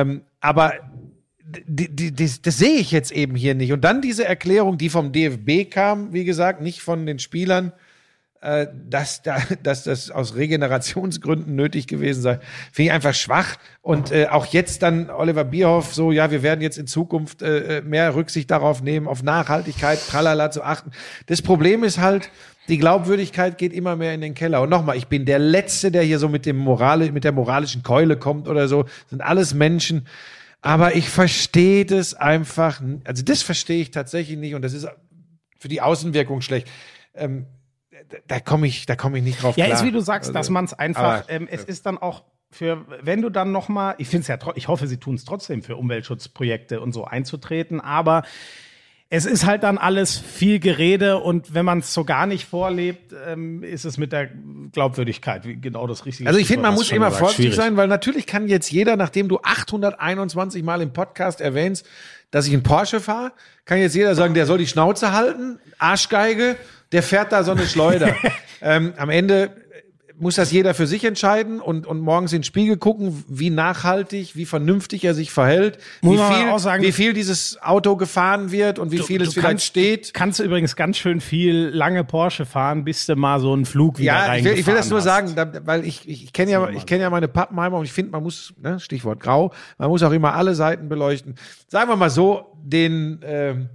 ähm, aber die, die, das, das sehe ich jetzt eben hier nicht. Und dann diese Erklärung, die vom DFB kam, wie gesagt, nicht von den Spielern, äh, dass, da, dass das aus Regenerationsgründen nötig gewesen sei, finde ich einfach schwach. Und äh, auch jetzt dann Oliver Bierhoff so, ja, wir werden jetzt in Zukunft äh, mehr Rücksicht darauf nehmen, auf Nachhaltigkeit, tralala zu achten. Das Problem ist halt, die Glaubwürdigkeit geht immer mehr in den Keller. Und nochmal, ich bin der Letzte, der hier so mit dem Morale, mit der moralischen Keule kommt oder so. Das sind alles Menschen. Aber ich verstehe das einfach, also das verstehe ich tatsächlich nicht und das ist für die Außenwirkung schlecht. Ähm, da- komme ich, da komme ich nicht drauf Ja, klar. ist wie du sagst, Also, dass man es einfach, aber- ähm, es ist dann auch für, wenn du dann noch mal, ich finde es ja, ich hoffe, sie tun es trotzdem für Umweltschutzprojekte und so einzutreten, aber es ist halt dann alles viel Gerede und wenn man es so gar nicht vorlebt, ähm, ist es mit der Glaubwürdigkeit wie genau das Richtige. Also ich finde, man muss immer gesagt, vorsichtig schwierig. sein, weil natürlich kann jetzt jeder, nachdem du 821 Mal im Podcast erwähnst, dass ich einen Porsche fahre, kann jetzt jeder sagen, der soll die Schnauze halten, Arschgeige, der fährt da so eine Schleuder. [laughs] ähm, am Ende muss das jeder für sich entscheiden und, und morgens in den Spiegel gucken, wie nachhaltig, wie vernünftig er sich verhält, Muss wie viel, sagen, wie viel dieses Auto gefahren wird und wie viel es du vielleicht kannst- steht. Kannst du übrigens ganz schön viel lange Porsche fahren, bis du mal so einen Flug wieder Ja, ich will, ich will das nur reingefahren sagen, da, weil ich, ich, ich kenne ja, ich kenne ja meine Pappenheimer und ich finde, man muss, ne, Stichwort grau, man muss auch immer alle Seiten beleuchten. Sagen wir mal so, den ähm,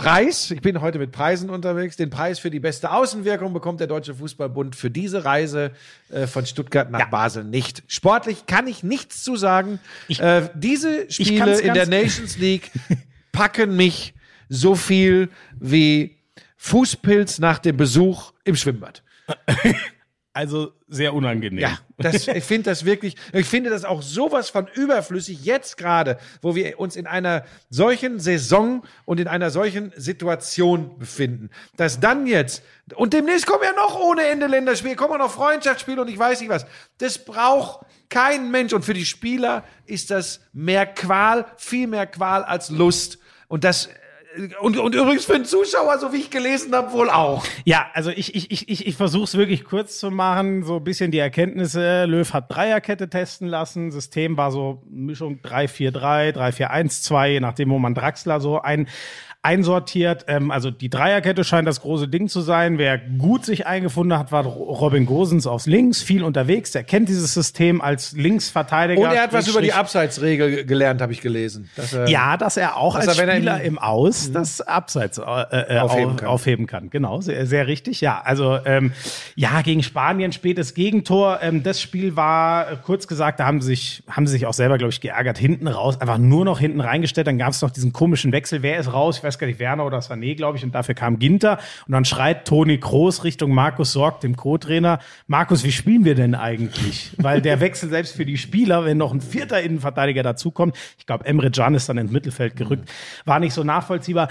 Preis, ich bin heute mit Preisen unterwegs, den Preis für die beste Außenwirkung bekommt der Deutsche Fußballbund für diese Reise äh, von Stuttgart nach Basel nicht. Sportlich kann ich nichts zu sagen. äh, diese Spiele in der Nations League [laughs] packen mich so viel wie Fußpilz nach dem Besuch im Schwimmbad. [laughs] Also sehr unangenehm. Ja, das, [laughs] ich finde das wirklich, ich finde das auch sowas von überflüssig jetzt gerade, wo wir uns in einer solchen Saison und in einer solchen Situation befinden, dass dann jetzt, und demnächst kommen ja noch ohne Ende Länderspiele, kommen auch noch Freundschaftsspiele und ich weiß nicht was. Das braucht kein Mensch und für die Spieler ist das mehr Qual, viel mehr Qual als Lust. Und das, und, und übrigens für den Zuschauer, so wie ich gelesen habe, wohl auch. Ja, also ich, ich, ich, ich, ich versuche es wirklich kurz zu machen, so ein bisschen die Erkenntnisse. Löw hat Dreierkette testen lassen. System war so Mischung 3-4-3, 3-4-1-2, je nachdem, wo man Draxler so ein, einsortiert. Ähm, also die Dreierkette scheint das große Ding zu sein. Wer gut sich eingefunden hat, war Robin Gosens aufs Links, viel unterwegs. Der kennt dieses System als Linksverteidiger. Und er hat was über die Abseitsregel gelernt, habe ich gelesen. Er, ja, dass er auch Dass als er, wenn er Spieler im- Aus das Abseits äh, äh, Aufheben auf, kann. aufheben kann. Genau, sehr, sehr richtig. Ja, also ähm, ja, gegen Spanien spätes Gegentor. Ähm, das Spiel war, äh, kurz gesagt, da haben sie sich, haben sie sich auch selber, glaube ich, geärgert, hinten raus, einfach nur noch hinten reingestellt. Dann gab es noch diesen komischen Wechsel. Wer ist raus? Ich weiß gar nicht, Werner oder Sané, glaube ich. Und dafür kam Ginter. Und dann schreit Toni Kroos Richtung Markus Sorg, dem Co-Trainer. Markus, wie spielen wir denn eigentlich? [laughs] Weil der Wechsel selbst für die Spieler, wenn noch ein vierter Innenverteidiger dazukommt, ich glaube, Emre Can ist dann ins Mittelfeld gerückt, war nicht so nachvollziehbar.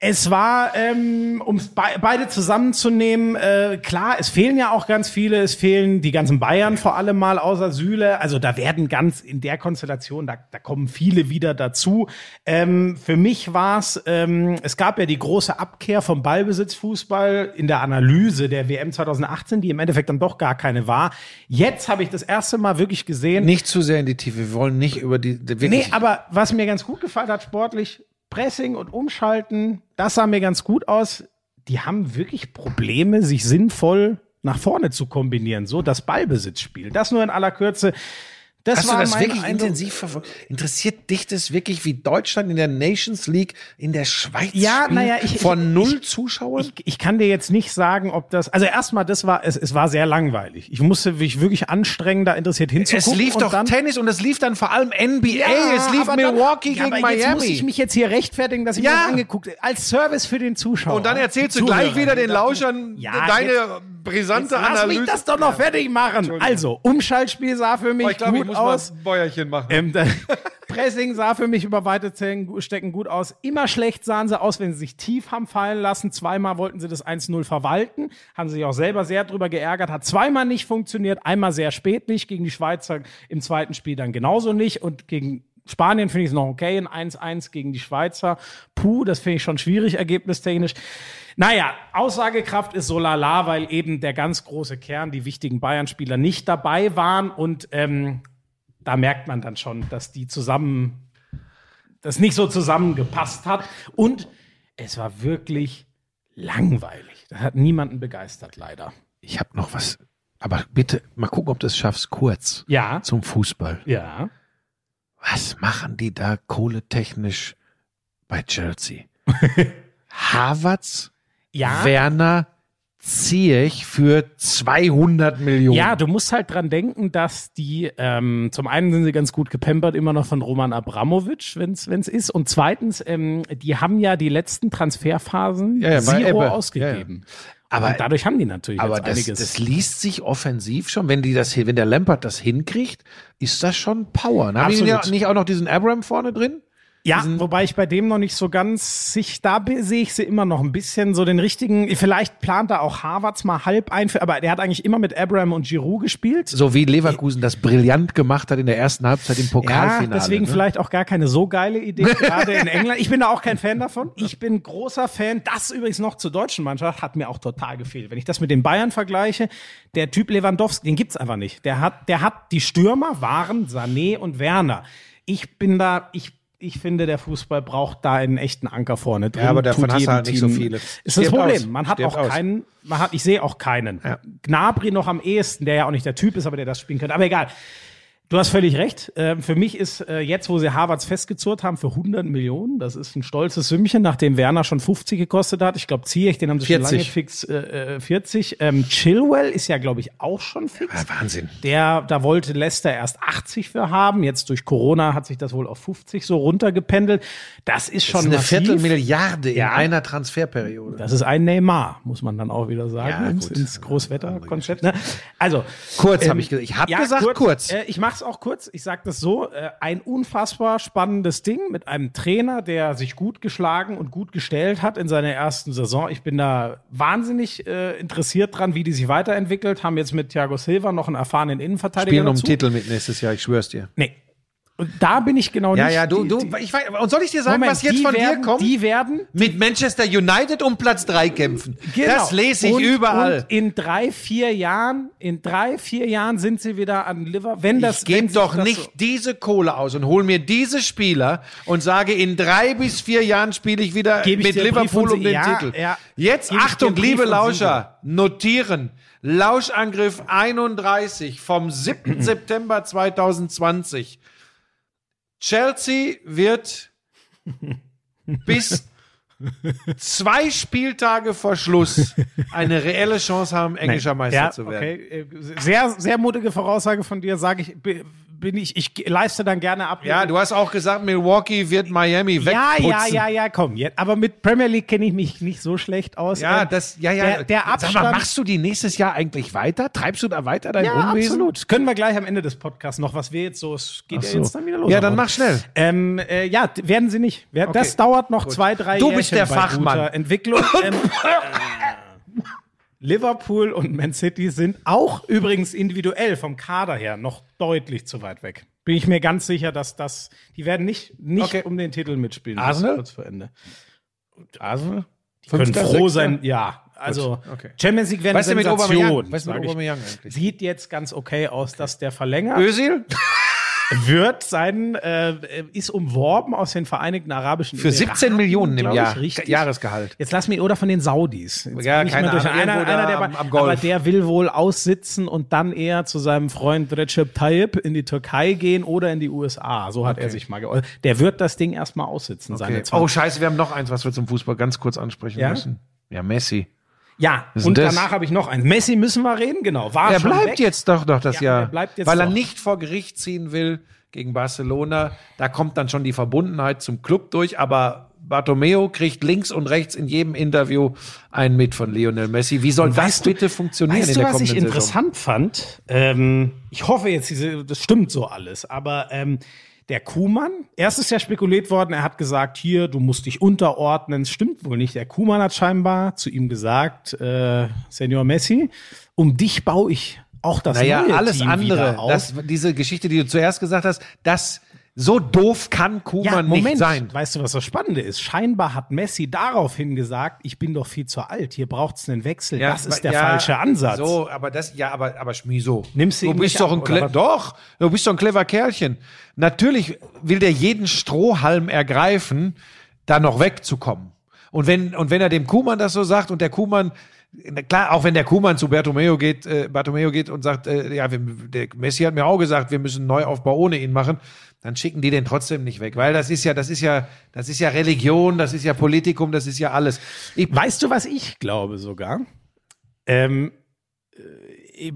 Es war, ähm, um be beide zusammenzunehmen, äh, klar, es fehlen ja auch ganz viele, es fehlen die ganzen Bayern vor allem mal außer Süle. Also da werden ganz in der Konstellation, da, da kommen viele wieder dazu. Ähm, für mich war es, ähm, es gab ja die große Abkehr vom Ballbesitzfußball in der Analyse der WM 2018, die im Endeffekt dann doch gar keine war. Jetzt habe ich das erste Mal wirklich gesehen. Nicht zu sehr in die Tiefe. Wir wollen nicht über die. Wirklich, Nee, aber was mir ganz gut gefallen hat sportlich, Pressing und Umschalten, das sah mir ganz gut aus. Die haben wirklich Probleme, sich sinnvoll nach vorne zu kombinieren. So das Ballbesitzspiel. Das nur in aller Kürze. Das Hast war du das wirklich Eindruck. intensiv verfolgt? Interessiert dich das wirklich, wie Deutschland in der Nations League in der Schweiz Ja, spielt? naja, ich- von ich- null ich- Zuschauern? Ich, ich kann dir jetzt nicht sagen, ob das. Also erstmal, das war, es, es war sehr langweilig. Ich musste mich wirklich anstrengen, da interessiert hinzugucken. es lief doch dann, Tennis und es lief dann vor allem NBA. Ja, es lief Milwaukee dann, ja, gegen aber Jetzt muss Miami. ich mich jetzt hier rechtfertigen, dass ich Ja. mir das angeguckt habe. Als Service für den Zuschauer. und dann erzählst du gleich wieder den Lauschern Ja, deine jetzt- brisante Jetzt lass Analyse. mich das doch noch fertig machen. Also, Umschaltspiel sah für mich Oh, ich glaube, ich gut muss aus. Bäuerchen machen. Ähm, [laughs] Pressing sah für mich über weite Zellen- Stecken gut aus. Immer schlecht sahen sie aus, wenn sie sich tief haben fallen lassen. Zweimal wollten sie das 1-0 verwalten. Haben sich auch selber sehr drüber geärgert. Hat zweimal nicht funktioniert. Einmal sehr spät nicht. Gegen die Schweizer im zweiten Spiel dann genauso nicht. Und gegen Spanien finde ich es noch okay. Ein 1-1 gegen die Schweizer. Puh, das finde ich schon schwierig, ergebnistechnisch. Naja, Aussagekraft ist so lala, weil eben der ganz große Kern, die wichtigen Bayern-Spieler nicht dabei waren. Und ähm, da merkt man dann schon, dass die zusammen, das nicht so zusammengepasst hat. Und es war wirklich langweilig. Das hat niemanden begeistert, leider. Ich habe noch was. Aber bitte, mal gucken, ob du es schaffst, kurz Ja. zum Fußball. Ja. Was machen die da kohletechnisch bei Chelsea? [laughs] Havertz, Ja. Werner, Ziyech für 200 Millionen. Ja, du musst halt dran denken, dass die, ähm, zum einen sind sie ganz gut gepempert, immer noch von Roman Abramovic, wenn es ist. Und zweitens, ähm, die haben ja die letzten Transferphasen Ja, ja, Zero ausgegeben. Aber- und dadurch haben die natürlich Aber das, einiges. das liest sich offensiv schon, wenn die das, wenn der Lampert das hinkriegt, ist das schon Power. Haben die ja nicht auch noch diesen Abram vorne drin? Ja, wobei ich bei dem noch nicht so ganz sich, da sehe ich sie immer noch ein bisschen so den richtigen, vielleicht plant er auch Harvards mal halb ein, für, aber der hat eigentlich immer mit Abraham und Giroud gespielt. So wie Leverkusen das brillant gemacht hat in der ersten Halbzeit im Ja, Pokalfinale. deswegen ne? vielleicht auch gar keine so geile Idee, [laughs] gerade in England. Ich bin da auch kein Fan davon. Ich bin großer Fan. Das übrigens noch zur deutschen Mannschaft hat mir auch total gefehlt. Wenn ich das mit den Bayern vergleiche, der Typ Lewandowski, den gibt's einfach nicht. Der hat, der hat, die Stürmer waren Sané und Werner. Ich bin da, ich ich finde, der Fußball braucht da einen echten Anker vorne drin. Ja, aber davon hast du halt nicht so Team- viele. Ist das Stirbt Problem. aus. Man hat Stirbt auch aus. keinen, man hat, ich sehe auch keinen. Gnabry noch am ehesten, der ja auch nicht der Typ ist, aber der das spielen könnte. Aber egal. Du hast völlig recht. Ähm, für mich ist äh, jetzt, wo sie Harvards festgezurrt haben, für 100 Millionen, das ist ein stolzes Sümmchen, nachdem Werner schon 50 gekostet hat. Ich glaube, Ziyech, den haben sie schon 40. lange fix äh, äh, 40. Ähm, Chilwell ist ja, glaube ich, auch schon fix. Ja, Wahnsinn. Der, da wollte Leicester erst 80 für haben. Jetzt durch Corona hat sich das wohl auf 50 so runtergependelt. Das ist schon Das ist eine massiv. Viertelmilliarde in Ja. einer Transferperiode. Das ist ein Neymar, muss man dann auch wieder sagen, Ja, ins, Großwetterkonzept. Ne? Also Kurz ähm, habe ich gesagt. Ich habe gesagt kurz. Äh, ich mache es auch kurz. Ich sage das so: äh, Ein unfassbar spannendes Ding mit einem Trainer, der sich gut geschlagen und gut gestellt hat in seiner ersten Saison. Ich bin da wahnsinnig äh, interessiert dran, wie die sich weiterentwickelt. Haben jetzt mit Thiago Silva noch einen erfahrenen Innenverteidiger Spielen um dazu. Titel mit nächstes Jahr, ich schwör's dir. Nee. Und da bin ich genau Ja, nicht. ja, du, die- du, die- ich weiß, und soll ich dir sagen, Moment, was jetzt von werden, dir kommt? Die werden mit Manchester United um Platz drei kämpfen. Genau. Das lese ich und, überall. Und in drei, vier Jahren, in drei, vier Jahren sind sie wieder an Liver. Wenn das, ich wenn gebe doch das nicht So, diese Kohle aus und hol mir diese Spieler und sage, in drei bis vier Jahren spiele ich wieder ich mit Liverpool um den ja, Titel. ja. Jetzt Achtung, liebe Lauscher, notieren. Lauschangriff 31 vom 7. [clears throat] September 2020. Chelsea wird bis zwei Spieltage vor Schluss eine reelle Chance haben, [laughs] englischer Meister ja, zu werden. okay. Äh, Sehr, sehr mutige Voraussage von dir, sage ich, bin ich, ich leiste dann gerne ab. Ja, du hast auch gesagt, Milwaukee wird Miami ja, wegputzen. ja, ja, ja, komm, jetzt. Aber mit Premier League kenne ich mich nicht so schlecht aus. Ja, Ähm, das, ja, ja. Der, der Sag Abstand. mal, machst du die nächstes Jahr eigentlich weiter? Treibst du da weiter dein ja, Unwesen? absolut. Können wir gleich am Ende des Podcasts noch, was wir jetzt so, es geht ja so. jetzt dann wieder los. Ja, dann mach schnell. Ähm, äh, ja, werden sie nicht. Das dauert noch zwei, drei Du bist Jährchen der bei Fachmann. Entwicklung. [laughs] Ähm, äh, Liverpool und Man City sind auch übrigens individuell vom Kader her noch deutlich zu weit weg. Bin ich mir ganz sicher, dass das, die werden nicht, nicht Okay. um den Titel mitspielen. Arsenal? Kurz vor Ende. Arsenal? Die können Fünfter, froh Sechster? sein, ja. Also okay. Champions League wäre eine denn mit Sensation. Aubameyang? Was mit. Aubameyang eigentlich? Sieht jetzt ganz okay aus, dass der verlängert Özil? [laughs] wird sein, äh, ist umworben aus den Vereinigten Arabischen Für 17 Millionen im Jahr. Ich, richtig. Jahresgehalt. Jetzt lass mich oder von den Saudis. Jetzt Ja, keine Ahnung, einer, einer der, am- bei- am Golf. aber der will wohl aussitzen und dann eher zu seinem Freund Recep Tayyip in die Türkei gehen oder in die USA. So hat er sich mal geäußert. Der wird das Ding erstmal aussitzen. Seine Okay. 20. Oh, scheiße, wir haben noch eins, was wir zum Fußball ganz kurz ansprechen Ja? müssen. Ja, Messi. Ja, und das? danach habe ich noch eins. Messi müssen wir reden, genau. War Er bleibt weg. jetzt doch noch das Ja, Jahr. er bleibt jetzt weil er doch. nicht vor Gericht ziehen will gegen Barcelona. Da kommt dann schon die Verbundenheit zum Club durch, aber Bartomeo kriegt links und rechts in jedem Interview einen mit von Lionel Messi. Wie soll das weißt du- bitte funktionieren Weißt in du, der was ich Saison? interessant fand? Ähm, ich hoffe jetzt, diese, das stimmt so alles, aber ähm, der Kuhmann, erst ist ja spekuliert worden, er hat gesagt, hier, du musst dich unterordnen. Stimmt wohl nicht. Der Kuhmann hat scheinbar zu ihm gesagt, äh, Senior Messi, um dich baue ich auch das Naja, neue alles Team andere, wieder auf. das, diese Geschichte, die du zuerst gesagt hast, das so doof kann Kuhmann ja, Moment, nicht sein. weißt du, was das Spannende ist? Scheinbar hat Messi daraufhin gesagt, ich bin doch viel zu alt, hier braucht's einen Wechsel. das ist der ja, falsche Ansatz. So, aber das, ja, aber, aber Schmiso. Nimmst du du bist doch ab, ein was? doch, du bist doch ein clever Kerlchen. Natürlich will der jeden Strohhalm ergreifen, da noch wegzukommen. Und wenn, und wenn er dem Kuhmann das so sagt und der Kuhmann, na klar, auch wenn der Kuhmann zu Bartomeo geht, äh, Bartomeo geht und sagt, äh, ja, wir, der Messi hat mir auch gesagt, wir müssen einen Neuaufbau ohne ihn machen, dann schicken die den trotzdem nicht weg, weil das ist ja, das ist ja, das ist ja Religion, das ist ja Politikum, das ist ja alles. Ich, Weißt du, was ich glaube sogar? Ähm,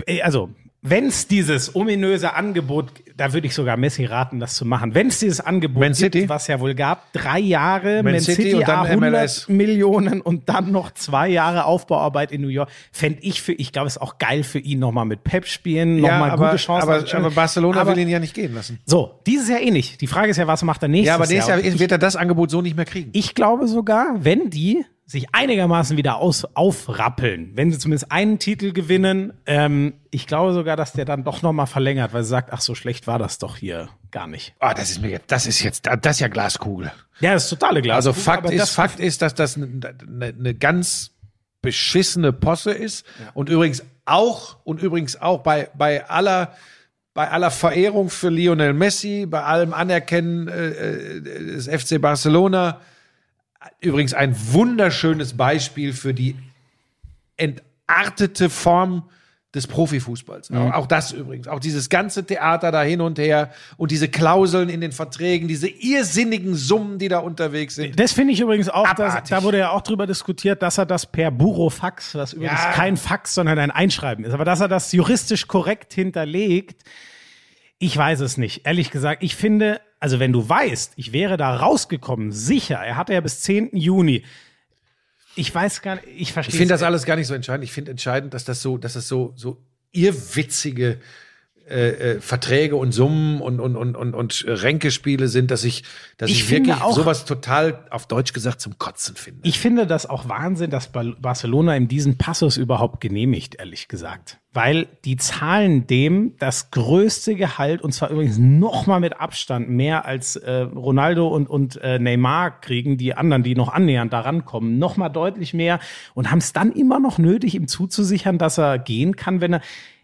äh, also, wenn es dieses ominöse Angebot, da würde ich sogar Messi raten, das zu machen. Wenn es dieses Angebot Man City? gibt, was ja wohl gab, drei Jahre Man Man, City City, und dann 100 MLS. Millionen und dann noch zwei Jahre Aufbauarbeit in New York, fände ich für, ich glaube, es ist auch geil für ihn, nochmal mit Pep spielen, nochmal aber, gute Chancen. aber, aber Barcelona Aber- will ihn ja nicht gehen lassen. So, dieses Jahr eh nicht. Die Frage ist ja, was macht er nächstes Ja, aber nächstes Jahr? Jahr wird er das Angebot so nicht mehr kriegen. Ich glaube sogar, wenn die sich einigermaßen wieder aus, aufrappeln, wenn sie zumindest einen Titel gewinnen, ähm, ich glaube sogar, dass der dann doch nochmal verlängert, weil sie sagt, ach, so schlecht war das doch hier gar nicht. Ah, das ist mir jetzt, das ist jetzt, das ist ja Glaskugel. Ja, das ist totale Glas. Also Fakt ist, Fakt ist, dass das eine ne, ne ganz beschissene Posse ist. Und übrigens auch, und übrigens auch bei, bei aller, bei aller Verehrung für Lionel Messi, bei allem Anerkennen äh, äh, des FC Barcelona, übrigens ein wunderschönes Beispiel für die entartete Form des Profifußballs. Auch, auch das übrigens. Auch dieses ganze Theater da hin und her und diese Klauseln in den Verträgen, diese irrsinnigen Summen, die da unterwegs sind. Das finde ich übrigens auch, dass, da wurde ja auch drüber diskutiert, dass er das per Burofax, was übrigens Ja. kein Fax, sondern ein Einschreiben ist, aber dass er das juristisch korrekt hinterlegt, ich weiß es nicht. Ehrlich gesagt, ich finde, also wenn du weißt, ich wäre da rausgekommen, sicher, er hatte ja bis 10. Juni. Ich weiß gar nicht, ich verstehe Ich finde das alles gar nicht so entscheidend. Ich finde entscheidend, dass das so, dass das so, so irrwitzige äh, äh, Verträge und Summen und, und, und, und, und Ränkespiele sind, dass ich, dass ich, Ich wirklich auch- sowas total auf Deutsch gesagt zum Kotzen finde. Ich finde das auch Wahnsinn, dass Bar- Barcelona ihm diesen Passus überhaupt genehmigt, ehrlich gesagt. Weil die zahlen dem das größte Gehalt, und zwar übrigens noch mal mit Abstand mehr als äh, Ronaldo und, und äh, Neymar kriegen, die anderen, die noch annähernd daran kommen, noch mal deutlich mehr und haben es dann immer noch nötig, ihm zuzusichern, dass er gehen kann, wenn er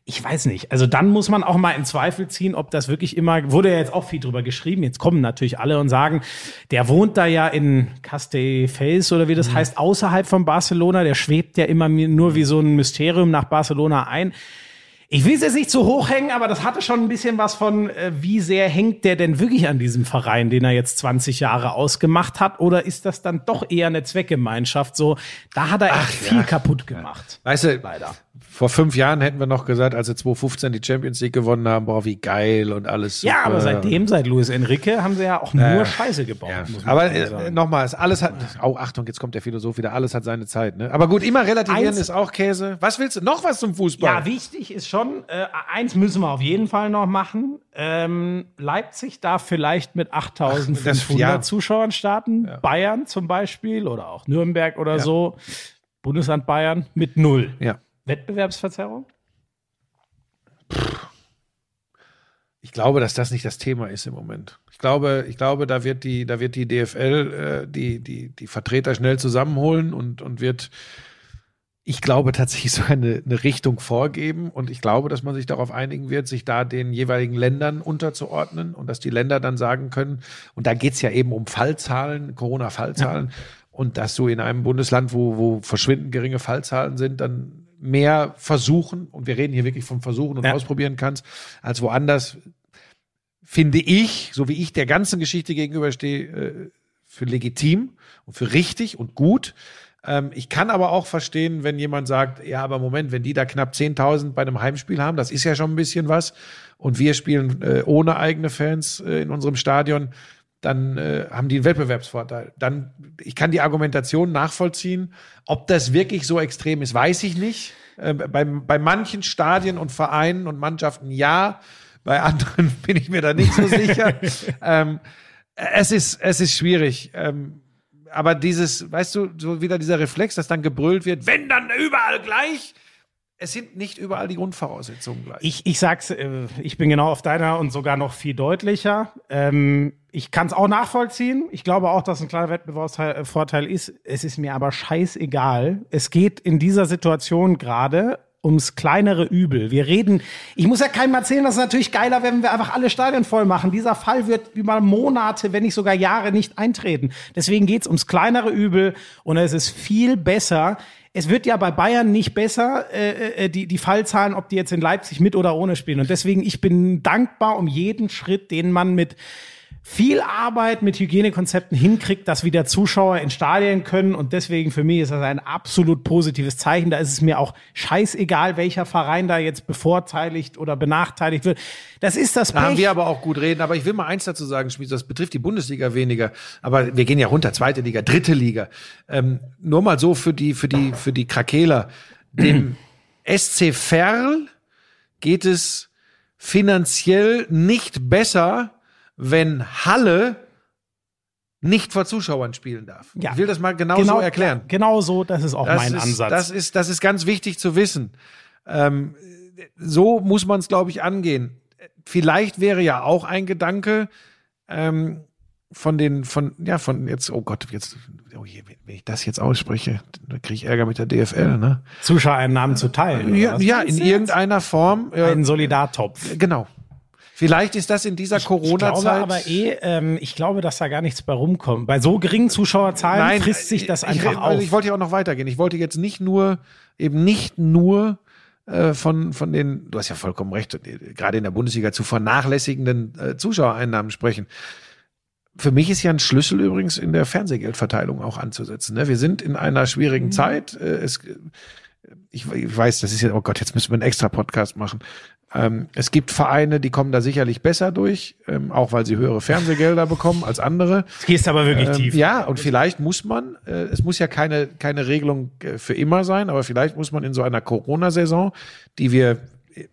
ich weiß nicht. Also dann muss man auch mal in Zweifel ziehen, ob das wirklich immer, wurde ja jetzt auch viel drüber geschrieben. Jetzt kommen natürlich alle und sagen, der wohnt da ja in Castelldefels oder wie das heißt, außerhalb von Barcelona. Der schwebt ja immer nur wie so ein Mysterium nach Barcelona ein. Ich will es jetzt nicht zu hoch hängen, aber das hatte schon ein bisschen was von, äh, wie sehr hängt der denn wirklich an diesem Verein, den er jetzt 20 Jahre ausgemacht hat? Oder ist das dann doch eher eine Zweckgemeinschaft? So, da hat er echt viel kaputt gemacht. Weißt du, Leider. Vor fünf Jahren hätten wir noch gesagt, als wir 2015 die Champions League gewonnen haben, boah, wie geil und alles. Ja, aber super. seitdem, seit Luis Enrique, haben sie ja auch nur Ja. Scheiße gebaut. Ja. Aber äh, nochmal, es- alles hat. Oh, Achtung, jetzt kommt der Philosoph wieder. Alles hat seine Zeit. Ne? Aber gut, immer relativieren Eins- ist auch Käse. Was willst du? Noch was zum Fußball? Ja, wichtig ist schon, äh, eins müssen wir auf jeden Fall noch machen. Ähm, Leipzig darf vielleicht mit 8500 das- ja. Zuschauern starten. Bayern zum Beispiel oder auch Nürnberg oder so. Bundesland Bayern mit null. ja. Wettbewerbsverzerrung? Ich glaube, dass das nicht das Thema ist im Moment. Ich glaube, ich glaube, da wird die, da wird die DFL äh, die, die, die Vertreter schnell zusammenholen und, und wird, ich glaube, tatsächlich [laughs] so eine, eine Richtung vorgeben. Und ich glaube, dass man sich darauf einigen wird, sich da den jeweiligen Ländern unterzuordnen und dass die Länder dann sagen können, und da geht's ja eben um Fallzahlen, Corona-Fallzahlen, und dass du in einem Bundesland, wo, wo verschwindend geringe Fallzahlen sind, dann mehr versuchen, und wir reden hier wirklich vom Versuchen und Ja. ausprobieren kannst, als woanders, finde ich, so wie ich der ganzen Geschichte gegenüberstehe, äh, für legitim und für richtig und gut. Ähm, ich kann aber auch verstehen, wenn jemand sagt, ja, aber Moment, wenn die da knapp 10.000 bei einem Heimspiel haben, das ist ja schon ein bisschen was, und wir spielen äh, ohne eigene Fans äh, in unserem Stadion, dann äh, haben die einen Wettbewerbsvorteil. Dann, ich kann die Argumentation nachvollziehen. Ob das wirklich so extrem ist, weiß ich nicht. Äh, bei, bei manchen Stadien und Vereinen und Mannschaften ja, bei anderen [laughs] bin ich mir da nicht so [laughs] sicher. ähm, es ist, es ist schwierig. Ähm, aber dieses, weißt du, so wieder dieser Reflex, dass dann gebrüllt wird, wenn dann überall gleich. Es sind nicht überall die Grundvoraussetzungen gleich. Ich, ich sag's, äh, ich bin genau auf deiner und sogar noch viel deutlicher. Ähm, ich kann es auch nachvollziehen. Ich glaube auch, dass ein kleiner Wettbewerbsvorteil ist. Es ist mir aber scheißegal. Es geht in dieser Situation gerade ums kleinere Übel. Wir reden, ich muss ja keinem erzählen, dass es natürlich geiler wenn wir einfach alle Stadien voll machen. Dieser Fall wird über Monate, wenn nicht sogar Jahre nicht eintreten. Deswegen geht's ums kleinere Übel und es ist viel besser, es wird ja bei Bayern nicht besser, äh, äh, die, die Fallzahlen, ob die jetzt in Leipzig mit oder ohne spielen. Und deswegen, ich bin dankbar um jeden Schritt, den man mit viel Arbeit mit Hygienekonzepten hinkriegt, dass wieder Zuschauer in Stadien können. Und deswegen für mich ist das ein absolut positives Zeichen. Da ist es mir auch scheißegal, welcher Verein da jetzt bevorteiligt oder benachteiligt wird. Das ist das Da haben Pech. wir aber auch gut reden. Aber ich will mal eins dazu sagen, Schmied, das betrifft die Bundesliga weniger. Aber wir gehen ja runter, zweite Liga, dritte Liga. Ähm, nur mal so für die, für die, für die Krakeler. Dem [clears throat] SC Verl geht es finanziell nicht besser, wenn Halle nicht vor Zuschauern spielen darf. Ja. Ich will das mal genau, so erklären. Genau so, das ist auch Das mein ist, Ansatz. Das ist, das ist ganz wichtig zu wissen. Ähm, so muss man es, glaube ich, angehen. Vielleicht wäre ja auch ein Gedanke ähm, von den, von, ja, von jetzt, oh Gott, jetzt, oh je, wenn ich das jetzt ausspreche, dann kriege ich Ärger mit der DFL, ne? Zuschauereinnahmen zu teilen. Ja, ja in jetzt? irgendeiner Form. Äh, Ein Solidartopf. genau. Vielleicht ist das in dieser Corona-Zeit. aber eh, ähm, ich glaube, dass da gar nichts bei rumkommt. Bei so geringen Zuschauerzahlen frisst sich das einfach ich, auf. Ich wollte ja auch noch weitergehen. Ich wollte jetzt nicht nur, eben nicht nur äh, von, von den, du hast ja vollkommen recht, äh, gerade in der Bundesliga zu vernachlässigenden äh, Zuschauereinnahmen sprechen. Für mich ist ja ein Schlüssel übrigens in der Fernsehgeldverteilung auch anzusetzen. Ne? Wir sind in einer schwierigen Mhm. Zeit. Äh, es, ich, ich weiß, das ist ja, oh Gott, jetzt müssen wir einen extra Podcast machen. Ähm, es gibt Vereine, die kommen da sicherlich besser durch, ähm, auch weil sie höhere Fernsehgelder bekommen als andere. Jetzt [laughs] gehst aber wirklich Ähm, tief. ja, und vielleicht muss man, äh, es muss ja keine, keine Regelung äh, für immer sein, aber vielleicht muss man in so einer Corona-Saison, die wir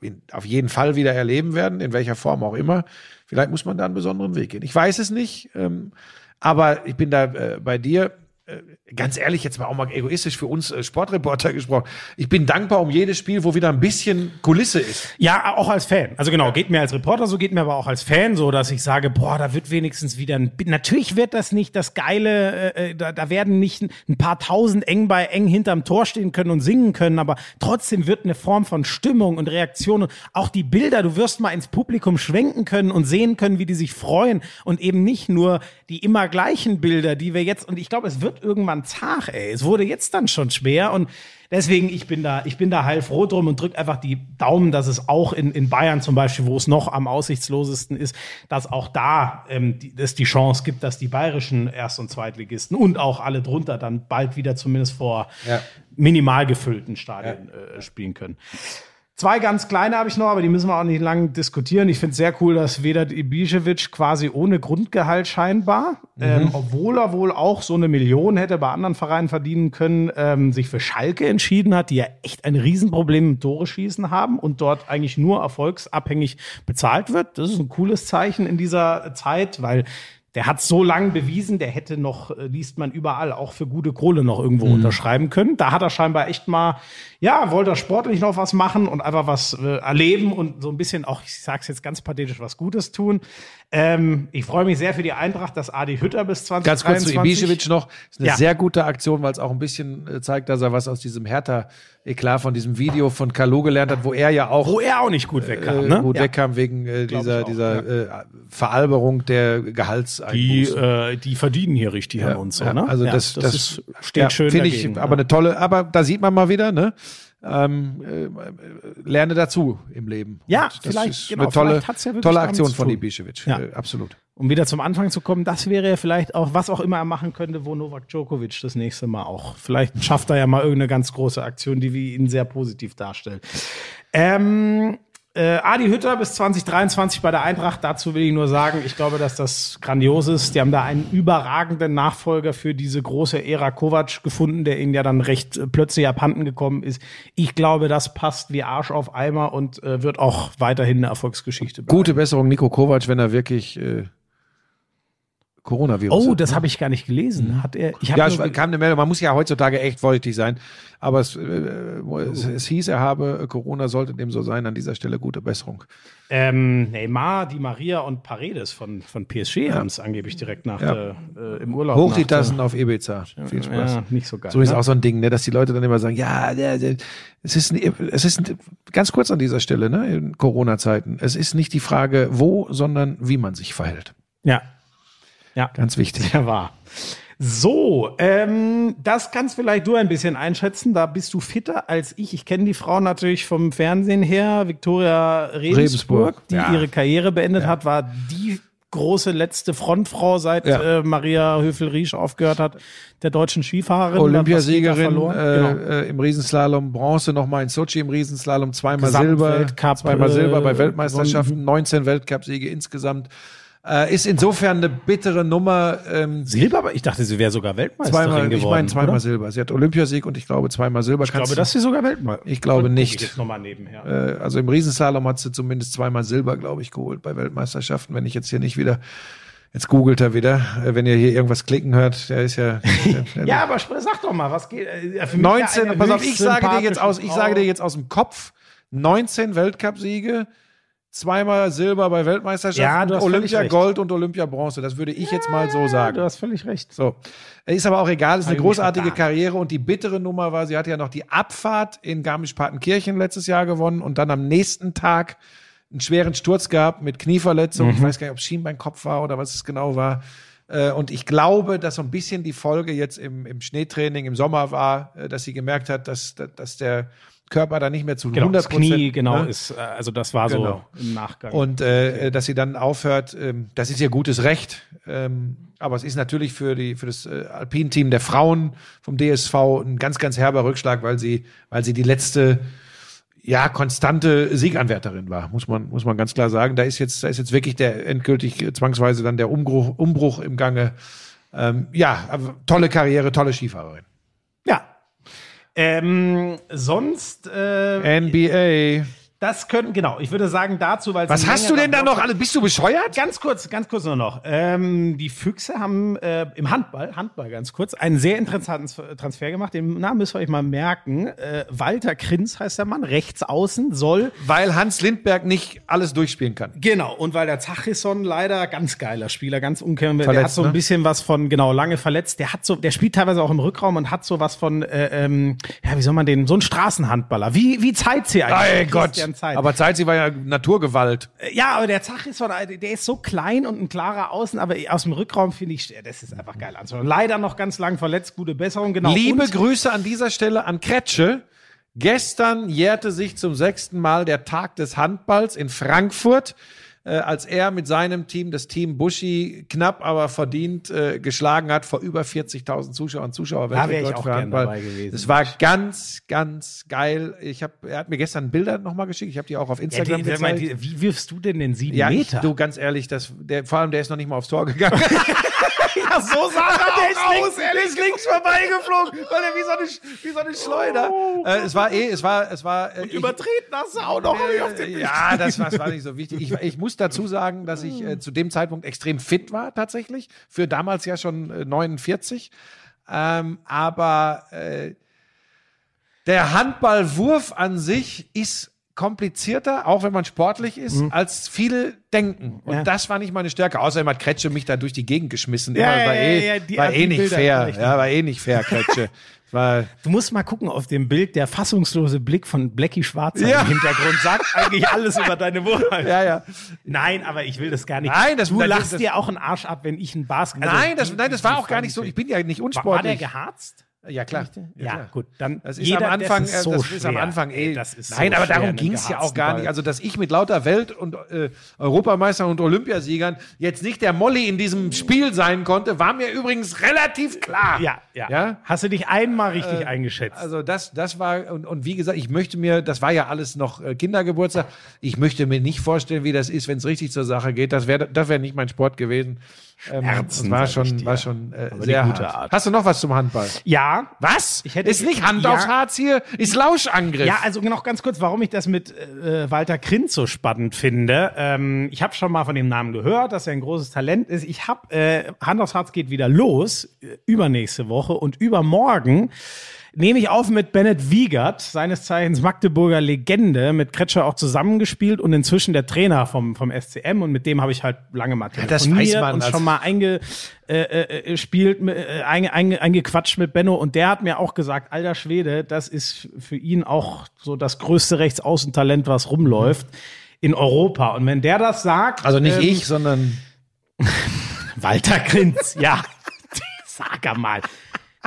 in, auf jeden Fall wieder erleben werden, in welcher Form auch immer, vielleicht muss man da einen besonderen Weg gehen. Ich weiß es nicht, ähm, aber ich bin da äh, bei dir. Äh, Ganz ehrlich, jetzt mal auch mal egoistisch für uns äh, Sportreporter gesprochen. Ich bin dankbar um jedes Spiel, wo wieder ein bisschen Kulisse ist. Ja, auch als Fan. Also genau, geht mir als Reporter so, geht mir aber auch als Fan so, dass ich sage, boah, da wird wenigstens wieder ein, natürlich wird das nicht das geile, äh, da, da werden nicht ein paar tausend eng bei eng hinterm Tor stehen können und singen können, aber trotzdem wird eine Form von Stimmung und Reaktion und auch die Bilder, du wirst mal ins Publikum schwenken können und sehen können, wie die sich freuen und eben nicht nur die immer gleichen Bilder, die wir jetzt, und ich glaube, es wird wird irgendwann zart, ey. Es wurde jetzt dann schon schwer und deswegen, ich bin da, ich bin da heilfroh drum und drück einfach die Daumen, dass es auch in, in Bayern zum Beispiel, wo es noch am aussichtslosesten ist, dass auch da ähm, die, es die Chance gibt, dass die bayerischen Erst- und Zweitligisten und auch alle drunter dann bald wieder zumindest vor Ja. minimal gefüllten Stadien äh, spielen können. Zwei ganz kleine habe ich noch, aber die müssen wir auch nicht lang diskutieren. Ich finde es sehr cool, dass Vedat Ibišević quasi ohne Grundgehalt scheinbar, ähm, obwohl er wohl auch so eine Million hätte bei anderen Vereinen verdienen können, ähm, sich für Schalke entschieden hat, die ja echt ein Riesenproblem im Tore schießen haben und dort eigentlich nur erfolgsabhängig bezahlt wird. Das ist ein cooles Zeichen in dieser Zeit, weil der hat so lang bewiesen, der hätte noch, äh, liest man überall, auch für gute Kohle noch irgendwo unterschreiben können. Da hat er scheinbar echt mal, ja, wollte er sportlich noch was machen und einfach was äh, erleben und so ein bisschen auch, ich sag's jetzt ganz pathetisch, was Gutes tun. Ähm, ich freue mich sehr für die Eintracht, dass Adi Hütter bis 2023. Ganz kurz zu Ibišević noch. Ist eine Ja. sehr gute Aktion, weil es auch ein bisschen äh, zeigt, dass er was aus diesem Hertha-Eklat von diesem Video von Kalu gelernt hat, wo er ja auch Wo er auch nicht gut wegkam, äh, ne? gut Ja. wegkam wegen äh, dieser, auch, dieser äh, Veralberung der Die, Gehaltseinbußen. äh, die verdienen hier richtig an uns, so, Ja, ne? Also Ja, das, das, ist, steht ja, schön Finde ich aber ja. eine tolle, aber da sieht man mal wieder, ne? Ähm, äh, lerne dazu im Leben. Ja, Und das vielleicht, ist genau, eine tolle, ja tolle Aktion von. Ibišević. Ja. Äh, absolut. Um wieder zum Anfang zu kommen, das wäre ja vielleicht auch, was auch immer er machen könnte, wo Novak Djokovic das nächste Mal auch. Vielleicht schafft er ja mal irgendeine ganz große Aktion, die wir ihn sehr positiv darstellt. Ähm, äh, Adi Hütter bis 2023 bei der Eintracht. Dazu will ich nur sagen, ich glaube, dass das grandios ist. Die haben da einen überragenden Nachfolger für diese große Ära Kovac gefunden, der ihnen ja dann recht äh, plötzlich abhanden gekommen ist. Ich glaube, das passt wie Arsch auf Eimer und äh, wird auch weiterhin eine Erfolgsgeschichte bleiben. Gute Besserung, Nico Kovac, wenn er wirklich äh, Coronavirus Oh, das habe ich gar nicht gelesen. Hat er? Ich Ja, es kam eine Meldung, man muss ja heutzutage echt vorsichtig sein, aber es, äh, es, es hieß, er habe äh, Corona, sollte dem so sein, an dieser Stelle gute Besserung. ähm, Neymar, Di Maria und Paredes von, von PSG haben es angeblich direkt nach Ja. der, äh, im Urlaub. Hoch die Tassen auf Ibiza. Viel Spaß. Ja, nicht so geil. So ist ne? auch so ein Ding, ne, dass die Leute dann immer sagen, ja, es ist, es ist ganz kurz an dieser Stelle, ne, in Corona-Zeiten. Es ist nicht die Frage, wo, sondern wie man sich verhält. Ja. Ja. Ganz wichtig. Sehr wahr. So, ähm, das kannst vielleicht du ein bisschen einschätzen. Da bist du fitter als ich. Ich kenne die Frau natürlich vom Fernsehen her. Viktoria Rebensburg, Rebensburg, die ja. ihre Karriere beendet hat, war die große letzte Frontfrau, seit Ja. äh, Maria Höfel-Riesch aufgehört hat, der deutschen Skifahrerin. Olympiasiegerin äh, Genau. äh, im Riesenslalom, Bronze nochmal in Sochi im Riesenslalom, zweimal Silber, zweimal Silber bei äh, Weltmeisterschaften, 19 Weltcupsiege insgesamt. Äh, ist insofern eine bittere Nummer. Ähm, Silber, aber ich dachte, sie wäre sogar Weltmeisterin zweimal, geworden. ich meine zweimal oder? Silber. Sie hat Olympiasieg und ich glaube zweimal Silber. Ich glaube, dass sie sogar Weltmeisterin Ich glaube nicht. Ich. Äh, also im Riesenslalom hat sie zumindest zweimal Silber, glaube ich, geholt bei Weltmeisterschaften. Wenn ich jetzt hier nicht wieder, jetzt googelt er wieder, äh, wenn ihr hier irgendwas klicken hört, der ist ja. Der, [laughs] Ja, aber sag doch mal, was geht? äh, für mich 19, ja eine pass auf, ich sage dir jetzt aus, ich sage dir jetzt aus dem Kopf, 19 Weltcupsiege, zweimal Silber bei Ja, Weltmeisterschaften, du völlig Olympia. Gold und Olympia Bronze. Das würde ich jetzt mal so Du sagen. hast völlig recht. So. Ist aber auch egal, ist eine großartige. Karriere und die bittere Nummer war, sie hatte ja noch die Abfahrt in Garmisch-Partenkirchen letztes Jahr gewonnen und dann am nächsten Tag einen schweren Sturz gehabt mit Knieverletzung. Mhm. Ich weiß gar nicht, ob es Schienbeinkopf war oder was es genau war. Äh, Und ich glaube, dass so ein bisschen die Folge jetzt im, im Schneetraining im Sommer war, äh, dass sie gemerkt hat, dass, dass der Körper da nicht mehr zu Genau, 100 das Knie, genau, ne? ist, äh, also das war Genau. so im Nachgang. Und äh, dass sie dann aufhört, ähm, das ist ihr gutes Recht. Ähm, aber es ist natürlich für, die, für das äh, Alpin-Team der Frauen vom DSV ein ganz, ganz herber Rückschlag, weil sie, weil sie die letzte ja, konstante Sieganwärterin war, muss man, muss man ganz klar sagen. Da ist jetzt, da ist jetzt wirklich der endgültig äh, zwangsweise dann der Umbruch, Umbruch im Gange. Ähm, ja, aber tolle Karriere, tolle Skifahrerin. ja. Ähm, sonst, äh, NBA. Das könnten, genau, ich würde sagen dazu, weil Was hast du denn da noch alles? Bist du bescheuert? Ganz kurz, ganz kurz nur noch. Ähm, die Füchse haben äh, im Handball, Handball ganz kurz, einen sehr interessanten Transfer gemacht. Den Namen müsst ihr euch mal merken. Äh, Walter Krinz heißt der Mann, rechts außen, soll Weil Hans Lindberg nicht alles durchspielen kann. Genau, und weil der Zachisson leider ganz geiler Spieler, ganz umkehrend, der hat so ein ne? bisschen was von, genau, lange verletzt, der hat so, der spielt teilweise auch im Rückraum und hat so was von, äh, ähm, ja, wie soll man den, so ein Straßenhandballer, wie, wie Zeitzieh eigentlich. Ey Gott. Christian Zeit. Aber Zeit, war ja Naturgewalt. Äh, ja, aber der Zach ist von, der ist so klein und ein klarer Außen, aber aus dem Rückraum finde ich, das ist einfach geil anzuschauen. Leider noch ganz lang verletzt, gute Besserung, genau. Liebe Und- Grüße an dieser Stelle an Kretsche. Gestern jährte sich zum sechsten Mal der Tag des Handballs in Frankfurt, äh, als er mit seinem Team, das Team Buschi, knapp aber verdient äh, geschlagen hat vor über 40.000 Zuschauern, Zuschauer. Da wär ich auch für gern Handball. dabei gewesen. Es war ganz, ganz geil. Ich hab, er hat mir gestern Bilder nochmal geschickt. Ich habe die auch auf Ja, Instagram die, sag mal, gezeigt. die, wie wirfst du denn den sieben ja, ich, Meter? du, ganz ehrlich, das, der, vor allem der ist noch nicht mal aufs Tor gegangen. [laughs] ja, so sah er [laughs] der ist links, der ist links vorbeigeflogen, weil er wie so eine, wie so eine Schleuder. äh, es war eh, es war, es war. Äh, ich- Übertreten hast du auch noch ich auf den äh, ja, das war, das war nicht so wichtig. Ich, ich muss dazu sagen, dass ich äh, zu dem Zeitpunkt extrem fit war, tatsächlich. Für damals ja schon äh, 49. Ähm, aber äh, der Handballwurf an sich ist komplizierter, auch wenn man sportlich ist, als viele denken. Und Mhm. Ja. das war nicht meine Stärke. Außerdem hat Kretsche mich da durch die Gegend geschmissen. Ja, Immer. war ja, eh, ja, war eh nicht fair. Ja, war eh nicht fair, Kretsche. [laughs] war, Du musst mal gucken auf dem Bild, der fassungslose Blick von Blackie Schwarzer Ja. im Hintergrund sagt eigentlich alles über deine Wurfheit. ja, ja. Nein, aber ich will das gar nicht. Nein, das- du das- lachst das- dir auch einen Arsch ab, wenn ich einen Basketball. nein, das, nein, das war auch gar nicht so. Ich bin ja nicht War, unsportlich. war der geharzt? Ja, klar. Ja, klar. gut, dann Das ist jeder, am Anfang, das äh, ist, so das ist am. Anfang eh. Ey, das ist Nein, so aber darum ging es ja auch gar nicht. Also, dass ich mit lauter Welt- und äh, Europameistern und Olympiasiegern jetzt nicht der Molly in diesem Spiel sein konnte, war mir übrigens relativ klar. Ja, ja, Ja? Hast du dich einmal richtig eingeschätzt? Also das, das war, und, und wie gesagt, ich möchte mir, das war ja alles noch äh, Kindergeburtstag, ich möchte mir nicht vorstellen, wie das ist, wenn es richtig zur Sache geht. Das wäre das wäre nicht mein Sport gewesen. Ähm, Schmerzen, das war sag ich schon, dir. war schon äh, sehr gute hart. Art. Hast du noch was zum Handball? ja. Was? Ich hätte- ist nicht Hand Ja. aufs Harz hier, ist Lauschangriff. Ja, also noch ganz kurz, warum ich das mit äh, Walter Krinz so spannend finde. Ähm, ich habe schon mal von dem Namen gehört, dass er ein großes Talent ist. Ich habe äh, Hand aufs Harz geht wieder los äh, übernächste Woche und übermorgen nehme ich auf mit Bennett Wiegert, seines Zeichens Magdeburger Legende, mit Kretscher auch zusammengespielt und inzwischen der Trainer vom, vom SCM und mit dem habe ich halt lange mal das telefoniert weiß man und als- schon mal eingespielt, äh, äh, spielt, äh, einge, einge, eingequatscht mit Benno und der hat mir auch gesagt, alter Schwede, das ist für ihn auch so das größte Rechtsaußentalent, was rumläuft in Europa. Und wenn der das sagt, Also nicht ähm, ich, sondern [laughs] Walter Krinz, ja, [laughs] sag er mal.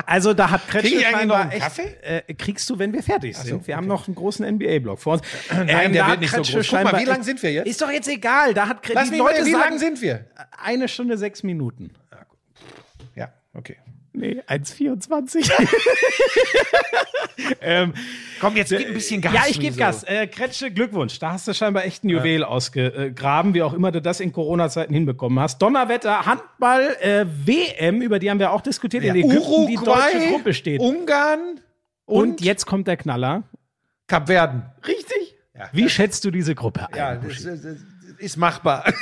Also da hat Kretsche Krieg scheinbar echt, Kaffee? Äh, kriegst du, wenn wir fertig sind. wir haben noch einen großen NBA-Block vor uns. Nein, Ähm, der wird nicht so Kretsche groß. Guck mal, wie lang sind wir jetzt? Ist doch jetzt egal. Da hat Kre- Lass die mich Leute mal, wie sagen, lang sind wir? eine Stunde sechs Minuten. Ja, okay. Nee, 1,24. [laughs] ähm, Komm, jetzt gib ein bisschen Gas. ja, ich gebe? Gas. Äh, Kretsche, Glückwunsch. Da hast du scheinbar echt ein Juwel ausgegraben, wie auch immer du das in Corona-Zeiten hinbekommen hast. Donnerwetter, Handball, äh, WM, über die haben wir auch diskutiert. in Ägypten, die deutsche Gruppe steht. Ungarn Und, und, jetzt kommt der Knaller. Kapverden. Richtig. Wie schätzt du diese Gruppe ein? Ja, das, das, das ist machbar. [laughs]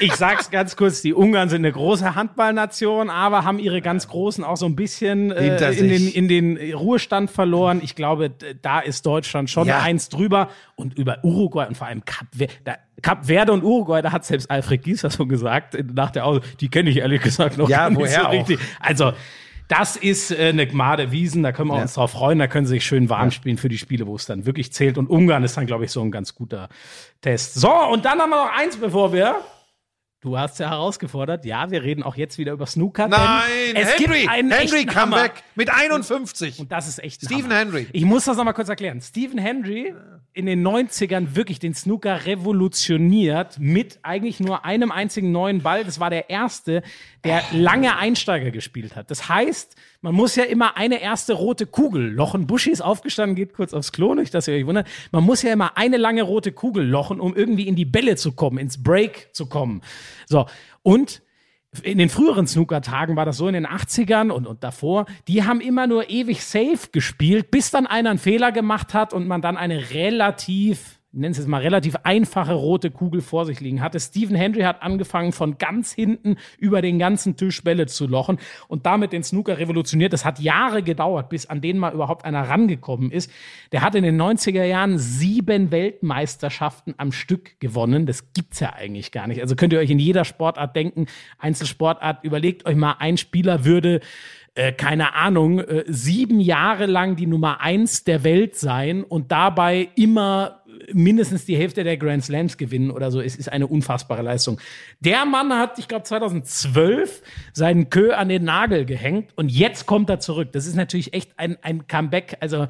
Ich sag's ganz kurz, die Ungarn sind eine große Handballnation, aber haben ihre ganz Großen auch so ein bisschen äh, in, den, in den Ruhestand verloren. Ich glaube, da ist Deutschland schon Ja. eins drüber. Und über Uruguay und vor allem Kap, da, Kap Verde und Uruguay, da hat selbst Alfred Gieser so gesagt, nach der Aus die kenne ich ehrlich gesagt noch Ja, gar nicht woher so auch? richtig. Also, das ist äh, eine Gmade Wiesen, da können wir uns drauf freuen, da können sie sich schön warm spielen für die Spiele, wo es dann wirklich zählt. Und Ungarn ist dann, glaube ich, so ein ganz guter Test. So, und dann haben wir noch eins, bevor wir Du hast ja herausgefordert. Ja, wir reden auch jetzt wieder über Snooker. Nein, es Henry, gibt einen Henry. Comeback mit 51. Und das ist echt Stephen Hammer. Henry. Ich muss das nochmal kurz erklären. Stephen Henry in den 90ern wirklich den Snooker revolutioniert mit eigentlich nur einem einzigen neuen Ball. Das war der erste, der lange Einsteiger gespielt hat. Das heißt, man muss ja immer eine erste rote Kugel lochen. Buschi ist aufgestanden, geht kurz aufs Klo, nicht, dass ihr euch wundert. Man muss ja immer eine lange rote Kugel lochen, um irgendwie in die Bälle zu kommen, ins Break zu kommen. So. Und in den früheren Snooker-Tagen war das so in den 80ern und, und davor, die haben immer nur ewig safe gespielt, bis dann einer einen Fehler gemacht hat und man dann eine relativ, ich nenne es jetzt mal relativ einfache rote Kugel vor sich liegen hatte. Stephen Hendry hat angefangen von ganz hinten über den ganzen Tisch Bälle zu lochen und damit den Snooker revolutioniert. Das hat Jahre gedauert, bis an den mal überhaupt einer rangekommen ist. Der hat in den 90er Jahren sieben Weltmeisterschaften am Stück gewonnen. Das gibt's ja eigentlich gar nicht. Also könnt ihr euch in jeder Sportart denken, Einzelsportart, überlegt euch mal, ein Spieler würde äh, keine Ahnung, äh, sieben Jahre lang die Nummer eins der Welt sein und dabei immer mindestens die Hälfte der Grand Slams gewinnen oder so. Es ist eine unfassbare Leistung. Der Mann hat, ich glaube, 2012 seinen Kö an den Nagel gehängt und jetzt kommt er zurück. Das ist natürlich echt ein, ein Comeback. Also,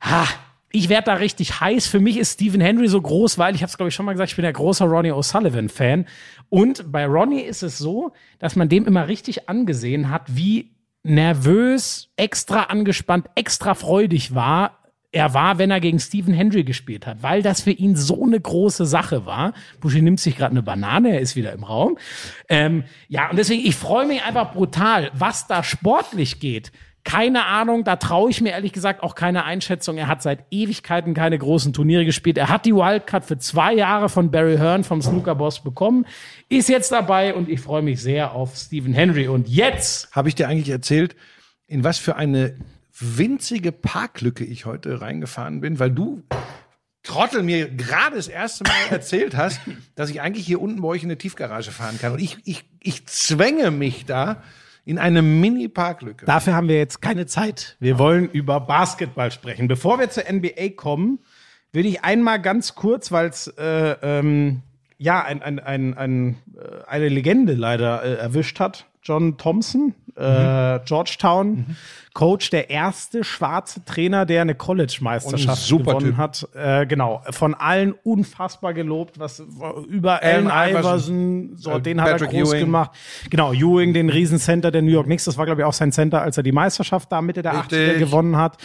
ha, ich werde da richtig heiß. Für mich ist Stephen Henry so groß, weil ich habe es glaube ich schon mal gesagt, ich bin der großer Ronnie O'Sullivan Fan. Und bei Ronnie ist es so, dass man dem immer richtig angesehen hat, wie nervös, extra angespannt, extra freudig war. Er war, wenn er gegen Stephen Hendry gespielt hat, weil das für ihn so eine große Sache war. Bushi nimmt sich gerade eine Banane, er ist wieder im Raum. Ähm, ja, und deswegen, ich freue mich einfach brutal, was da sportlich geht. Keine Ahnung, da traue ich mir ehrlich gesagt auch keine Einschätzung. Er hat seit Ewigkeiten keine großen Turniere gespielt. Er hat die Wildcard für zwei Jahre von Barry Hearn vom Snooker-Boss bekommen, ist jetzt dabei und ich freue mich sehr auf Stephen Henry. Und jetzt Habe ich dir eigentlich erzählt, in was für eine winzige Parklücke ich heute reingefahren bin, weil du Trottel mir gerade das erste Mal [laughs] erzählt hast, dass ich eigentlich hier unten bei euch in eine Tiefgarage fahren kann. Und ich, ich, ich zwänge mich da in eine Mini-Parklücke. Dafür haben wir jetzt keine Zeit. Wir wollen über Basketball sprechen. Bevor wir zur NBA kommen, würde ich einmal ganz kurz, weil es äh, ähm, ja ein, ein, ein, ein, äh, eine Legende leider äh, erwischt hat. John Thompson, äh, Georgetown, Coach, der erste schwarze Trainer, der eine College-Meisterschaft ein gewonnen Typ. hat. Äh, genau, von allen unfassbar gelobt, was über Allen Iverson, so äh, den hat er Patrick groß Ewing. gemacht. Genau, Ewing, den Riesencenter der New York Knicks, das war glaube ich auch sein Center, als er die Meisterschaft da Mitte der Richtig. 80er gewonnen hat.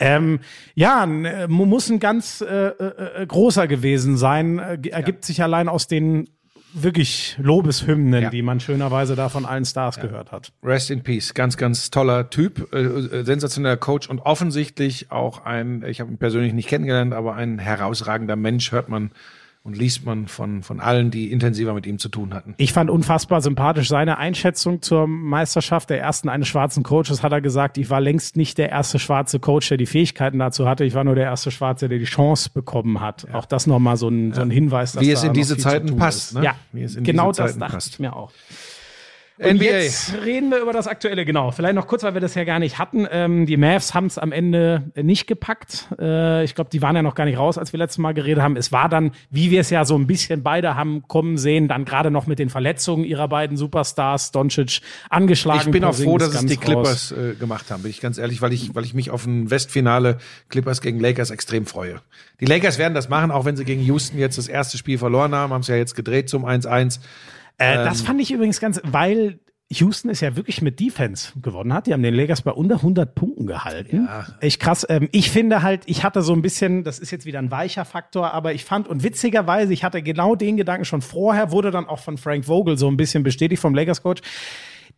Ähm, ja, äh, mu- muss ein ganz äh, äh, äh, großer gewesen sein. Ergibt sich allein aus den wirklich Lobeshymnen, Ja. die man schönerweise da von allen Stars gehört hat. Rest in Peace. Ganz, ganz toller Typ, äh, äh, sensationeller Coach und offensichtlich auch ein, ich habe ihn persönlich nicht kennengelernt, aber ein herausragender Mensch, hört man und liest man von, von allen, die intensiver mit ihm zu tun hatten. Ich fand unfassbar sympathisch seine Einschätzung zur Meisterschaft der ersten eines schwarzen Coaches. Hat er gesagt, ich war längst nicht der erste schwarze Coach, der die Fähigkeiten dazu hatte. Ich war nur der erste Schwarze, der die Chance bekommen hat. Auch das nochmal so ein, so ein Hinweis, dass Wie es da in diese Zeiten passt, ist. ne? Ja, Wie es in genau das dachte passt. ich mir auch. Und NBA. jetzt reden wir über das Aktuelle, genau. Vielleicht noch kurz, weil wir das ja gar nicht hatten. Ähm, die Mavs haben es am Ende nicht gepackt. Äh, ich glaube, die waren ja noch gar nicht raus, als wir letztes Mal geredet haben. Es war dann, wie wir es ja so ein bisschen beide haben kommen sehen, dann gerade noch mit den Verletzungen ihrer beiden Superstars, Doncic angeschlagen. Ich bin auch froh, dass es die. Clippers äh, gemacht haben, bin ich ganz ehrlich, weil ich, weil ich mich auf ein Westfinale Clippers gegen Lakers extrem freue. Die Lakers werden das machen, auch wenn sie gegen Houston jetzt das erste Spiel verloren haben, haben es ja jetzt gedreht zum 1-1. Äh, Ähm, das fand ich übrigens ganz, weil Houston ist ja wirklich mit Defense gewonnen hat. Die haben den Lakers bei unter 100 Punkten gehalten. Echt krass. Ähm, ich finde halt, ich hatte so ein bisschen, das ist jetzt wieder ein weicher Faktor, aber ich fand, und witzigerweise, ich hatte genau den Gedanken schon vorher, wurde dann auch von Frank Vogel so ein bisschen bestätigt vom Lakers-Coach.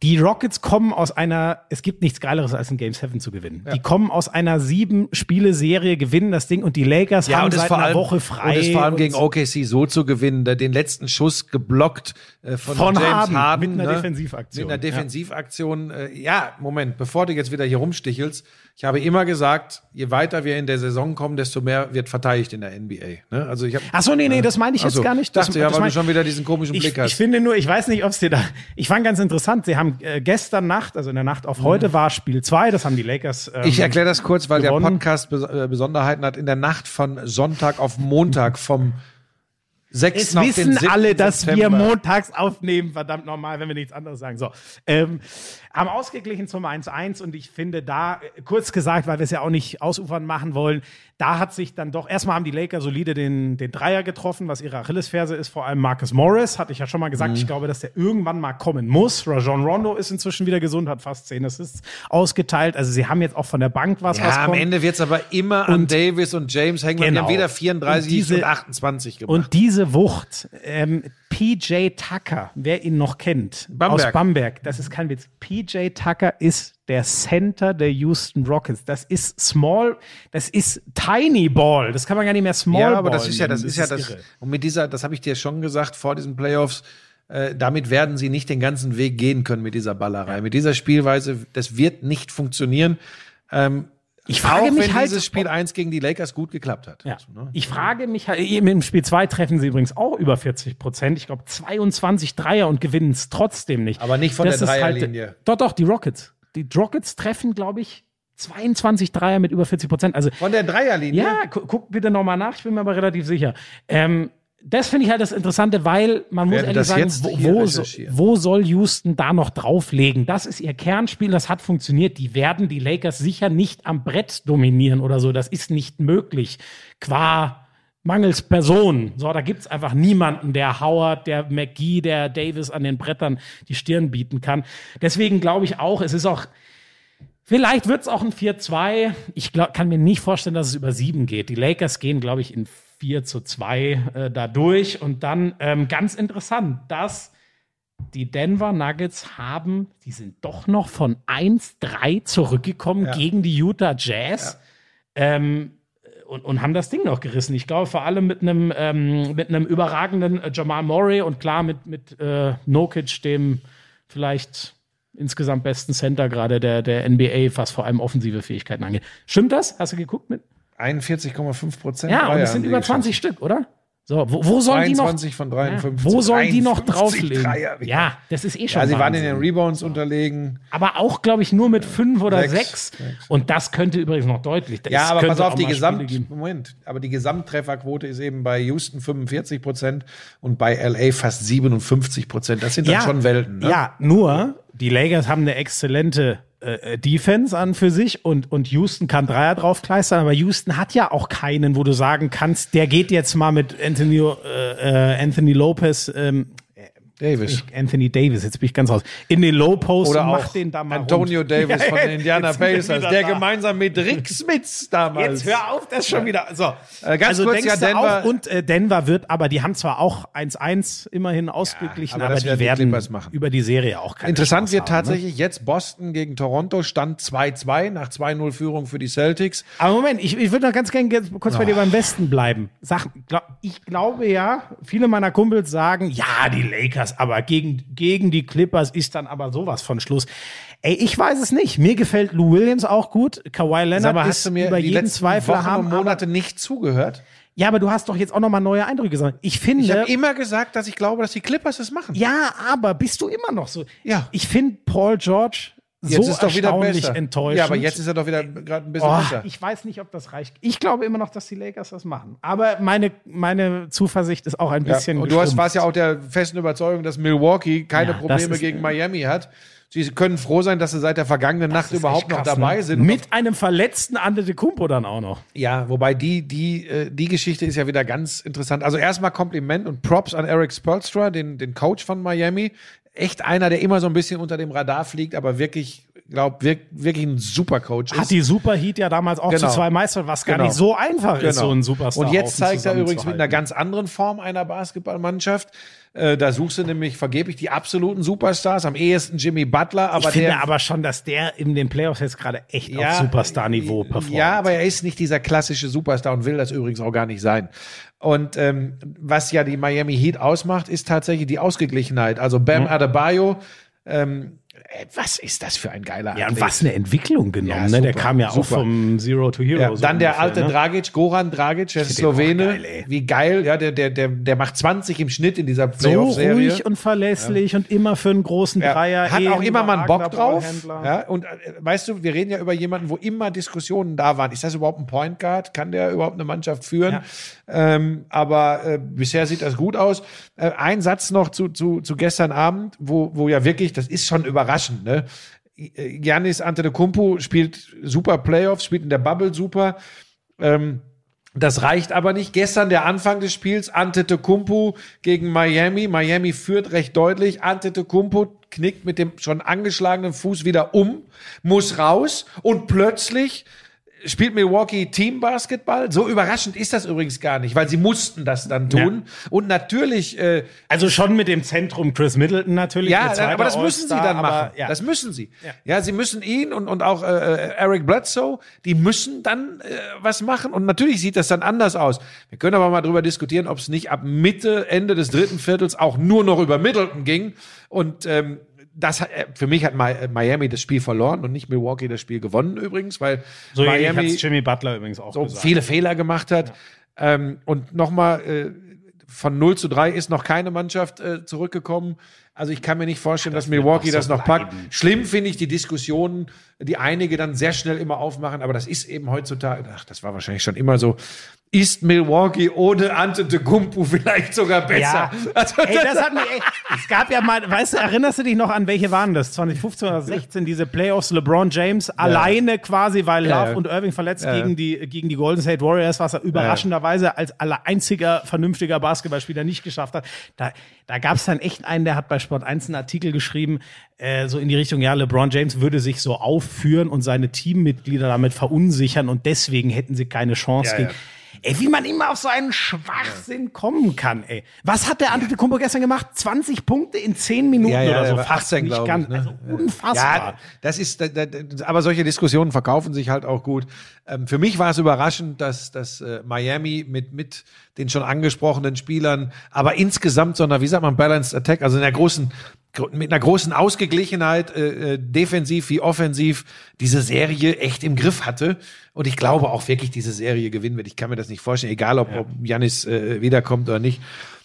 Die Rockets kommen aus einer, es gibt nichts Geileres als ein Game 7 zu gewinnen. Die kommen aus einer sieben-Spiele-Serie, gewinnen das Ding und die Lakers haben und es seit vor einer allem, Woche frei. Und es vor allem gegen OKC so zu gewinnen, da den letzten Schuss geblockt äh, von, Von James Harden, Harden, mit einer ne? Defensivaktion. Mit einer Ja. Defensivaktion. Äh, ja, Moment, bevor du jetzt wieder hier rumstichelst, ich habe immer gesagt, je weiter wir in der Saison kommen, desto mehr wird verteidigt in der NBA. Ne? Also ich habe Ach so, nee, nee, das meine ich jetzt so, gar nicht. Dachte ja, das weil mein- du schon wieder diesen komischen ich, Blick hast. Ich finde nur, ich weiß nicht, ob es dir da. Ich fand ganz interessant. Sie haben äh, gestern Nacht, also in der Nacht auf heute war Spiel 2, das haben die Lakers. Ähm, Mhm. Ich erkläre das kurz, weil gewonnen. der Podcast Bes äh, Besonderheiten hat. In der Nacht von Sonntag auf Montag vom 6. Es wissen 7. alle, dass wir September. montags aufnehmen, verdammt normal, wenn wir nichts anderes sagen. So, ähm, haben ausgeglichen zum 1-1 und ich finde da, äh, kurz gesagt, weil wir es ja auch nicht ausufern machen wollen, da hat sich dann doch, erstmal haben die Lakers solide den, den Dreier getroffen, was ihre Achillesferse ist, vor allem Marcus Morris, hatte ich ja schon mal gesagt, Mhm. ich glaube, dass der irgendwann mal kommen muss. Rajon Rondo ist inzwischen wieder gesund, hat fast 10 Assists ausgeteilt, also sie haben jetzt auch von der Bank was, was Ja, am kommt. Ende wird es aber immer an Davis und James hängen, Genau. haben weder 34 Und diese- und 28 gemacht. Und diese Wucht, ähm, PJ Tucker, wer ihn noch kennt, Bamberg. aus Bamberg, das ist kein Witz. PJ Tucker ist der Center der Houston Rockets. Das ist Small, das ist Tiny Ball. Das kann man gar nicht mehr Small ja, aber Ball das ist ja, das nennen. ist ja das. irre. Und mit dieser, das habe ich dir schon gesagt vor diesen Playoffs, äh, damit werden sie nicht den ganzen Weg gehen können mit dieser Ballerei. Mit dieser Spielweise, das wird nicht funktionieren. Ähm, Ich frage auch mich wenn halt, dieses Spiel 1 gegen die Lakers gut geklappt hat. Ja. Also, ne? Ich frage mich halt, im Spiel 2 treffen sie übrigens auch über 40 Prozent. Ich glaube 22 Dreier und gewinnen es trotzdem nicht. Aber nicht von Das der halt- Dreierlinie. doch, doch, die Rockets. Die Rockets treffen, glaube ich, 22 Dreier mit über 40 Prozent. Also Von der Dreierlinie? ja, gu guck bitte nochmal nach, ich bin mir aber relativ sicher. Ähm, das finde ich halt das Interessante, weil man muss ehrlich sagen, wo, wo, soll Houston da noch drauflegen? Das ist ihr Kernspiel, das hat funktioniert. Die werden die Lakers sicher nicht am Brett dominieren oder so. Das ist nicht möglich. Qua mangels Person. So, da gibt's einfach niemanden, der Howard, der McGee, der Davis an den Brettern die Stirn bieten kann. Deswegen glaube ich auch, es ist auch Vielleicht wird es auch ein 4-2. Ich glaub, kann mir nicht vorstellen, dass es über 7 geht. Die Lakers gehen, glaube ich, in 4 zu 2 äh, da durch. Und dann ähm, ganz interessant, dass die Denver Nuggets haben, die sind doch noch von 1-3 zurückgekommen Ja. gegen die Utah Jazz. Ähm, und, und haben das Ding noch gerissen. Ich glaube, vor allem mit einem ähm, mit einem überragenden äh, Jamal Murray und klar mit, mit äh, Nokic, dem vielleicht insgesamt besten Center gerade der, der NBA, was vor allem offensive Fähigkeiten angeht. Stimmt das? Hast du geguckt mit? 41,5 Prozent. Ja, und es sind über 20 Stück, oder? So, wo, wo sollen die noch? 23 von 53. Ja, wo sollen die noch 53 drauflegen? Dreier. Ja, das ist eh schon. Ja, sie waren in den Rebounds unterlegen. aber auch, glaube ich, nur mit fünf oder Sechs. sechs. Sechs. Und das könnte übrigens noch deutlich. Ja, es aber pass auf, die. Gesamt, Moment, aber die Gesamttrefferquote ist eben bei Houston 45 Prozent und bei LA fast 57 Prozent. Das sind dann schon Welten. Ne? Ja, nur die Lakers haben eine exzellente äh, Defense an für sich und, und Houston kann Dreier draufkleistern, aber Houston hat ja auch keinen, wo du sagen kannst, der geht jetzt mal mit Anthony, äh, äh, Anthony Lopez, ähm, Davis. Anthony Davis, jetzt bin ich ganz raus, in den Low Post Oder macht den da mal Antonio rund. Davis [laughs] Ja, von den Indiana Pacers, der da. gemeinsam mit Rick [laughs] Smits damals. Jetzt hör auf, das schon wieder. So. Äh, ganz also kurz, ja, Denver- auch, und äh, Denver wird, aber die haben zwar auch 1-1 immerhin ausgeglichen, aber aber, das die werden die über die Serie auch keine Interessant Chance wird haben, ne? tatsächlich jetzt Boston gegen Toronto, Stand 2-2 nach 2-0 Führung für die Celtics. Aber Moment, ich, ich würde noch ganz gerne kurz bei Ah. dir beim Westen bleiben. Sag, glaub, ich glaube ja, viele meiner Kumpels sagen, ja, die Lakers, aber gegen, gegen die Clippers ist dann aber sowas von Schluss. Ey, ich weiß es nicht. Mir gefällt Lou Williams auch gut. Kawhi Leonard ist hast du mir über jeden Zweifel Wochen haben. aber- Monate nicht zugehört? Ja, aber du hast doch jetzt auch noch mal neue Eindrücke gesagt. Ich finde. Ich habe immer gesagt, dass ich glaube, dass die Clippers es machen. ja, aber bist du immer noch so? Ja. Ich finde Paul George Jetzt so ist doch wieder besser. enttäuschend. Ja, aber jetzt ist er doch wieder gerade ein bisschen Oh, besser. ich weiß nicht, ob das reicht. Ich glaube immer noch, dass die Lakers das machen. Aber meine, meine Zuversicht ist auch ein bisschen Ja, und du hast, warst ja auch der festen Überzeugung, dass Milwaukee keine Ja, Probleme ist, gegen Miami hat. Sie können froh sein, dass sie seit der vergangenen Nacht überhaupt echt noch krass, dabei ne? sind. Mit einem verletzten Antetokounmpo dann auch noch. Ja, wobei die, die, äh, die Geschichte ist ja wieder ganz interessant. Also erstmal Kompliment und Props an Eric Spoelstra, den, den Coach von Miami. Echt einer, der immer so ein bisschen unter dem Radar fliegt, aber wirklich, glaub, wirk, wirklich ein super Coach Hat ist. die Superheat ja damals auch Genau. zu zwei Meister, was gar Genau. nicht so einfach ist, Genau. so ein Superstar. Und jetzt zeigt er übrigens mit einer ganz anderen Form einer Basketballmannschaft. Äh, da suchst du nämlich vergeblich die absoluten Superstars, am ehesten Jimmy Butler, aber ich finde der aber schon, dass der in den Playoffs jetzt gerade echt auf Superstar-Niveau performt. Ja, aber er ist nicht dieser klassische Superstar und will das übrigens auch gar nicht sein. Und ähm, was ja die Miami Heat ausmacht, ist tatsächlich die Ausgeglichenheit. Also Bam Adebayo, ähm, äh, was ist das für ein geiler Ja, und Athlet? was eine Entwicklung genommen. Ja, ne? Der kam ja auch super. vom Zero to Hero. Ja, so dann der ungefähr, alte ne? Dragic, Goran Dragic, der auch Slowene. geil. Wie geil, ja, der, der, der, der macht 20 im Schnitt in dieser So Playoff-Serie. ruhig und verlässlich und immer für einen großen Ja, Dreier. hat auch immer mal einen Bock drauf. Ja, und äh, weißt du, wir reden ja über jemanden, wo immer Diskussionen da waren. Ist das überhaupt ein Point Guard? Kann der überhaupt eine Mannschaft führen? Ähm, aber äh, bisher sieht das gut aus. Äh, ein Satz noch zu, zu, zu gestern Abend, wo, wo ja wirklich, das ist schon überraschend, ne? Janis Antetokounmpo spielt super Playoffs, spielt in der Bubble super. Ähm, das reicht aber nicht. Gestern der Anfang des Spiels, Antetokounmpo gegen Miami. Miami führt recht deutlich. Antetokounmpo knickt mit dem schon angeschlagenen Fuß wieder um, muss raus und plötzlich spielt Milwaukee Team-Basketball. So überraschend ist das übrigens gar nicht, weil sie mussten das dann tun. Und natürlich äh, Also schon mit dem Zentrum Chris Middleton natürlich. ja, aber das müssen sie dann aber machen. Ja. Das müssen sie. Ja. sie müssen ihn und, und auch äh, Eric Bledsoe, die müssen dann äh, was machen. Und natürlich sieht das dann anders aus. Wir können aber mal drüber diskutieren, ob es nicht ab Mitte, Ende des dritten Viertels auch nur noch über Middleton ging. Und ähm, das hat, äh, für mich hat Mi- Miami das Spiel verloren und nicht Milwaukee das Spiel gewonnen übrigens, weil so Miami Jimmy Butler übrigens auch so gesagt. viele Fehler gemacht hat. Ähm, und nochmal, äh, von 0 zu 3 ist noch keine Mannschaft äh, zurückgekommen. Also ich kann mir nicht vorstellen, dass Milwaukee das noch packt. Schlimm finde ich die Diskussionen, die einige dann sehr schnell immer aufmachen, aber das ist eben heutzutage, ach, das war wahrscheinlich schon immer so, ist Milwaukee ohne Antetokounmpo vielleicht sogar besser. Ja. [laughs] Also, Ey, das hat mich, ey, es gab ja mal, weißt du, erinnerst du dich noch an welche waren das? 2015 oder 16, diese Playoffs, LeBron James alleine quasi, weil Ja, Love ja. und Irving verletzt Ja, ja. gegen die, gegen die Golden State Warriors, was er überraschenderweise als aller einziger vernünftiger Basketballspieler nicht geschafft hat. Da, da gab es dann echt einen, der hat bei Sport 1 einen Artikel geschrieben, äh, so in die Richtung, ja, LeBron James würde sich so aufführen und seine Teammitglieder damit verunsichern und deswegen hätten sie keine Chance Ja, gegen. Ey, wie man immer auf so einen Schwachsinn kommen kann, ey. Was hat der Antetokounmpo gestern gemacht? 20 Punkte in 10 Minuten Ja, ja, oder so. Fast 18, nicht glaub ich, ganz. ne? Also unfassbar. Ja, das ist, da- da- da- aber solche Diskussionen verkaufen sich halt auch gut. Ähm, für mich war es überraschend, dass, dass äh, Miami mit, mit den schon angesprochenen Spielern, aber insgesamt so einer, wie sagt man, Balanced Attack, also in der großen, gro- mit einer großen Ausgeglichenheit, äh, äh, defensiv wie offensiv, diese Serie echt im Griff hatte. Und ich glaube auch wirklich, diese Serie gewinnen wird. Ich kann mir das nicht vorstellen, egal ob, ob Janis äh, wiederkommt oder nicht.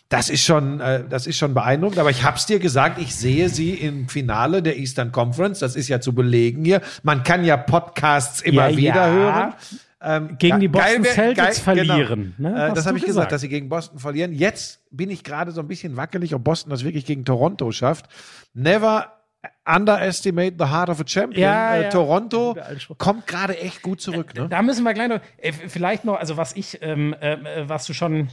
Das ist schon, äh, das ist schon beeindruckend. Aber ich hab's dir gesagt, ich sehe sie im Finale der Eastern Conference. Das ist ja zu belegen hier. Man kann ja Podcasts immer Ja, wieder ja. hören. Ähm, Gegen die ge- geil Boston wär- Celtics verlieren, Genau. ne? Äh, das habe ich gesagt, gesagt. dass sie gegen Boston verlieren. Jetzt bin ich gerade so ein bisschen wackelig, ob Boston das wirklich gegen Toronto schafft. Never underestimate the heart of a champion. Ja, äh, ja. Toronto kommt gerade echt gut zurück. Ne? Da müssen wir gleich noch, äh, vielleicht noch, also was ich, ähm, äh, was du schon, äh,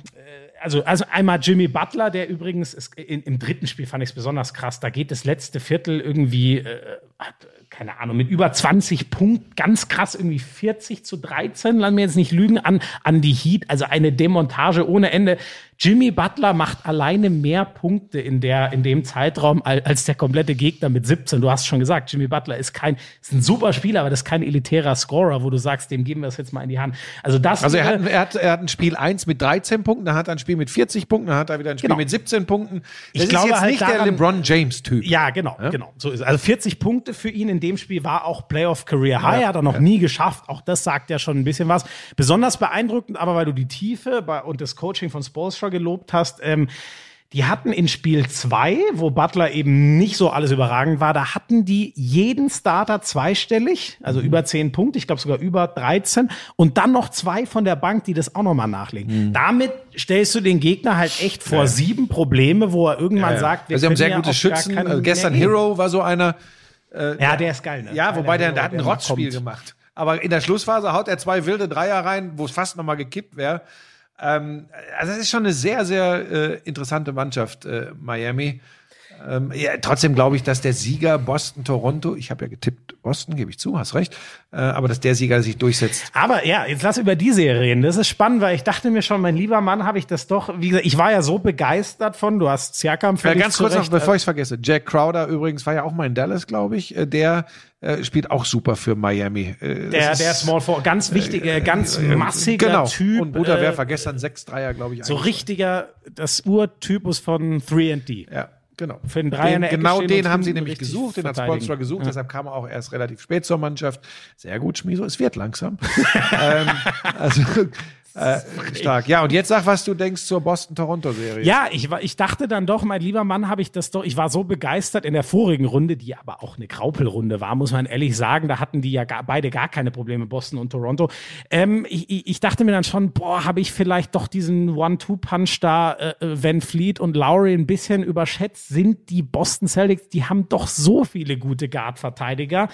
also, also einmal Jimmy Butler, der übrigens ist, in, im dritten Spiel fand ich es besonders krass. Da geht das letzte Viertel irgendwie, äh, hat, keine Ahnung, mit über 20 Punkten, ganz krass, irgendwie 40 zu 13, lass mir jetzt nicht lügen, an, an die Heat, also eine Demontage ohne Ende. Jimmy Butler macht alleine mehr Punkte in, der, in dem Zeitraum al- als der komplette Gegner mit 17. Du hast schon gesagt, Jimmy Butler ist kein, ist ein super Spieler, aber das ist kein elitärer Scorer, wo du sagst, dem geben wir es jetzt mal in die Hand. Also das Also er hat, er, hat, er hat ein Spiel 1 mit 13 Punkten, dann hat er ein Spiel mit 40 Punkten, dann hat er wieder ein Spiel Genau. mit 17 Punkten. Das Ich glaube ist jetzt halt nicht der daran- LeBron James Typ. Ja, genau, genau. So ist es. Also 40 Punkte für ihn in dem Spiel war auch Playoff Career High, hat er noch nie geschafft. Auch das sagt ja schon ein bisschen was. Besonders beeindruckend, aber weil du die Tiefe und das Coaching von Spolstra gelobt hast, ähm, die hatten in Spiel 2, wo Butler eben nicht so alles überragend war, da hatten die jeden Starter zweistellig, also über 10 Punkte, ich glaube sogar über 13 und dann noch zwei von der Bank, die das auch nochmal nachlegen. Damit stellst du den Gegner halt echt vor sieben Probleme, wo er irgendwann sagt, wir Also sie haben sehr ja gute Schützen. Also gestern. Hero war so einer. Ja, der ist geil. Ne? Ja, wobei der, der hat ein Rotzspiel gemacht. Aber in der Schlussphase haut er zwei wilde Dreier rein, wo es fast nochmal gekippt wäre. Ähm, also es ist schon eine sehr, sehr äh, interessante Mannschaft, äh, Miami. Ähm, ja, trotzdem glaube ich, dass der Sieger Boston-Toronto, ich habe ja getippt Boston, gebe ich zu, hast recht, äh, aber dass der Sieger sich durchsetzt. Aber ja, jetzt lass über die Serie reden. Das ist spannend, weil ich dachte mir schon, mein lieber Mann, habe ich das doch, wie gesagt, ich war ja so begeistert von, du hast Siakam Äh, völlig ganz kurz noch, zurecht, äh, bevor ich es vergesse. Jack Crowder übrigens war ja auch mal in Dallas, glaube ich. Äh, der äh, spielt auch super für Miami. Äh, der, der ist- Small Four, ganz wichtiger, ganz äh, massiger genau. Typ. Und Bruder äh, Werfer gestern sechs Dreier, glaube ich. so richtiger, das Urtypus von 3D. Ja, genau. Für den Dreier in den, genau den haben sie nämlich gesucht, den hat. Spolstra gesucht, deshalb kam er auch erst relativ spät zur Mannschaft. Sehr gut, Schmieso, es wird langsam. [laughs] ähm, also äh, stark. Ja, und jetzt sag, was du denkst zur Boston-Toronto-Serie. Ja, ich, war, ich dachte dann doch, mein lieber Mann, habe ich das doch, ich war so begeistert in der vorigen Runde, die aber auch eine Graupelrunde war, muss man ehrlich sagen. Da hatten die ja gar, beide gar keine Probleme, Boston und Toronto. Ähm, ich, ich, dachte mir dann schon, boah, habe ich vielleicht doch diesen One-Two-Punch da, äh, Van Fleet und Lowry ein bisschen überschätzt. Sind die Boston Celtics, die haben doch so viele gute Guard-Verteidiger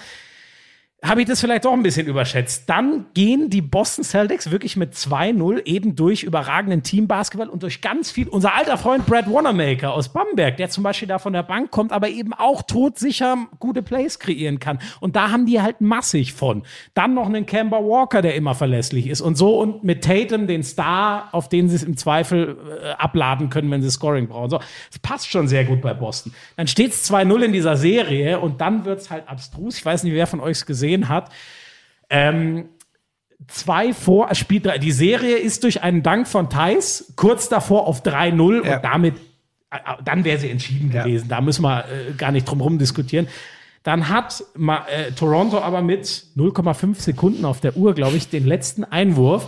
habe ich das vielleicht doch ein bisschen überschätzt. Dann gehen die Boston Celtics wirklich mit 2-0 eben durch überragenden Teambasketball und durch ganz viel. Unser alter Freund Brad Wanamaker aus Bamberg, der zum Beispiel da von der Bank kommt, aber eben auch todsicher gute Plays kreieren kann. Und da haben die halt massig von. Dann noch einen Kemba Walker, der immer verlässlich ist und so. Und mit Tatum den Star, auf den sie es im Zweifel äh, abladen können, wenn sie Scoring brauchen. So, das passt schon sehr gut bei Boston. Dann steht es 2-0 in dieser Serie und dann wird es halt abstrus. Ich weiß nicht, wer von euch es gesehen hat. Ähm, zwei vor, Spiel drei. Die Serie ist durch einen Dank von Thais kurz davor auf 3-0 Ja. und damit, äh, dann wäre sie entschieden Ja. gewesen. Da müssen wir äh, gar nicht drum rum diskutieren. Dann hat äh, Toronto aber mit 0,5 Sekunden auf der Uhr, glaube ich, den letzten Einwurf.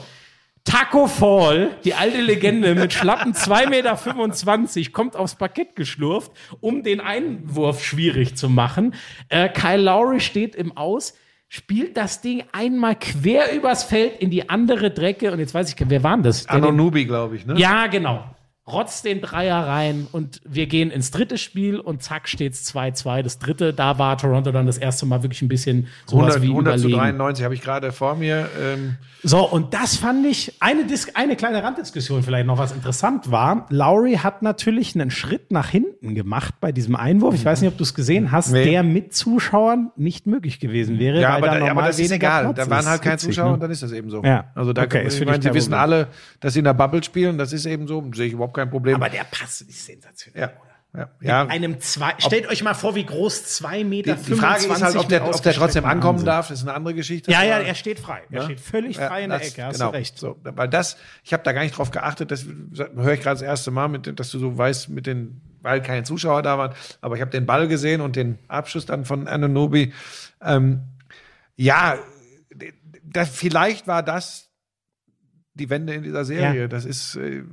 Taco Fall, die alte Legende mit schlappen [laughs] 2,25 Meter, kommt aufs Parkett geschlurft, um den Einwurf schwierig zu machen. Äh, Kyle Lowry steht im Aus, spielt das Ding einmal quer übers Feld in die andere Drecke. Und jetzt weiß ich, wer war denn das? Anonubi, glaube ich, ne? ja, genau. Rotzt den Dreier rein und wir gehen ins dritte Spiel und zack steht's 2-2. Das dritte, da war Toronto dann das erste Mal wirklich ein bisschen sowas 100, wie 100 zu überlegen. 93 habe ich gerade vor mir. Ähm, So, und das fand ich, eine, Dis eine kleine Randdiskussion vielleicht noch, was interessant war. Lowry hat natürlich einen Schritt nach hinten gemacht bei diesem Einwurf. Ich weiß nicht, ob du es gesehen hast, Nee. der mit Zuschauern nicht möglich gewesen wäre. ja, aber, da aber das ist egal. Platz Da waren halt keine Zuschauer ne? und dann ist das eben so. Ja. Also da Okay, ist ich meine, sie kein wissen alle, dass sie in der Bubble spielen. Das ist eben so. Sehe ich überhaupt kein Problem. Aber der Pass ist sensationell. ja, ja, ja. Einem zwei, stellt euch mal vor, wie groß zwei Meter Die, die Frage ist halt, ob der, ob der trotzdem ankommen Wahnsinn. darf. Das ist eine andere Geschichte. Ja, ja, er steht frei. Er Ja. steht völlig Ja, frei in der das- Ecke, hast genau, du recht. So, weil das, ich habe da gar nicht drauf geachtet, das höre ich gerade das erste Mal, mit, dass du so weißt, mit den, weil keine Zuschauer da waren, aber ich habe den Ball gesehen und den Abschuss dann von Ananobi. Ähm, ja, das, vielleicht war das die Wende in dieser Serie. Ja. Das ist. Äh,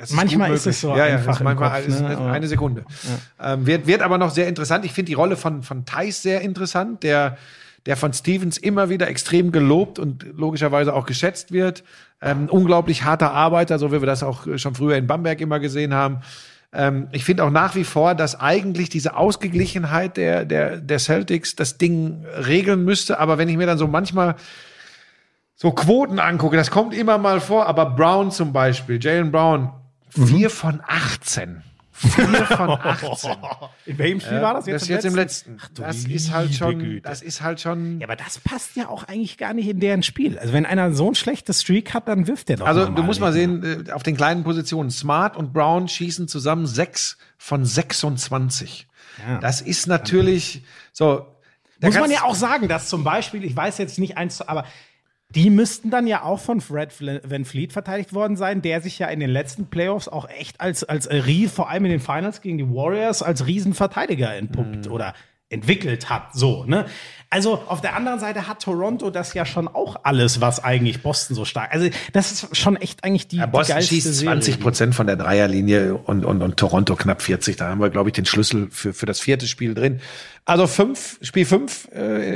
das Manchmal ist es so ja, ja, einfach im manchmal Kopf, ist, ne? ist Aber- eine Sekunde. Ähm, wird, wird aber noch sehr interessant. Ich finde die Rolle von, von Thais sehr interessant, der, der von Stevens immer wieder extrem gelobt und logischerweise auch geschätzt wird. Ähm, unglaublich harter Arbeiter, so wie wir das auch schon früher in Bamberg immer gesehen haben. Ähm, ich finde auch nach wie vor, dass eigentlich diese Ausgeglichenheit der, der, der Celtics das Ding regeln müsste. Aber wenn ich mir dann so manchmal so Quoten angucke, das kommt immer mal vor, aber Brown zum Beispiel, Jalen Brown, Mhm. vier von 18. Vier von [laughs] 18. In welchem Spiel war das jetzt? das jetzt im letzten. du das ist halt schon, Güte. das ist halt schon. Ja, aber das passt ja auch eigentlich gar nicht in deren Spiel. Also wenn einer so ein schlechtes Streak hat, dann wirft der doch Also du musst mal nicht. sehen, äh, auf den kleinen Positionen, Smart und Brown schießen zusammen sechs von 26. Ja. Das ist natürlich so. da Muss man ja auch sagen, dass zum Beispiel, ich weiß jetzt nicht eins, aber die müssten dann ja auch von Fred Van Fleet verteidigt worden sein, der sich ja in den letzten Playoffs auch echt als, als vor allem in den Finals gegen die Warriors, als Riesenverteidiger entpuppt Mhm. oder entwickelt hat. So, ne? Also auf der anderen Seite hat Toronto das ja schon auch alles, was eigentlich Boston so stark. Also das ist schon echt eigentlich die, Ja, die Boston geilste schießt Serie. 20 Prozent von der Dreierlinie und, und, und Toronto knapp 40. Da haben wir, glaube ich, den Schlüssel für, für das vierte Spiel drin. Also fünf, Spiel fünf äh,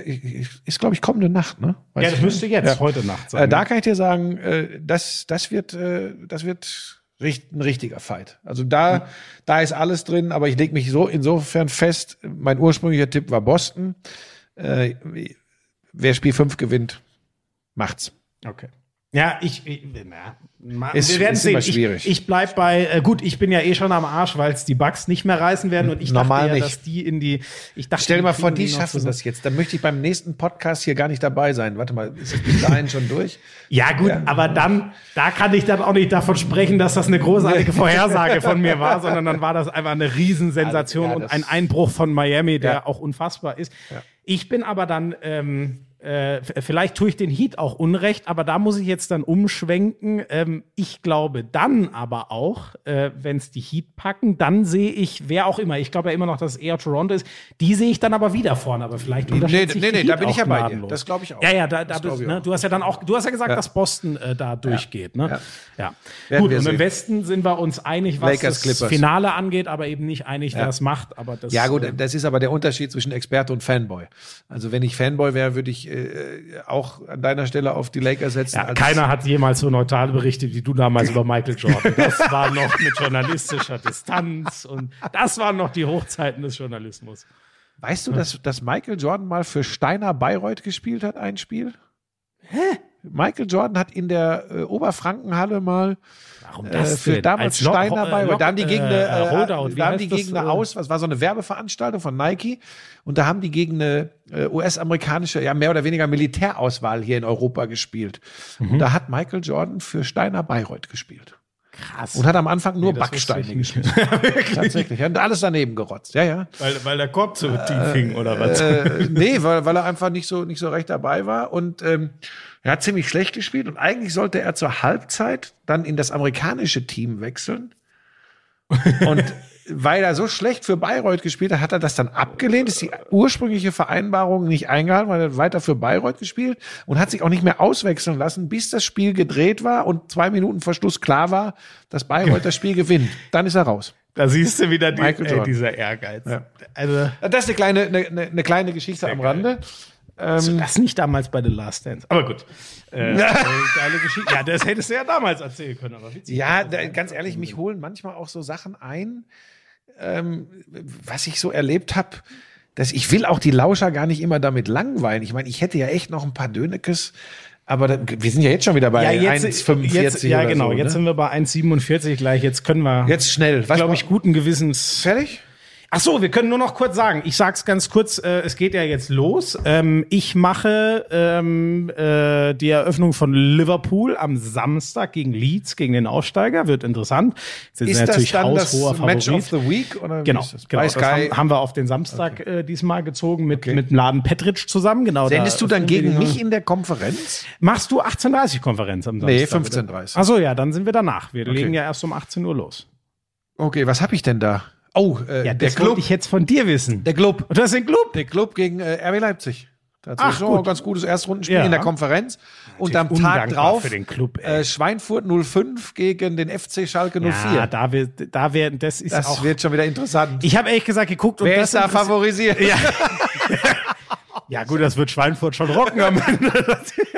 ist, glaube ich, kommende Nacht, ne? Weiß Ja, das müsste jetzt heute Nacht sein. Äh, da kann ich dir sagen, äh, das, das wird, äh, das wird ein richtiger Fight. Also da, da ist alles drin, aber ich lege mich so insofern fest. Mein ursprünglicher Tipp war Boston. Äh, wer Spiel fünf gewinnt, macht's. Okay. Ja, ich, ich na, Ist- wir werden ist sehen. immer Ich, schwierig. ich bleib bei, äh, gut, ich bin ja eh schon am Arsch, weil es die Bugs nicht mehr reißen werden und ich Normal dachte ja, dass die in die, ich dachte, Stell dir mal vor, die noch schaffen das jetzt. Dann möchte ich beim nächsten Podcast hier gar nicht dabei sein. Warte mal, ist es bis dahin schon durch? Ja, gut, Ja. aber dann, da kann ich dann auch nicht davon sprechen, dass das eine großartige Vorhersage von mir war, sondern dann war das einfach eine Riesensensation Ja, und ein Einbruch von Miami, der auch unfassbar ist. Ich bin aber dann, ähm, äh, vielleicht tue ich den Heat auch unrecht, aber da muss ich jetzt dann umschwenken. Ähm, ich glaube dann aber auch, äh, wenn es die Heat packen, dann sehe ich, wer auch immer, ich glaube ja immer noch, dass es eher Toronto ist, die sehe ich dann aber wieder vorne, aber vielleicht Nee, unterschätze nee, ich die nee, da bin ich ja bei dir. Das glaube ich auch. Ja, ja, da, da bist, ne, du hast ja dann auch, du hast ja gesagt, dass Boston äh, da durchgeht. Ne? Ja. Ja. Gut, und im. Westen sind wir uns einig, was Lakers, das Clippers. Finale angeht, aber eben nicht einig, wer Ja. es macht. Aber das, Ja, gut, äh, das ist aber der Unterschied zwischen Experte und Fanboy. Also, wenn ich Fanboy wäre, würde ich äh, auch an deiner Stelle auf die Lakers setzen. ja, als- keiner hat jemals so neutral berichtet wie du damals über Michael Jordan. Das [laughs] war noch mit journalistischer Distanz und das waren noch die Hochzeiten des Journalismus. Weißt du, dass, dass Michael Jordan mal für Steiner Bayreuth gespielt hat, ein Spiel? Hä? Michael Jordan hat in der äh, Oberfrankenhalle mal Warum äh, das für denn? damals Als Lo- Steiner äh, Bayreuth. Lock- Da haben die gegen eine, äh, äh, da haben die gegen eine äh, Aus, was war so eine Werbeveranstaltung von Nike und da haben die gegen eine äh, US-amerikanische, ja mehr oder weniger Militärauswahl hier in Europa gespielt. Mhm. Und da hat Michael Jordan für Steiner Bayreuth gespielt. Krass. Und hat am Anfang nur Nee, Backsteine gespielt. [laughs] Tatsächlich. Er hat alles daneben gerotzt. Ja, ja. Weil, weil der Korb zu tief hing oder was? Äh, nee, weil, weil er einfach nicht so, nicht so recht dabei war. Und ähm, er hat ziemlich schlecht gespielt. Und eigentlich sollte er zur Halbzeit dann in das amerikanische Team wechseln. Und weil er so schlecht für Bayreuth gespielt hat, hat er das dann abgelehnt, ist die ursprüngliche Vereinbarung nicht eingehalten, weil er weiter für Bayreuth gespielt und hat sich auch nicht mehr auswechseln lassen, bis das Spiel gedreht war und zwei Minuten vor Schluss klar war, dass Bayreuth [laughs] das Spiel gewinnt. Dann ist er raus. Da siehst du wieder die, ey, dieser Ehrgeiz. Ja. Also, Das ist eine kleine, eine, eine, eine kleine Geschichte am Rande. Ähm, das nicht damals bei The Last Dance. Aber gut. Äh, [laughs] geile Geschichte. Ja, das hättest du ja damals erzählen können, aber witzig. Ja, da, ganz ehrlich, mich holen manchmal auch so Sachen ein, ähm, was ich so erlebt habe, dass ich will auch die Lauscher gar nicht immer damit langweilen. Ich meine, ich hätte ja echt noch ein paar Dönekes, aber da, wir sind ja jetzt schon wieder bei Ja, jetzt, 1,45 jetzt, ja genau, so, jetzt ne? sind wir bei 1,47 gleich. Jetzt können wir, Jetzt schnell. Was glaube ich, guten Gewissens fertig? Ach so, wir können nur noch kurz sagen. Ich sag's ganz kurz. Äh, es geht ja jetzt los. Ähm, ich mache ähm, äh, die Eröffnung von Liverpool am Samstag gegen Leeds, gegen den Aufsteiger. Wird interessant. Jetzt Ist das dann das haushoher Match Favorit. of the Week? Oder wie Genau, ist das? genau. Bei Das haben, haben wir auf den Samstag äh, diesmal gezogen mit, mit dem Laden Petritsch zusammen. Genau. Sendest da du dann gegen mich in der Konferenz? Machst du 18.30 Konferenz am Samstag? Nee, oder? 15.30. Ach so, ja, dann sind wir danach. Wir Okay. legen ja erst um 18 Uhr los. Okay, was habe ich denn da? Oh, äh, Ja, der das wollte Club. ich jetzt von dir wissen. Der Club. Und du hast den Club? Der Club gegen äh, RB Leipzig. Tatsächlich Ach, schon ein gut. ganz gutes Erstrundenspiel Ja. in der Konferenz. Und am Tag drauf für den Club, äh, Schweinfurt 05 gegen den FC Schalke 04. Ja, da wird, da wird, das ist das auch. wird schon wieder interessant. ich habe ehrlich gesagt geguckt und Wer das ist da favorisiert? Ja. [laughs] [laughs] ja, gut, das wird Schweinfurt schon rocken am Ende.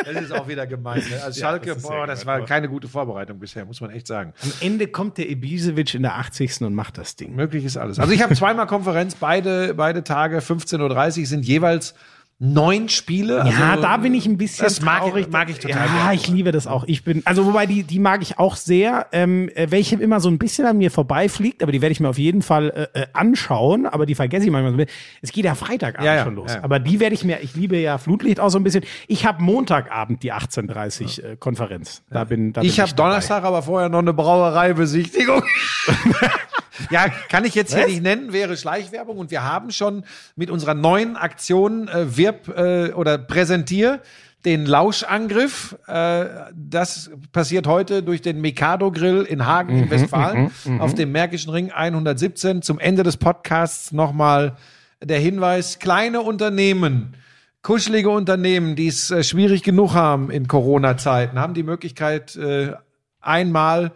Das ist auch wieder gemein. Ne? Also Schalke, das boah, das war keine gute Vorbereitung bisher, muss man echt sagen. Am Ende kommt der Ibisevic in der 80. und macht das Ding. Möglich ist alles. Also ich habe zweimal Konferenz, beide, beide Tage, 15.30 Uhr sind jeweils neun Spiele. Ja, also, da bin ich ein bisschen Das mag, traurig. mag ich total. Ja, gerne. ich liebe das auch. Ich bin, also wobei die, die mag ich auch sehr, ähm, äh, welche immer so ein bisschen an mir vorbeifliegt, aber die werde ich mir auf jeden Fall äh, äh, anschauen, aber die vergesse ich manchmal so. ein bisschen. Es geht ja Freitagabend Ja, ja, schon los. ja. Aber die werde ich mir, ich liebe ja Flutlicht auch so ein bisschen. Ich habe Montagabend die 18.30 äh, Konferenz. Da bin, da bin Ich habe dabei. Donnerstag aber vorher noch eine Brauereibesichtigung. [laughs] ja, kann ich jetzt hier nicht nennen, wäre Schleichwerbung. Und wir haben schon mit unserer neuen Aktion äh, Wirb äh, oder Präsentier den Lauschangriff. Äh, das passiert heute durch den Mikado Grill in Hagen in Westfalen auf dem Märkischen Ring 117. Zum Ende des Podcasts nochmal der Hinweis, kleine Unternehmen, kuschelige Unternehmen, die es äh, schwierig genug haben in Corona-Zeiten, haben die Möglichkeit, äh, einmal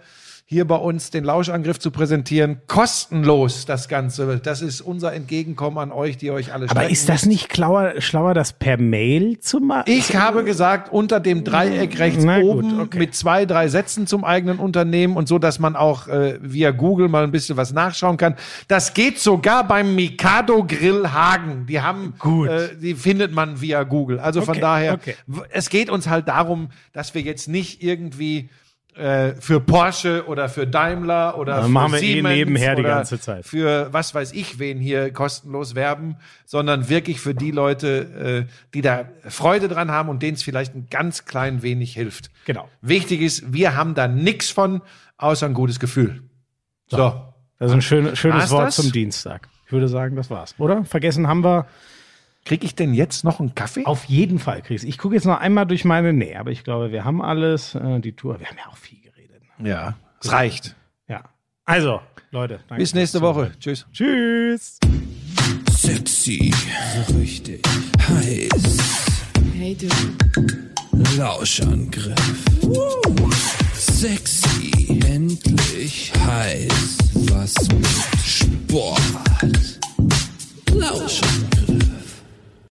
hier bei uns den Lauschangriff zu präsentieren. Kostenlos das Ganze. Das ist unser Entgegenkommen an euch, die euch alle Aber ist das nicht schlauer, schlauer das per Mail zu machen? Ich habe gesagt, unter dem Dreieck rechts Na gut, oben okay. mit zwei, drei Sätzen zum eigenen Unternehmen und so, dass man auch äh, via Google mal ein bisschen was nachschauen kann. Das geht sogar beim Mikado Grill Hagen. Die haben, Gut. Äh, die findet man via Google. Also von Okay, daher, okay. es geht uns halt darum, dass wir jetzt nicht irgendwie äh, für Porsche oder für Daimler oder Ja, für machen wir eh Siemens nebenher die ganze Zeit. für was weiß ich wen hier kostenlos werben, sondern wirklich für die Leute, äh, die da Freude dran haben und denen es vielleicht ein ganz klein wenig hilft. Genau. Wichtig ist, wir haben da nichts von, außer ein gutes Gefühl. So. Das ist ein schön, schönes War's Wort das? zum Dienstag. Ich würde sagen, das war's. Oder? Vergessen haben wir. Krieg ich denn jetzt noch einen Kaffee? Auf jeden Fall, Chris. Ich gucke jetzt noch einmal durch meine. Nee, aber ich glaube, wir haben alles. Äh, die Tour. Wir haben ja auch viel geredet. Ja. Es reicht. Ja. Also, Leute. Danke Bis nächste Woche. Tschüss. Tschüss. Sexy, so richtig heiß. Hey du, Lauschangriff. Sexy, endlich heiß. Was mit Sport. Lauschangriff.